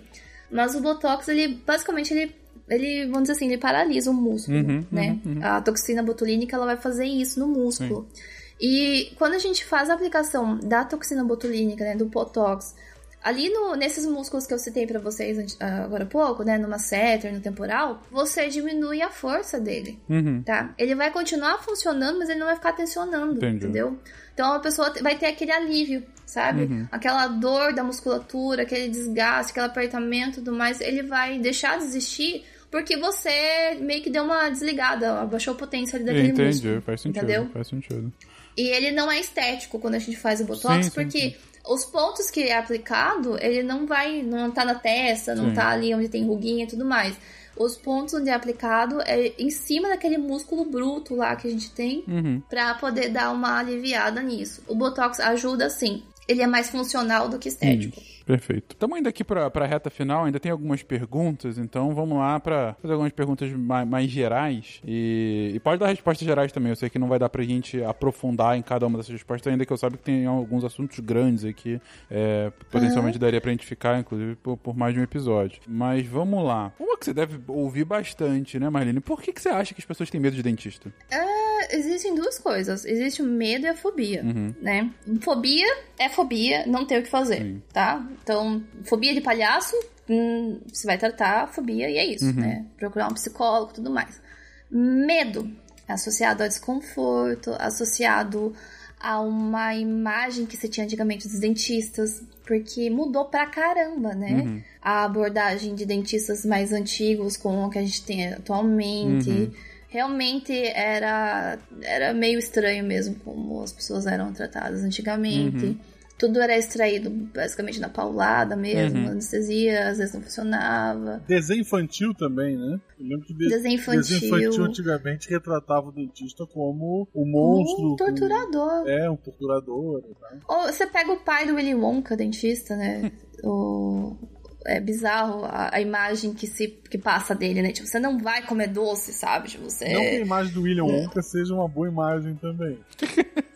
mas o Botox, ele, basicamente, ele, ele vamos dizer assim, ele paralisa o músculo, uhum, né? Uhum, uhum. a toxina botulínica, ela vai fazer isso no músculo. Sim. E quando a gente faz a aplicação da toxina botulínica, né, do Botox, Ali no, nesses músculos que eu citei para vocês agora há pouco, né? No masseter, no temporal, você diminui a força dele, uhum. tá? Ele vai continuar funcionando, mas ele não vai ficar tensionando, Entendi. entendeu? Então a pessoa vai ter aquele alívio, sabe? Uhum. Aquela dor da musculatura, aquele desgaste, aquele apertamento e tudo mais, ele vai deixar de existir porque você meio que deu uma desligada, abaixou a potência ali daquele Entendi, músculo. faz sentido, entendeu? faz sentido. E ele não é estético quando a gente faz o Botox, sim, porque... Sim, sim os pontos que é aplicado, ele não vai, não tá na testa, não Sim. tá ali onde tem ruguinha e tudo mais. Os pontos onde é aplicado é em cima daquele músculo bruto lá que a gente tem, uhum. para poder dar uma aliviada nisso. O Botox ajuda sim. Ele é mais funcional do que estético. Isso. Perfeito. Estamos indo aqui para a reta final, ainda tem algumas perguntas, então vamos lá para fazer algumas perguntas mais, mais gerais. E, e, pode dar respostas gerais também. Eu sei que não vai dar para a gente aprofundar em cada uma dessas respostas, ainda que eu saiba que tem alguns assuntos grandes aqui. É, potencialmente uhum. daria para a gente ficar, inclusive, por, por, mais de um episódio. Mas vamos lá. Uma que você deve ouvir bastante, né, Marlene? Por que, que você acha que as pessoas têm medo de dentista? É, existem duas coisas. Existe o medo e a fobia, uhum. né? Fobia é fobia, não tem o que fazer, Sim. tá? Então, fobia de palhaço, hum, você vai tratar a fobia e é isso, uhum. né? Procurar um psicólogo e tudo mais. Medo é associado ao desconforto, associado a uma imagem que você tinha antigamente dos dentistas, porque mudou pra caramba, né? Uhum. A abordagem de dentistas mais antigos com o que a gente tem atualmente. Uhum. Realmente era, era meio estranho mesmo como as pessoas eram tratadas antigamente. Uhum tudo era extraído basicamente na paulada mesmo, uhum. anestesia às vezes não funcionava. Desenho infantil também, né? Eu lembro que de... desenho infantil. Desenho infantil antigamente retratava o dentista como o monstro. Um torturador. É, um torturador. Tá? Ou você pega o pai do Willy Wonka, dentista, né? o é bizarro a, a, imagem que se que passa dele, né? Tipo, você não vai comer doce, sabe? Tipo, você... Não que a imagem do William é. Wonka seja uma boa imagem também.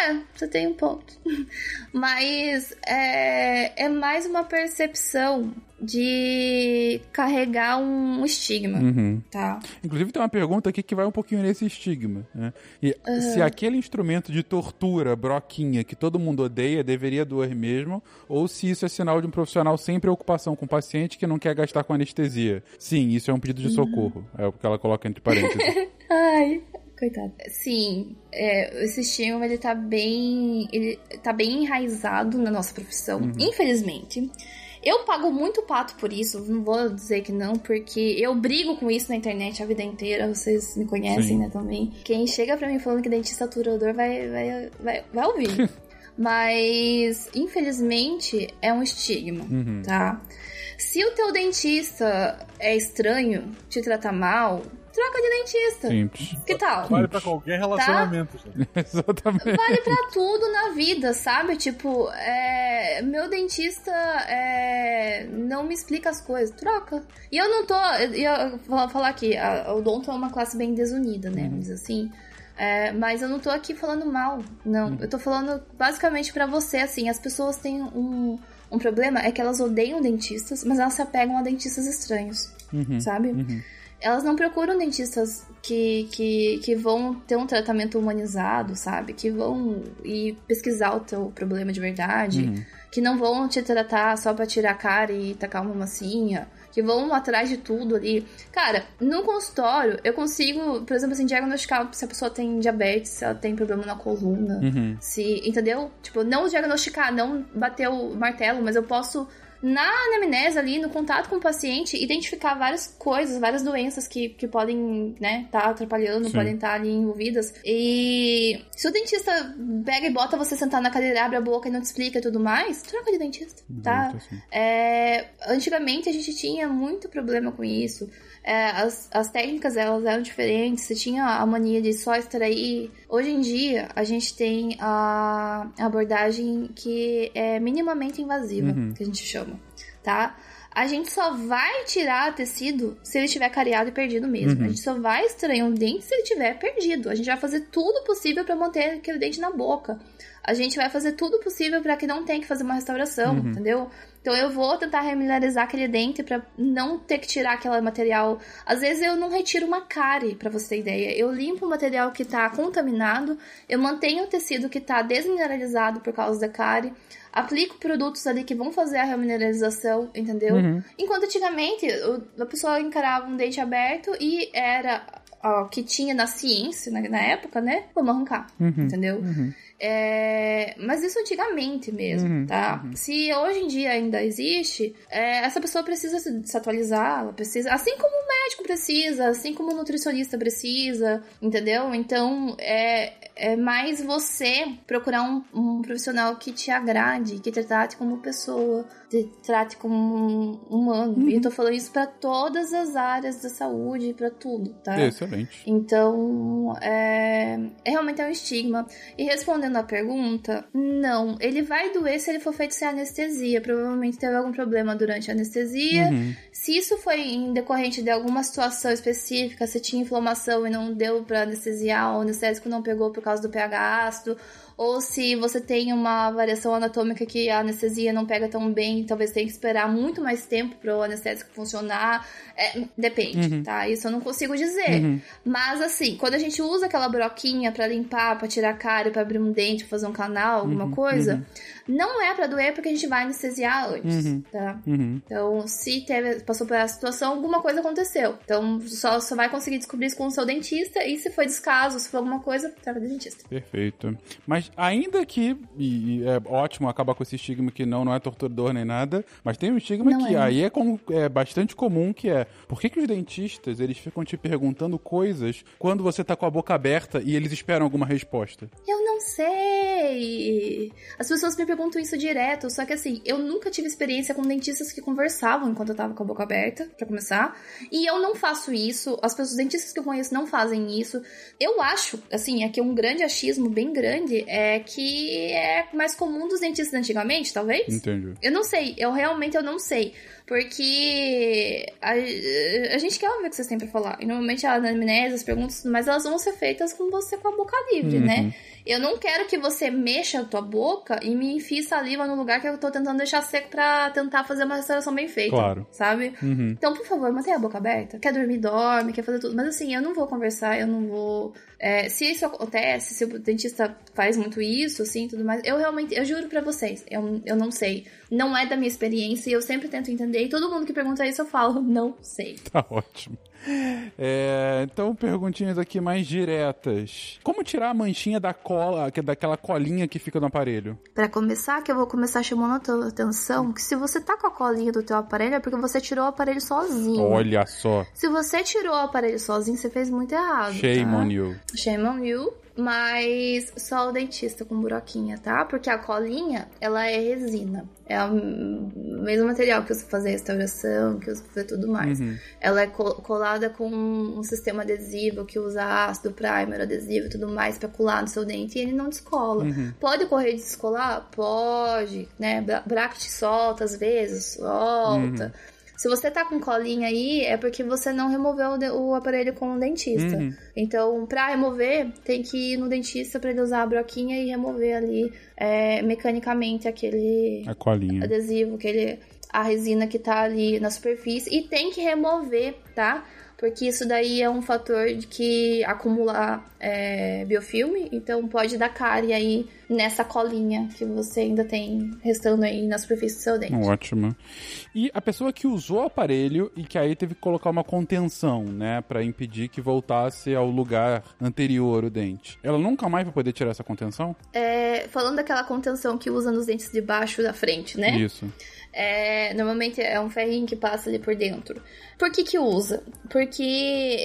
É, você tem um ponto. Mas é, é mais uma percepção de carregar um estigma, Uhum. tá? Inclusive tem uma pergunta aqui que vai um pouquinho nesse estigma, né? E se aquele instrumento de tortura, broquinha, que todo mundo odeia, deveria doer mesmo, ou se isso é sinal de um profissional sem preocupação com o paciente que não quer gastar com anestesia. Sim, isso é um pedido de socorro. É o que ela coloca entre parênteses. Ai, coitado. Sim, é, esse estigma ele tá bem. Ele tá bem enraizado na nossa profissão, infelizmente. Eu pago muito pato por isso, não vou dizer que não, porque eu brigo com isso na internet a vida inteira, vocês me conhecem, Sim. né, também. Quem chega pra mim falando que dentista aturador vai, vai, vai, vai ouvir. Mas, infelizmente, é um estigma, tá? Se o teu dentista é estranho, te trata mal, troca de dentista. Simples. Que tal? Vale pra qualquer relacionamento. gente. Exatamente. Vale pra tudo na vida, sabe? Tipo, é, meu dentista é, não me explica as coisas. Troca. E eu não tô. Eu, vou falar aqui, a, o odonto é uma classe bem desunida, né? Dizer assim. É, mas eu não tô aqui falando mal, não. Eu tô falando basicamente pra você, assim, as pessoas têm um, um problema, é que elas odeiam dentistas, mas elas se apegam a dentistas estranhos, sabe? Elas não procuram dentistas que, que, que vão ter um tratamento humanizado, sabe? Que vão ir pesquisar o teu problema de verdade. Que não vão te tratar só pra tirar a cara e tacar uma massinha. Que vão atrás de tudo ali. Cara, no consultório, eu consigo, por exemplo, assim, diagnosticar se a pessoa tem diabetes, se ela tem problema na coluna. Se, entendeu? Tipo, não diagnosticar, não bater o martelo, mas eu posso na anamnese ali, no contato com o paciente, identificar várias coisas, várias doenças que, que podem, né, tá atrapalhando, Sim. podem estar ali envolvidas. E se o dentista pega e bota você sentar na cadeira, abre a boca e não te explica e tudo mais, troca de dentista, tá? Muito assim. É, antigamente a gente tinha muito problema com isso. É, as, as técnicas elas eram diferentes, você tinha a mania de só extrair. Hoje em dia a gente tem a abordagem que é minimamente invasiva, que a gente chama, tá? A gente só vai tirar tecido se ele estiver cariado e perdido mesmo. A gente só vai extrair um dente se ele estiver perdido. A gente vai fazer tudo possível para manter aquele dente na boca. A gente vai fazer tudo possível para que não tenha que fazer uma restauração, entendeu? Então eu vou tentar remineralizar aquele dente para não ter que tirar aquele material. Às vezes eu não retiro uma cárie, para você ter ideia. Eu limpo o material que tá contaminado, eu mantenho o tecido que tá desmineralizado por causa da cárie, aplico produtos ali que vão fazer a remineralização, entendeu? Enquanto antigamente a pessoa encarava um dente aberto e era o que tinha na ciência na, na época, né? Vamos arrancar, entendeu? É, mas isso antigamente mesmo, tá? Se hoje em dia ainda existe, é, essa pessoa precisa se, se atualizar, ela precisa, assim como o médico precisa, assim como o nutricionista precisa, entendeu? Então é, é mais você procurar um, um profissional que te agrade, que te trate como pessoa, te trate como um humano. E eu tô falando isso pra todas as áreas da saúde, pra tudo, tá? Excelente. Então, é, é realmente é um estigma. E respondendo a pergunta, não. Ele vai doer se ele for feito sem anestesia. Provavelmente teve algum problema durante a anestesia. Se isso foi em decorrente de alguma situação específica, se tinha inflamação e não deu pra anestesiar, ou o anestésico não pegou por causa do pH ácido, ou se você tem uma variação anatômica que a anestesia não pega tão bem, talvez tenha que esperar muito mais tempo para o anestésico funcionar. É, depende, tá? Isso eu não consigo dizer. Mas assim, quando a gente usa aquela broquinha para limpar, para tirar a cara, para abrir um dente, pra fazer um canal, alguma coisa, não é para doer porque a gente vai anestesiar antes, tá? Então, se teve, passou por essa situação, alguma coisa aconteceu. Então, só, só vai conseguir descobrir isso com o seu dentista. E se foi descaso, se foi alguma coisa, trava de dentista. Perfeito. Mas ainda que, e, e é ótimo acabar com esse estigma que não, não é torturador nem nada, mas tem um estigma Não que é. aí é, com- é bastante comum, que é, por que, que os dentistas, eles ficam te perguntando coisas quando você tá com a boca aberta e eles esperam alguma resposta? Eu não sei. As pessoas me perguntam isso direto, só que assim, eu nunca tive experiência com dentistas que conversavam enquanto eu tava com a boca aberta, pra começar. E eu não faço isso, as pessoas, os dentistas que eu conheço não fazem isso. Eu acho, assim, aqui um grande achismo bem grande é que é mais comum dos dentistas antigamente, talvez? Entendi. Eu não sei, eu realmente eu não sei. Porque a, a gente quer ouvir o que vocês têm pra falar. E normalmente a anamnese, as perguntas, mas elas vão ser feitas com você com a boca livre, Uhum. né? Eu não quero que você mexa a tua boca e me enfie saliva no lugar que eu tô tentando deixar seco pra tentar fazer uma restauração bem feita. Claro. Sabe? Uhum. Então, por favor, mantenha a boca aberta. Quer dormir, dorme, quer fazer tudo. Mas assim, eu não vou conversar, eu não vou. é, se isso acontece, se o dentista faz muito isso, assim, tudo mais, eu realmente, eu juro pra vocês, eu, eu não sei. Não é da minha experiência e eu sempre tento entender. E todo mundo que pergunta isso, eu falo, não sei. Tá ótimo. É, então, perguntinhas aqui mais diretas. Como tirar a manchinha da cola, que- daquela colinha que fica no aparelho? Pra começar, que eu vou começar chamando a tua atenção, que se você tá com a colinha do teu aparelho, é porque você tirou o aparelho sozinho. Olha só. Se você tirou o aparelho sozinho, você fez muito errado. Shame tá? on you. Shame on you. Mas só o dentista com buraquinha, tá? Porque a colinha, ela é resina. É o mesmo material que usa pra fazer restauração, que usa pra fazer tudo mais. Uhum. Ela é co- com um sistema adesivo que usa ácido, primer, adesivo e tudo mais pra colar no seu dente e ele não descola. Uhum. Pode correr de descolar? Pode, né? Bra- Bracket solta às vezes, solta. Se você tá com colinha aí, é porque você não removeu o aparelho com o dentista. Uhum. Então, pra remover, tem que ir no dentista pra ele usar a broquinha e remover ali é, mecanicamente aquele A colinha. adesivo, aquele, a resina que tá ali na superfície. E tem que remover, tá? Porque isso daí é um fator de que acumular é, biofilme, então pode dar cárie aí nessa colinha que você ainda tem restando aí na superfície do seu dente. Ótimo. E a pessoa que usou o aparelho e que aí teve que colocar uma contenção, né, Pra impedir que voltasse ao lugar anterior o dente. Ela nunca mais vai poder tirar essa contenção? É, falando daquela contenção que usa nos dentes de baixo da frente, né? Isso. É, normalmente é um ferrinho que passa ali por dentro. Por que que usa? Porque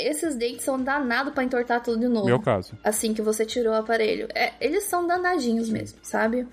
esses dentes são danados pra entortar tudo de novo. Meu caso. Assim que você tirou o aparelho. É, eles são danadinhos mesmo, sabe?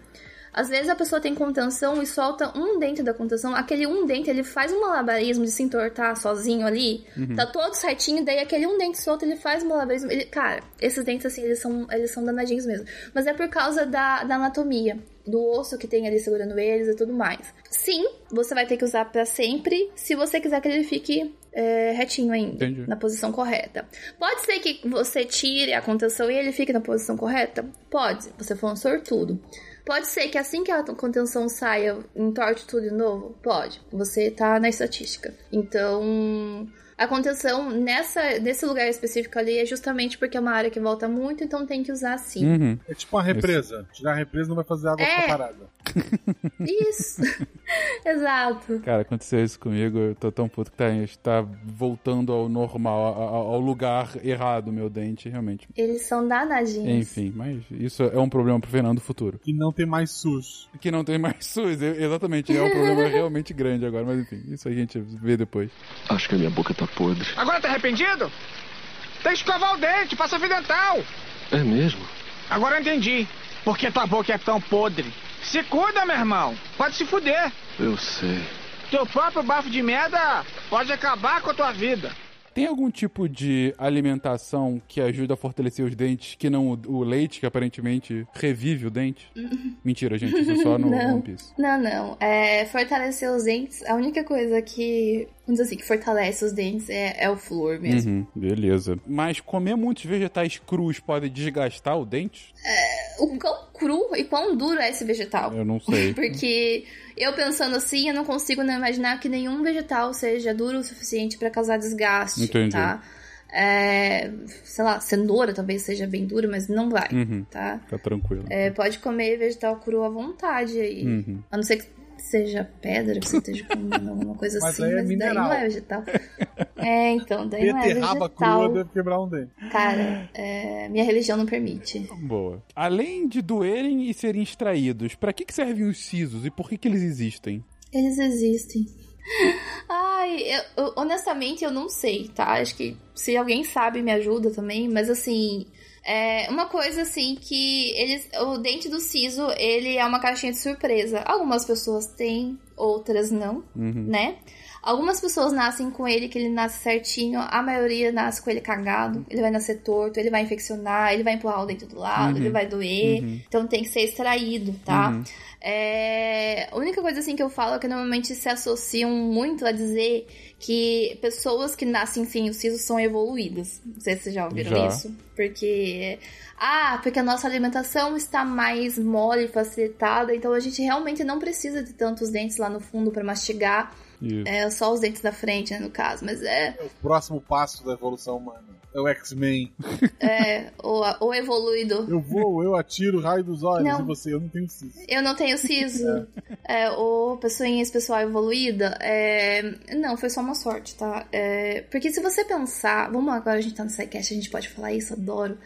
Às vezes a pessoa tem contenção e solta um dente da contenção. Aquele um dente, ele faz um malabarismo de se entortar sozinho ali. Tá todo certinho, daí aquele um dente solto, ele faz um malabarismo. Ele, cara, esses dentes, assim, eles são, eles são danadinhos mesmo. Mas é por causa da, da anatomia. Do osso que tem ali segurando eles e tudo mais. Sim, você vai ter que usar pra sempre, se você quiser que ele fique é, retinho ainda. Entendi. Na posição correta. Pode ser que você tire a contenção e ele fique na posição correta? Pode, você for um sortudo. Pode ser que assim que a contenção saia, entorte tudo de novo? Pode. Você tá na estatística. Então, a contenção nessa, nesse lugar específico ali é justamente porque é uma área que volta muito, então tem que usar assim. Uhum. É tipo uma represa. Tirar a represa não vai fazer água É. ficar parada. Isso. Exato. Cara, aconteceu isso comigo, eu tô tão puto que tá, tá voltando ao normal, ao, ao lugar errado meu dente, realmente. Eles são danadinhos. Enfim, mas isso é um problema pro Fernando futuro. E não tem mais SUS. Que não tem mais SUS, exatamente, é um problema realmente grande agora, mas enfim, isso a gente vê depois. Acho que a minha boca tá podre. Agora tá arrependido? Tem que escovar o dente, passa fio dental. É mesmo? Agora eu entendi. Por que tua boca é tão podre? Se cuida, meu irmão. Pode se fuder. Eu sei. Teu próprio bafo de merda pode acabar com a tua vida. Tem algum tipo de alimentação que ajuda a fortalecer os dentes que não o, o leite, que aparentemente revive o dente? Mentira, gente, isso é só no Não. One Piece. Não, não. É, fortalecer os dentes, a única coisa que, vamos dizer assim, que fortalece os dentes é, é o flúor mesmo. Uhum, beleza. Mas comer muitos vegetais crus pode desgastar o dente? O quão cru e quão duro é esse vegetal? Eu não sei. Porque eu pensando assim, eu não consigo não imaginar que nenhum vegetal seja duro o suficiente pra causar desgaste, Entendi. tá? É, sei lá, cenoura talvez seja bem dura, mas não vai, Uhum. tá? Fica tranquilo. É, pode comer vegetal cru à vontade aí. Uhum. A não ser que seja pedra, que você esteja comendo alguma coisa Mas assim, é mas daí mineral. não é vegetal. É, então, daí não é Beterraba crua vegetal. deve quebrar um dente. Cara, é, minha religião não permite. Boa. Além de doerem e serem extraídos, pra que, que servem os sisos e por que, que eles existem? Eles existem. Ai, eu- eu- honestamente eu não sei, tá? Acho que se alguém sabe me ajuda também, mas assim, é uma coisa assim que eles, o dente do siso, ele é uma caixinha de surpresa. Algumas pessoas têm, outras não, Uhum. né? Algumas pessoas nascem com ele, que ele nasce certinho, a maioria nasce com ele cagado, ele vai nascer torto, ele vai infeccionar, ele vai empurrar o dente do lado, Uhum. ele vai doer, Uhum. então tem que ser extraído, tá? Uhum. É, a única coisa assim que eu falo é que normalmente se associam muito a dizer que pessoas que nascem sem o siso são evoluídas. Não sei se vocês já ouviram Já. isso. Porque. Ah, porque a nossa alimentação está mais mole, facilitada, então a gente realmente não precisa de tantos dentes lá no fundo para mastigar. Isso. É, só os dentes da frente, né, no caso. Mas é, É o próximo passo da evolução humana. É o X-Men. é o, o evoluído. Eu vou, eu atiro o raio dos olhos Não. e você, eu não tenho siso. Eu não tenho siso. É, o pessoinha especial evoluída. é, Não, foi só uma sorte, tá? É, Porque se você pensar. Vamos agora, a gente tá no SciCast, a gente pode falar isso, adoro.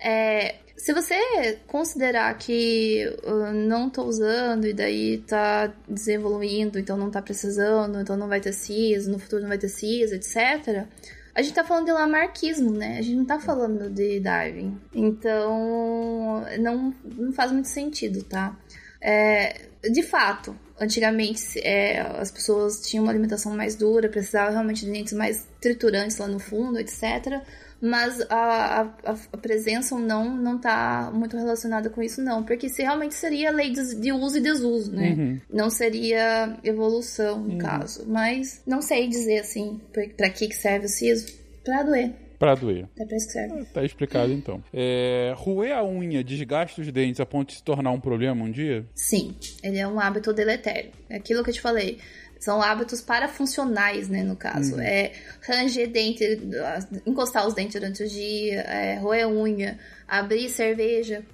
É, Se você considerar que uh, não tô usando e daí tá desevoluindo, então não tá precisando, então não vai ter siso, no futuro não vai ter siso, etc. A gente tá falando de lamarquismo, né? A gente não tá falando de Darwin. Então, não, não faz muito sentido, tá? É, de fato, antigamente é, as pessoas tinham uma alimentação mais dura, precisavam realmente de dentes mais triturantes lá no fundo, etc. Mas a, a, a presença ou não não tá muito relacionada com isso, não. Porque se realmente seria lei de, uso e desuso, né? Uhum. Não seria evolução, no caso. Mas não sei dizer assim, pra, pra que que serve o siso. Pra doer. Pra doer. É pra isso que serve. Tá explicado então. É, roer a unha desgasta os dentes a ponto de se tornar um problema um dia? Sim, ele é um hábito deletério. É aquilo que eu te falei. São hábitos parafuncionais, né, no caso. É ranger dente, encostar os dentes durante o dia, é, roer unha, abrir cerveja,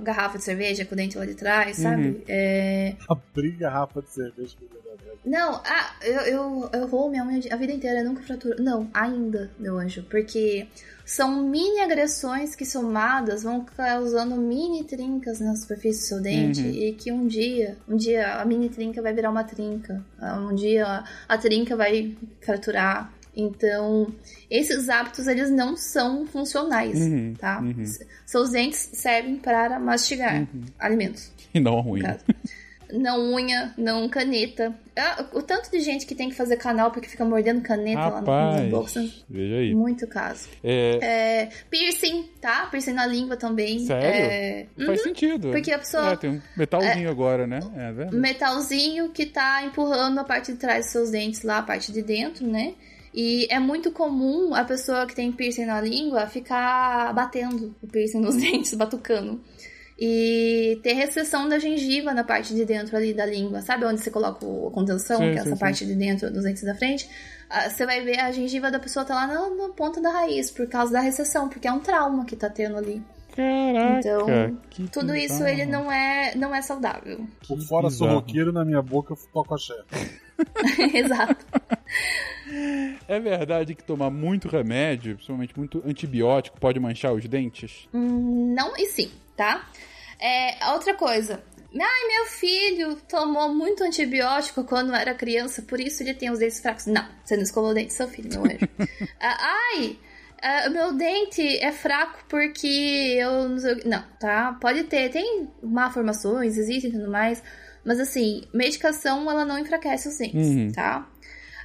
garrafa de cerveja com o dente lá de trás, sabe? É, Abrir garrafa de cerveja com o dedo aberto. Não, ah, eu, eu, eu roo minha unha a vida inteira, eu nunca fraturo. Não, ainda, meu anjo, porque são mini agressões que somadas vão causando mini trincas na superfície do seu dente Uhum. e que um dia, um dia a mini trinca vai virar uma trinca, um dia a, a trinca vai fraturar. Então, esses hábitos eles não são funcionais, Uhum, tá? uhum. Seus dentes servem para mastigar alimentos E não caso. Não unha, não caneta. Ah, O tanto de gente que tem que fazer canal porque fica mordendo caneta lá no, Rapaz, bolso. veja aí. Muito caso. É, É, piercing, tá? Piercing na língua também. Sério? É, Faz sentido. Porque a pessoa- É, tem um metalzinho agora, né? É verdade. metalzinho que tá empurrando a parte de trás dos seus dentes lá, a parte de dentro, né? E é muito comum a pessoa que tem piercing na língua ficar batendo o piercing nos dentes, batucando. E ter recessão da gengiva na parte de dentro ali da língua. Sabe onde você coloca o- a contenção, Sim, que é sim, essa sim. parte de dentro dos dentes da frente? Ah, Você vai ver a gengiva da pessoa tá lá na, na ponta da raiz, por causa da recessão, porque é um trauma que tá tendo ali. Caraca, Então, que Tudo isso bizarro. ele não é, não é saudável. Por fora sou bizarro. roqueiro, na minha boca eu toco a chefe. Exato. É verdade que tomar muito remédio, principalmente muito antibiótico, pode manchar os dentes? Hum, Não e sim, tá? É, outra coisa. Ai, meu filho tomou muito antibiótico quando era criança, por isso ele tem os dentes fracos. Não, você não escovou o dente do seu filho, meu anjo. Ah, Ai, ah, meu dente é fraco porque eu não sei o que. Não, tá? Pode ter, tem malformações, existem e tudo mais. Mas assim, medicação ela não enfraquece os dentes, Uhum. tá?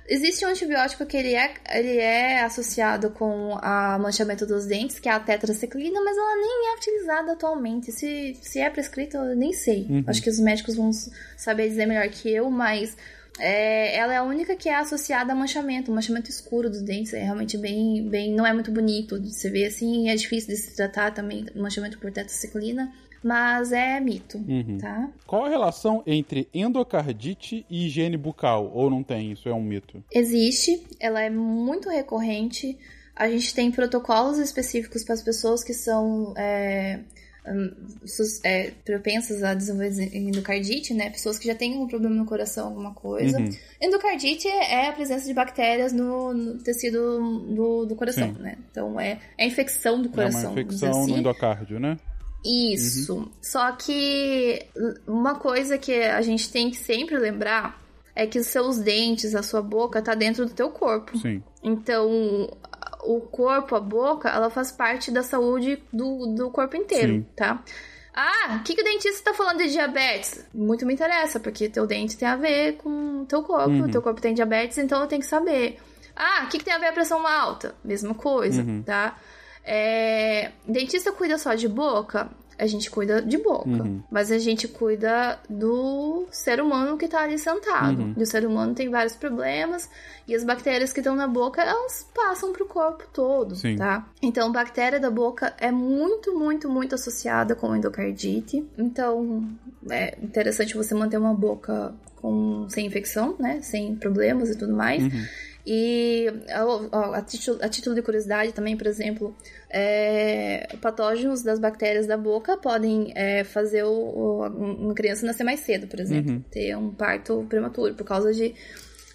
Existe um antibiótico que ele é, ele é associado com o manchamento dos dentes, que é a tetraciclina, mas ela nem é utilizada atualmente. Se, se é prescrita, eu nem sei. Uhum. Acho que os médicos vão saber dizer melhor que eu, mas é, ela é a única que é associada a manchamento, manchamento escuro dos dentes. É realmente bem, bem. Não é muito bonito de se ver assim, é difícil de se tratar também, manchamento por tetraciclina. Mas é mito, Uhum. tá? Qual a relação entre endocardite e higiene bucal? Ou não tem? Isso é um mito? Existe, ela é muito recorrente. A gente tem protocolos específicos para as pessoas que são é, hum, é, propensas a desenvolver endocardite, né? Pessoas que já têm um problema no coração, alguma coisa. Uhum. Endocardite é a presença de bactérias no, no tecido do, do coração, Sim. né? Então é, é a infecção do coração. é uma infecção assim. no endocárdio, né? Isso. Só que uma coisa que a gente tem que sempre lembrar é que os seus dentes, a sua boca, tá dentro do teu corpo. Sim. Então, o corpo, a boca, ela faz parte da saúde do, do corpo inteiro, Sim. tá? Ah, o que, que o dentista tá falando de diabetes? Muito me interessa, porque teu dente tem a ver com o teu corpo. Uhum. Teu corpo tem diabetes, então eu tenho que saber. Ah, o que, que tem a ver a pressão alta? Mesma coisa, Uhum. tá? É, dentista cuida só de boca? A gente cuida de boca. Uhum. Mas a gente cuida do ser humano que tá ali sentado. Uhum. E o ser humano tem vários problemas. E as bactérias que estão na boca, elas passam pro corpo todo, Sim. tá? Então, bactéria da boca é muito, muito, muito associada com endocardite. Então, é interessante você manter uma boca com, sem infecção, né? Sem problemas e tudo mais. E ó, a, título, a título de curiosidade também, por exemplo, é, patógenos das bactérias da boca podem é, fazer o, o- uma criança nascer mais cedo, por exemplo. Uhum. Ter um parto prematuro por causa de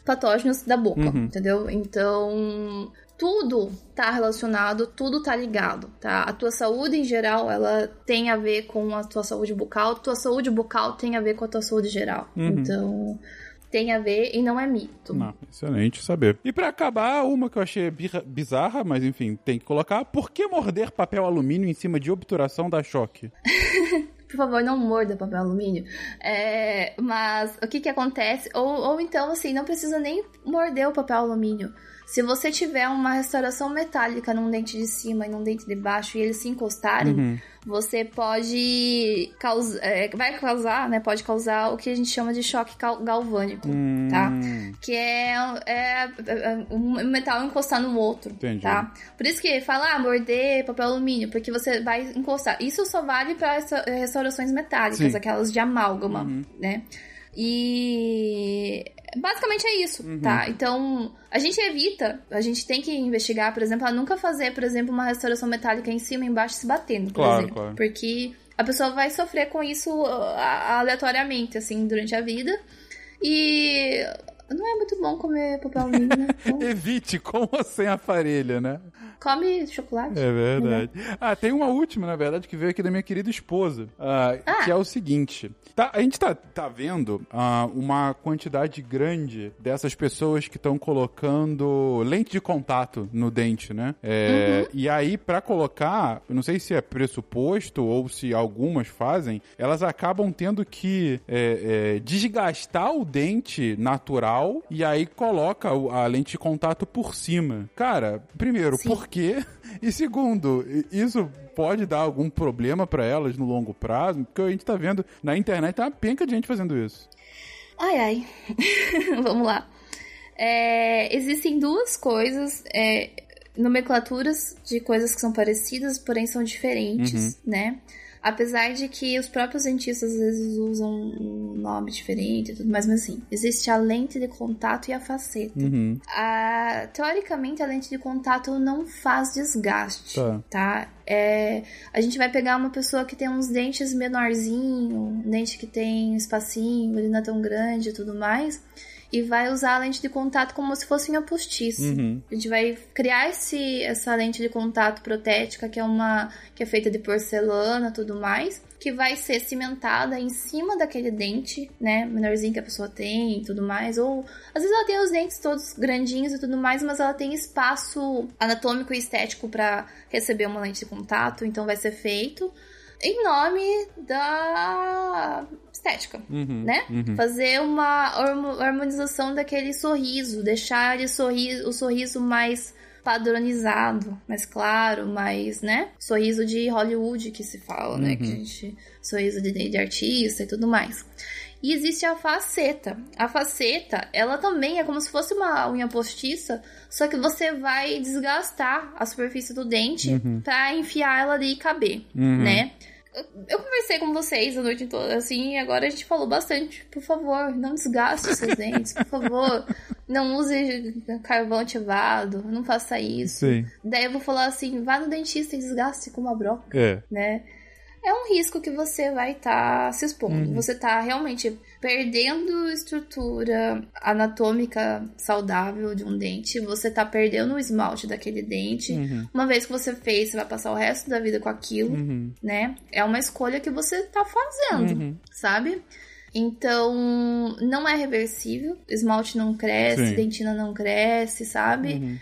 patógenos da boca, Uhum. entendeu? Então, tudo tá relacionado, tudo tá ligado, tá? A tua saúde em geral, ela tem a ver com a tua saúde bucal, tua saúde bucal tem a ver com a tua saúde geral. Uhum. Então, tem a ver e não é mito. Não, excelente saber. E pra acabar, uma que eu achei bizarra, mas enfim, tem que colocar. Por que morder papel alumínio em cima de obturação da choque? Por favor, não morda papel alumínio. É, mas o que que acontece? Ou, ou então, assim, não precisa nem morder o papel alumínio. Se você tiver uma restauração metálica num dente de cima e num dente de baixo e eles se encostarem, Uhum. Você pode causar, vai causar, né? Pode causar o que a gente chama de choque gal- galvânico, tá? Hum, Que é, é, é um metal encostar no outro, Entendi. tá? Por isso que fala, ah, morder papel alumínio, porque você vai encostar. Isso só vale para restaurações metálicas, Sim. Uhum. aquelas de amálgama, né? E basicamente é isso, Uhum. tá? Então, a gente evita, a gente tem que investigar, por exemplo, a nunca fazer, por exemplo, uma restauração metálica em cima e embaixo se batendo, por Claro, exemplo. claro. Porque a pessoa vai sofrer com isso ah, aleatoriamente, assim, durante a vida. E não é muito bom comer papel alumínio, né? Então, Evite com ou sem aparelho, né? come chocolate. É verdade. Ah, tem uma última, na verdade, que veio aqui da minha querida esposa. ah, Ah. Que é o seguinte. Tá, a gente tá, tá vendo ah, uma quantidade grande dessas pessoas que estão colocando lente de contato no dente, né? É, E aí, pra colocar, não sei se é pressuposto ou se algumas fazem, elas acabam tendo que é, é, desgastar o dente natural e aí coloca a lente de contato por cima. Cara, primeiro, Sim. por quê? E segundo, isso pode dar algum problema pra elas no longo prazo? Porque a gente tá vendo na internet tá uma penca de gente fazendo isso. Ai, ai. Vamos lá. É, existem duas coisas, é, nomenclaturas de coisas que são parecidas, porém são diferentes, né? Apesar de que os próprios dentistas às vezes usam um nome diferente e tudo mais, mas assim, existe a lente de contato e a faceta. Uhum. A- teoricamente, a lente de contato não faz desgaste, Tá. tá? É, a gente vai pegar uma pessoa que tem uns dentes menorzinho, um dente que tem espacinho, ele não é tão grande e tudo mais, e vai usar a lente de contato como se fosse uma postiça. Uhum. A gente vai criar esse, essa lente de contato protética, que é uma que é feita de porcelana e tudo mais, que vai ser cimentada em cima daquele dente, né, menorzinho que a pessoa tem e tudo mais, ou às vezes ela tem os dentes todos grandinhos e tudo mais, mas ela tem espaço anatômico e estético para receber uma lente de contato, então vai ser feito em nome da estética Uhum. né? Uhum. Fazer uma harmonização daquele sorriso, deixar ele sorri o sorriso mais padronizado, mais claro, mais, né? Sorriso de Hollywood que se fala, né? Que a gente sorriso de, de artista e tudo mais. E existe a faceta. A faceta, ela também é como se fosse uma unha postiça, só que você vai desgastar a superfície do dente pra enfiar ela ali e caber, Uhum. né? Eu- conversei com vocês a noite toda, assim, e agora a gente falou bastante. Por favor, não desgaste os seus dentes. Por favor, não use carvão ativado. Não faça isso. Sim. Daí eu vou falar assim, vá no dentista e desgaste com uma broca, É. né? É um risco que você vai estar se expondo. Você tá realmente perdendo estrutura anatômica saudável de um dente. Você tá perdendo o esmalte daquele dente. Uma vez que você fez, você vai passar o resto da vida com aquilo Uhum. né? É uma escolha que você tá fazendo, Uhum. sabe? Então, não é reversível. Esmalte não cresce, Sim. dentina não cresce, sabe? Uhum.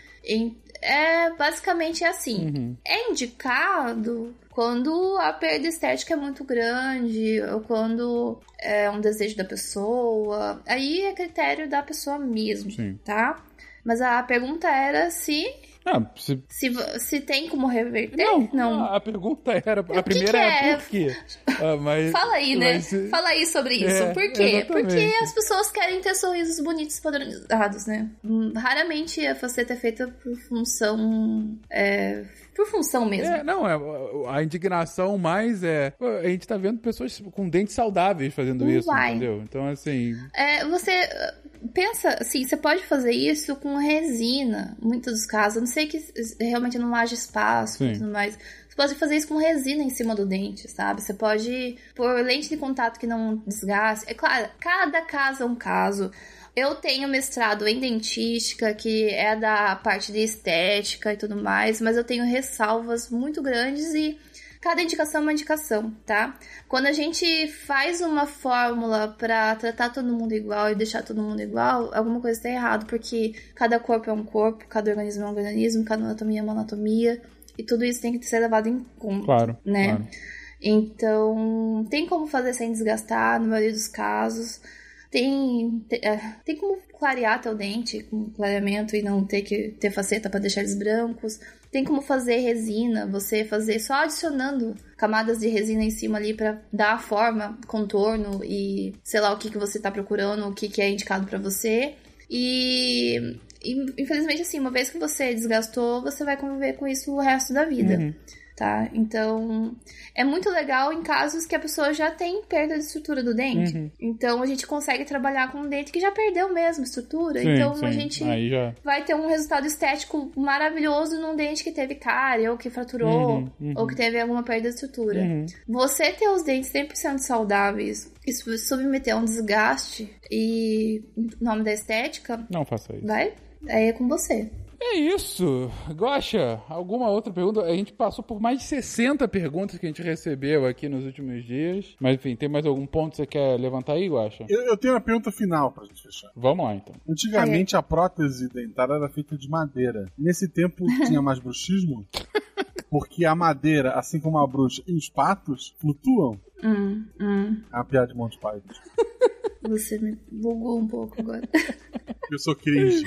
É basicamente assim. Uhum. É indicado quando a perda estética é muito grande, ou quando é um desejo da pessoa. Aí é critério da pessoa mesmo, Sim. tá? Mas a pergunta era se Ah, se... se, se tem como reverter. Não, a pergunta era. que A primeira que é é? por quê? Ah, mas, Fala aí, né? mas Fala aí sobre isso. É, Por quê? exatamente. Porque as pessoas querem ter sorrisos bonitos padronizados, né? Raramente a faceta é feita por função. É, por função mesmo. É, não, é, a indignação mais é. A gente tá vendo pessoas com dentes saudáveis fazendo isso, Uai. entendeu? Então, assim. É, você pensa assim, você pode fazer isso com resina, muitos dos casos. Não sei que realmente não haja espaço e tudo mais. Você pode fazer isso com resina em cima do dente, sabe? Você pode pôr lente de contato que não desgaste. É claro, cada caso é um caso. Eu tenho mestrado em dentística, que é da parte de estética e tudo mais, mas eu tenho ressalvas muito grandes e cada indicação é uma indicação, tá? Quando a gente faz uma fórmula pra tratar todo mundo igual e deixar todo mundo igual, alguma coisa tá errado, porque cada corpo é um corpo, cada organismo é um organismo, cada anatomia é uma anatomia, e tudo isso tem que ser levado em conta, Claro. né? claro. Então, tem como fazer sem desgastar, na maioria dos casos. Tem, te- é, tem como clarear teu dente com clareamento e não ter que ter faceta para deixar eles brancos. Tem como fazer resina, você fazer só adicionando camadas de resina em cima ali para dar a forma, contorno e sei lá o que, que você tá procurando, o que, que é indicado para você. E, infelizmente, assim, uma vez que você desgastou, você vai conviver com isso o resto da vida Uhum. Tá? Então, é muito legal em casos que a pessoa já tem perda de estrutura do dente. Uhum. Então, a gente consegue trabalhar com um dente que já perdeu mesmo estrutura. Sim, então, sim. a gente vai ter um resultado estético maravilhoso num dente que teve cárie, ou que fraturou, Uhum, uhum. ou que teve alguma perda de estrutura. Uhum. Você ter os dentes 100% saudáveis e submeter a um desgaste e em nome da estética, Não faça isso. vai, aí é com você. É isso. Gosha, alguma outra pergunta? A gente passou por mais de 60 perguntas que a gente recebeu aqui nos últimos dias. Mas enfim, tem mais algum ponto que você quer levantar aí, Gosha? Eu, eu tenho uma pergunta final pra gente fechar. Vamos lá, então. Antigamente a prótese dentária era feita de madeira. Nesse tempo tinha mais bruxismo? Porque a madeira, assim como a bruxa e os patos, flutuam. Hum, hum. É uma piada de Monty Python. Você me bugou um pouco agora. Eu sou cringe.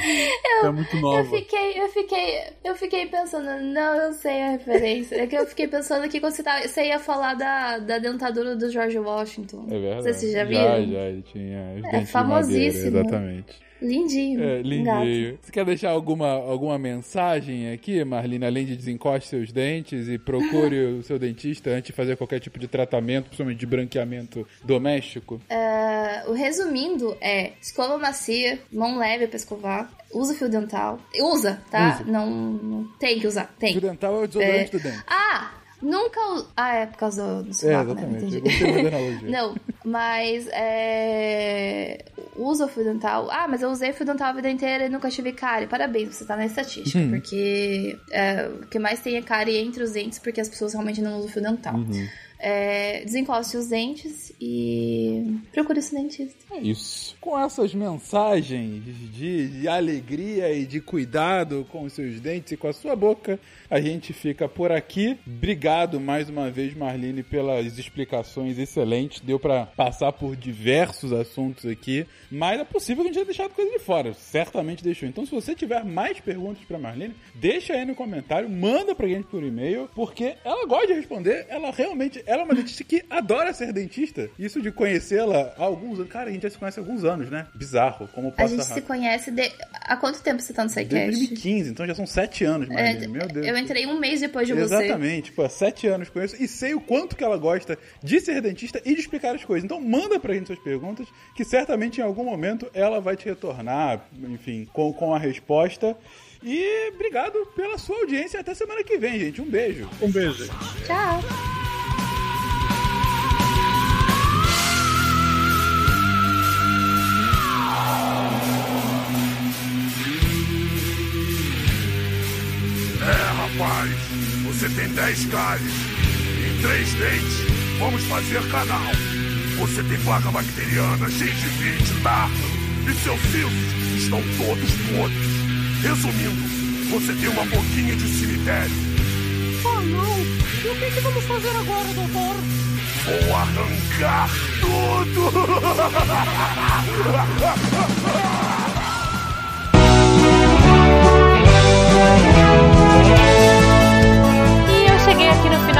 Eu, é muito Eu nova. fiquei, eu fiquei, eu fiquei pensando, não, eu sei a referência. É que eu fiquei pensando que você, tá, você ia falar da, da dentadura do George Washington. É verdade. Vocês já Já, viram? já, ele tinha É famosíssimo. madeira, exatamente. Lindinho. É, lindinho. Você quer deixar alguma, alguma mensagem aqui, Marlene? Além de desencoste seus dentes e procure o seu dentista antes de fazer qualquer tipo de tratamento, principalmente de branqueamento doméstico? É, o resumindo é escova macia, mão leve pra escovar, usa fio dental. Usa, tá? Não, não tem que usar, tem. O dental é o desodorante do dente. Ah, nunca. Ah, é por causa do É, sovaco, né? exatamente. Analogia. Não, mas é. Usa o fio dental. Ah, mas eu usei fio dental a vida inteira e nunca tive cárie. Parabéns, você tá na estatística. Uhum. Porque é, o que mais tem é cárie entre os dentes, porque as pessoas realmente não usam fio dental. Uhum. É, desencoste os dentes e procure esse dentista. É isso. Com essas mensagens de, de alegria e de cuidado com os seus dentes e com a sua boca, a gente fica por aqui. Obrigado mais uma vez, Marlene, pelas explicações excelentes. Deu pra passar por diversos assuntos aqui, mas é possível que a gente tenha deixado coisa de fora. Certamente deixou. Então, se você tiver mais perguntas pra Marlene, deixa aí no comentário, manda pra gente por e-mail, porque ela gosta de responder. Ela realmente, ela é uma dentista que adora ser dentista. Isso de conhecê-la há alguns anos. Cara, a gente já se conhece há alguns anos, né? Bizarro, como A passa gente se rápido. conhece de... Há quanto tempo você tá no Desde SciCast? 2015, então já são sete anos, É. Meu Deus. eu entrei um mês depois de você. Exatamente, pô, há sete anos conheço e sei o quanto que ela gosta de ser dentista e de explicar as coisas. Então manda pra gente suas perguntas, que certamente em algum momento ela vai te retornar, enfim, com, com a resposta. E obrigado pela sua audiência. Até semana que vem, gente. Um beijo. Um beijo, gente. Tchau. Você tem 10 cáries e 3 dentes. Vamos fazer canal. Você tem placa bacteriana, gengivite, tartaro e seus sisos estão todos podres. Resumindo, Você tem uma boquinha de cemitério. Oh, não! E o que, que vamos fazer agora, doutor? Vou arrancar tudo!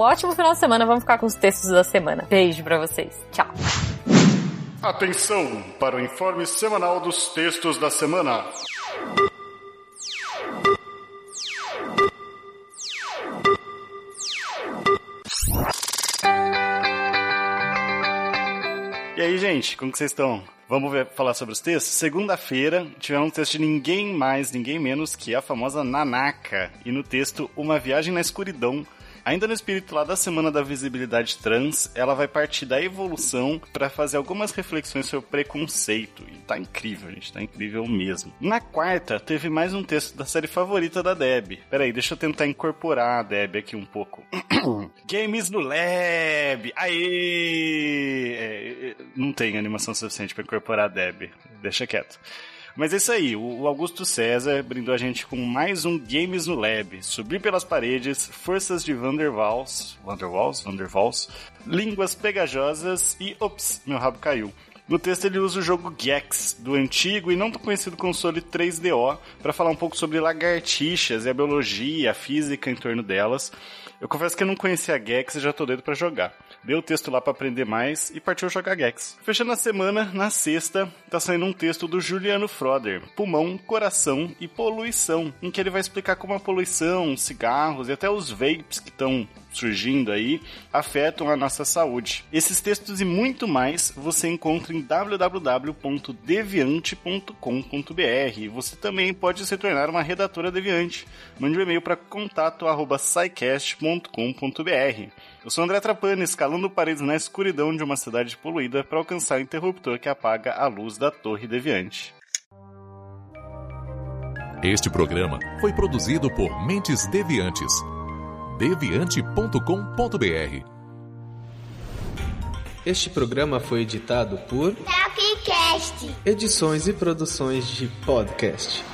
ótimo final de semana. Vamos ficar com os textos da semana. Beijo para vocês. Tchau. Atenção para o informe semanal dos textos da semana. E aí, gente, como que vocês estão? Vamos ver, falar sobre os textos? Segunda-feira, tivemos um texto de ninguém mais, ninguém menos que a famosa Nanaka. E no texto, Uma Viagem na Escuridão, Ainda no espírito lá da Semana da Visibilidade Trans, ela vai partir da evolução para fazer algumas reflexões sobre o preconceito. E tá incrível, gente, tá incrível mesmo. Na quarta, teve mais um texto da série favorita da Deb. Peraí, deixa eu tentar incorporar a Deb aqui um pouco. Games no Lab! Aê! É, é, não tem animação suficiente para incorporar a Deb. Deixa quieto. Mas é isso aí, o Augusto César brindou a gente com mais um Games no Lab. Subir pelas paredes, forças de Vanderwals, Vanderwals, Vanderwals, línguas pegajosas e ops, meu rabo caiu. No texto ele usa o jogo Gex, do antigo e não tão conhecido console 3DO, para falar um pouco sobre lagartixas e a biologia, a física em torno delas. Eu confesso que eu não conhecia a Gex e já tô doido para jogar deu o texto lá para aprender mais e partiu jogar Gex. Fechando a semana, na sexta, tá saindo um texto do Juliano Froder, Pulmão, Coração e Poluição, em que ele vai explicar como a poluição, cigarros e até os vapes que estão surgindo aí afetam a nossa saúde. Esses textos e muito mais você encontra em www.deviante.com.br. Você também pode se tornar uma redatora deviante. Mande um e-mail para contato@scicast.com.br. Eu sou André Trapani, escalando paredes na escuridão de uma cidade poluída para alcançar o interruptor que apaga a luz da Torre Deviante. Este programa foi produzido por Mentes Deviantes. deviante.com.br. Este programa foi editado por Tapcast. Edições e produções de podcast.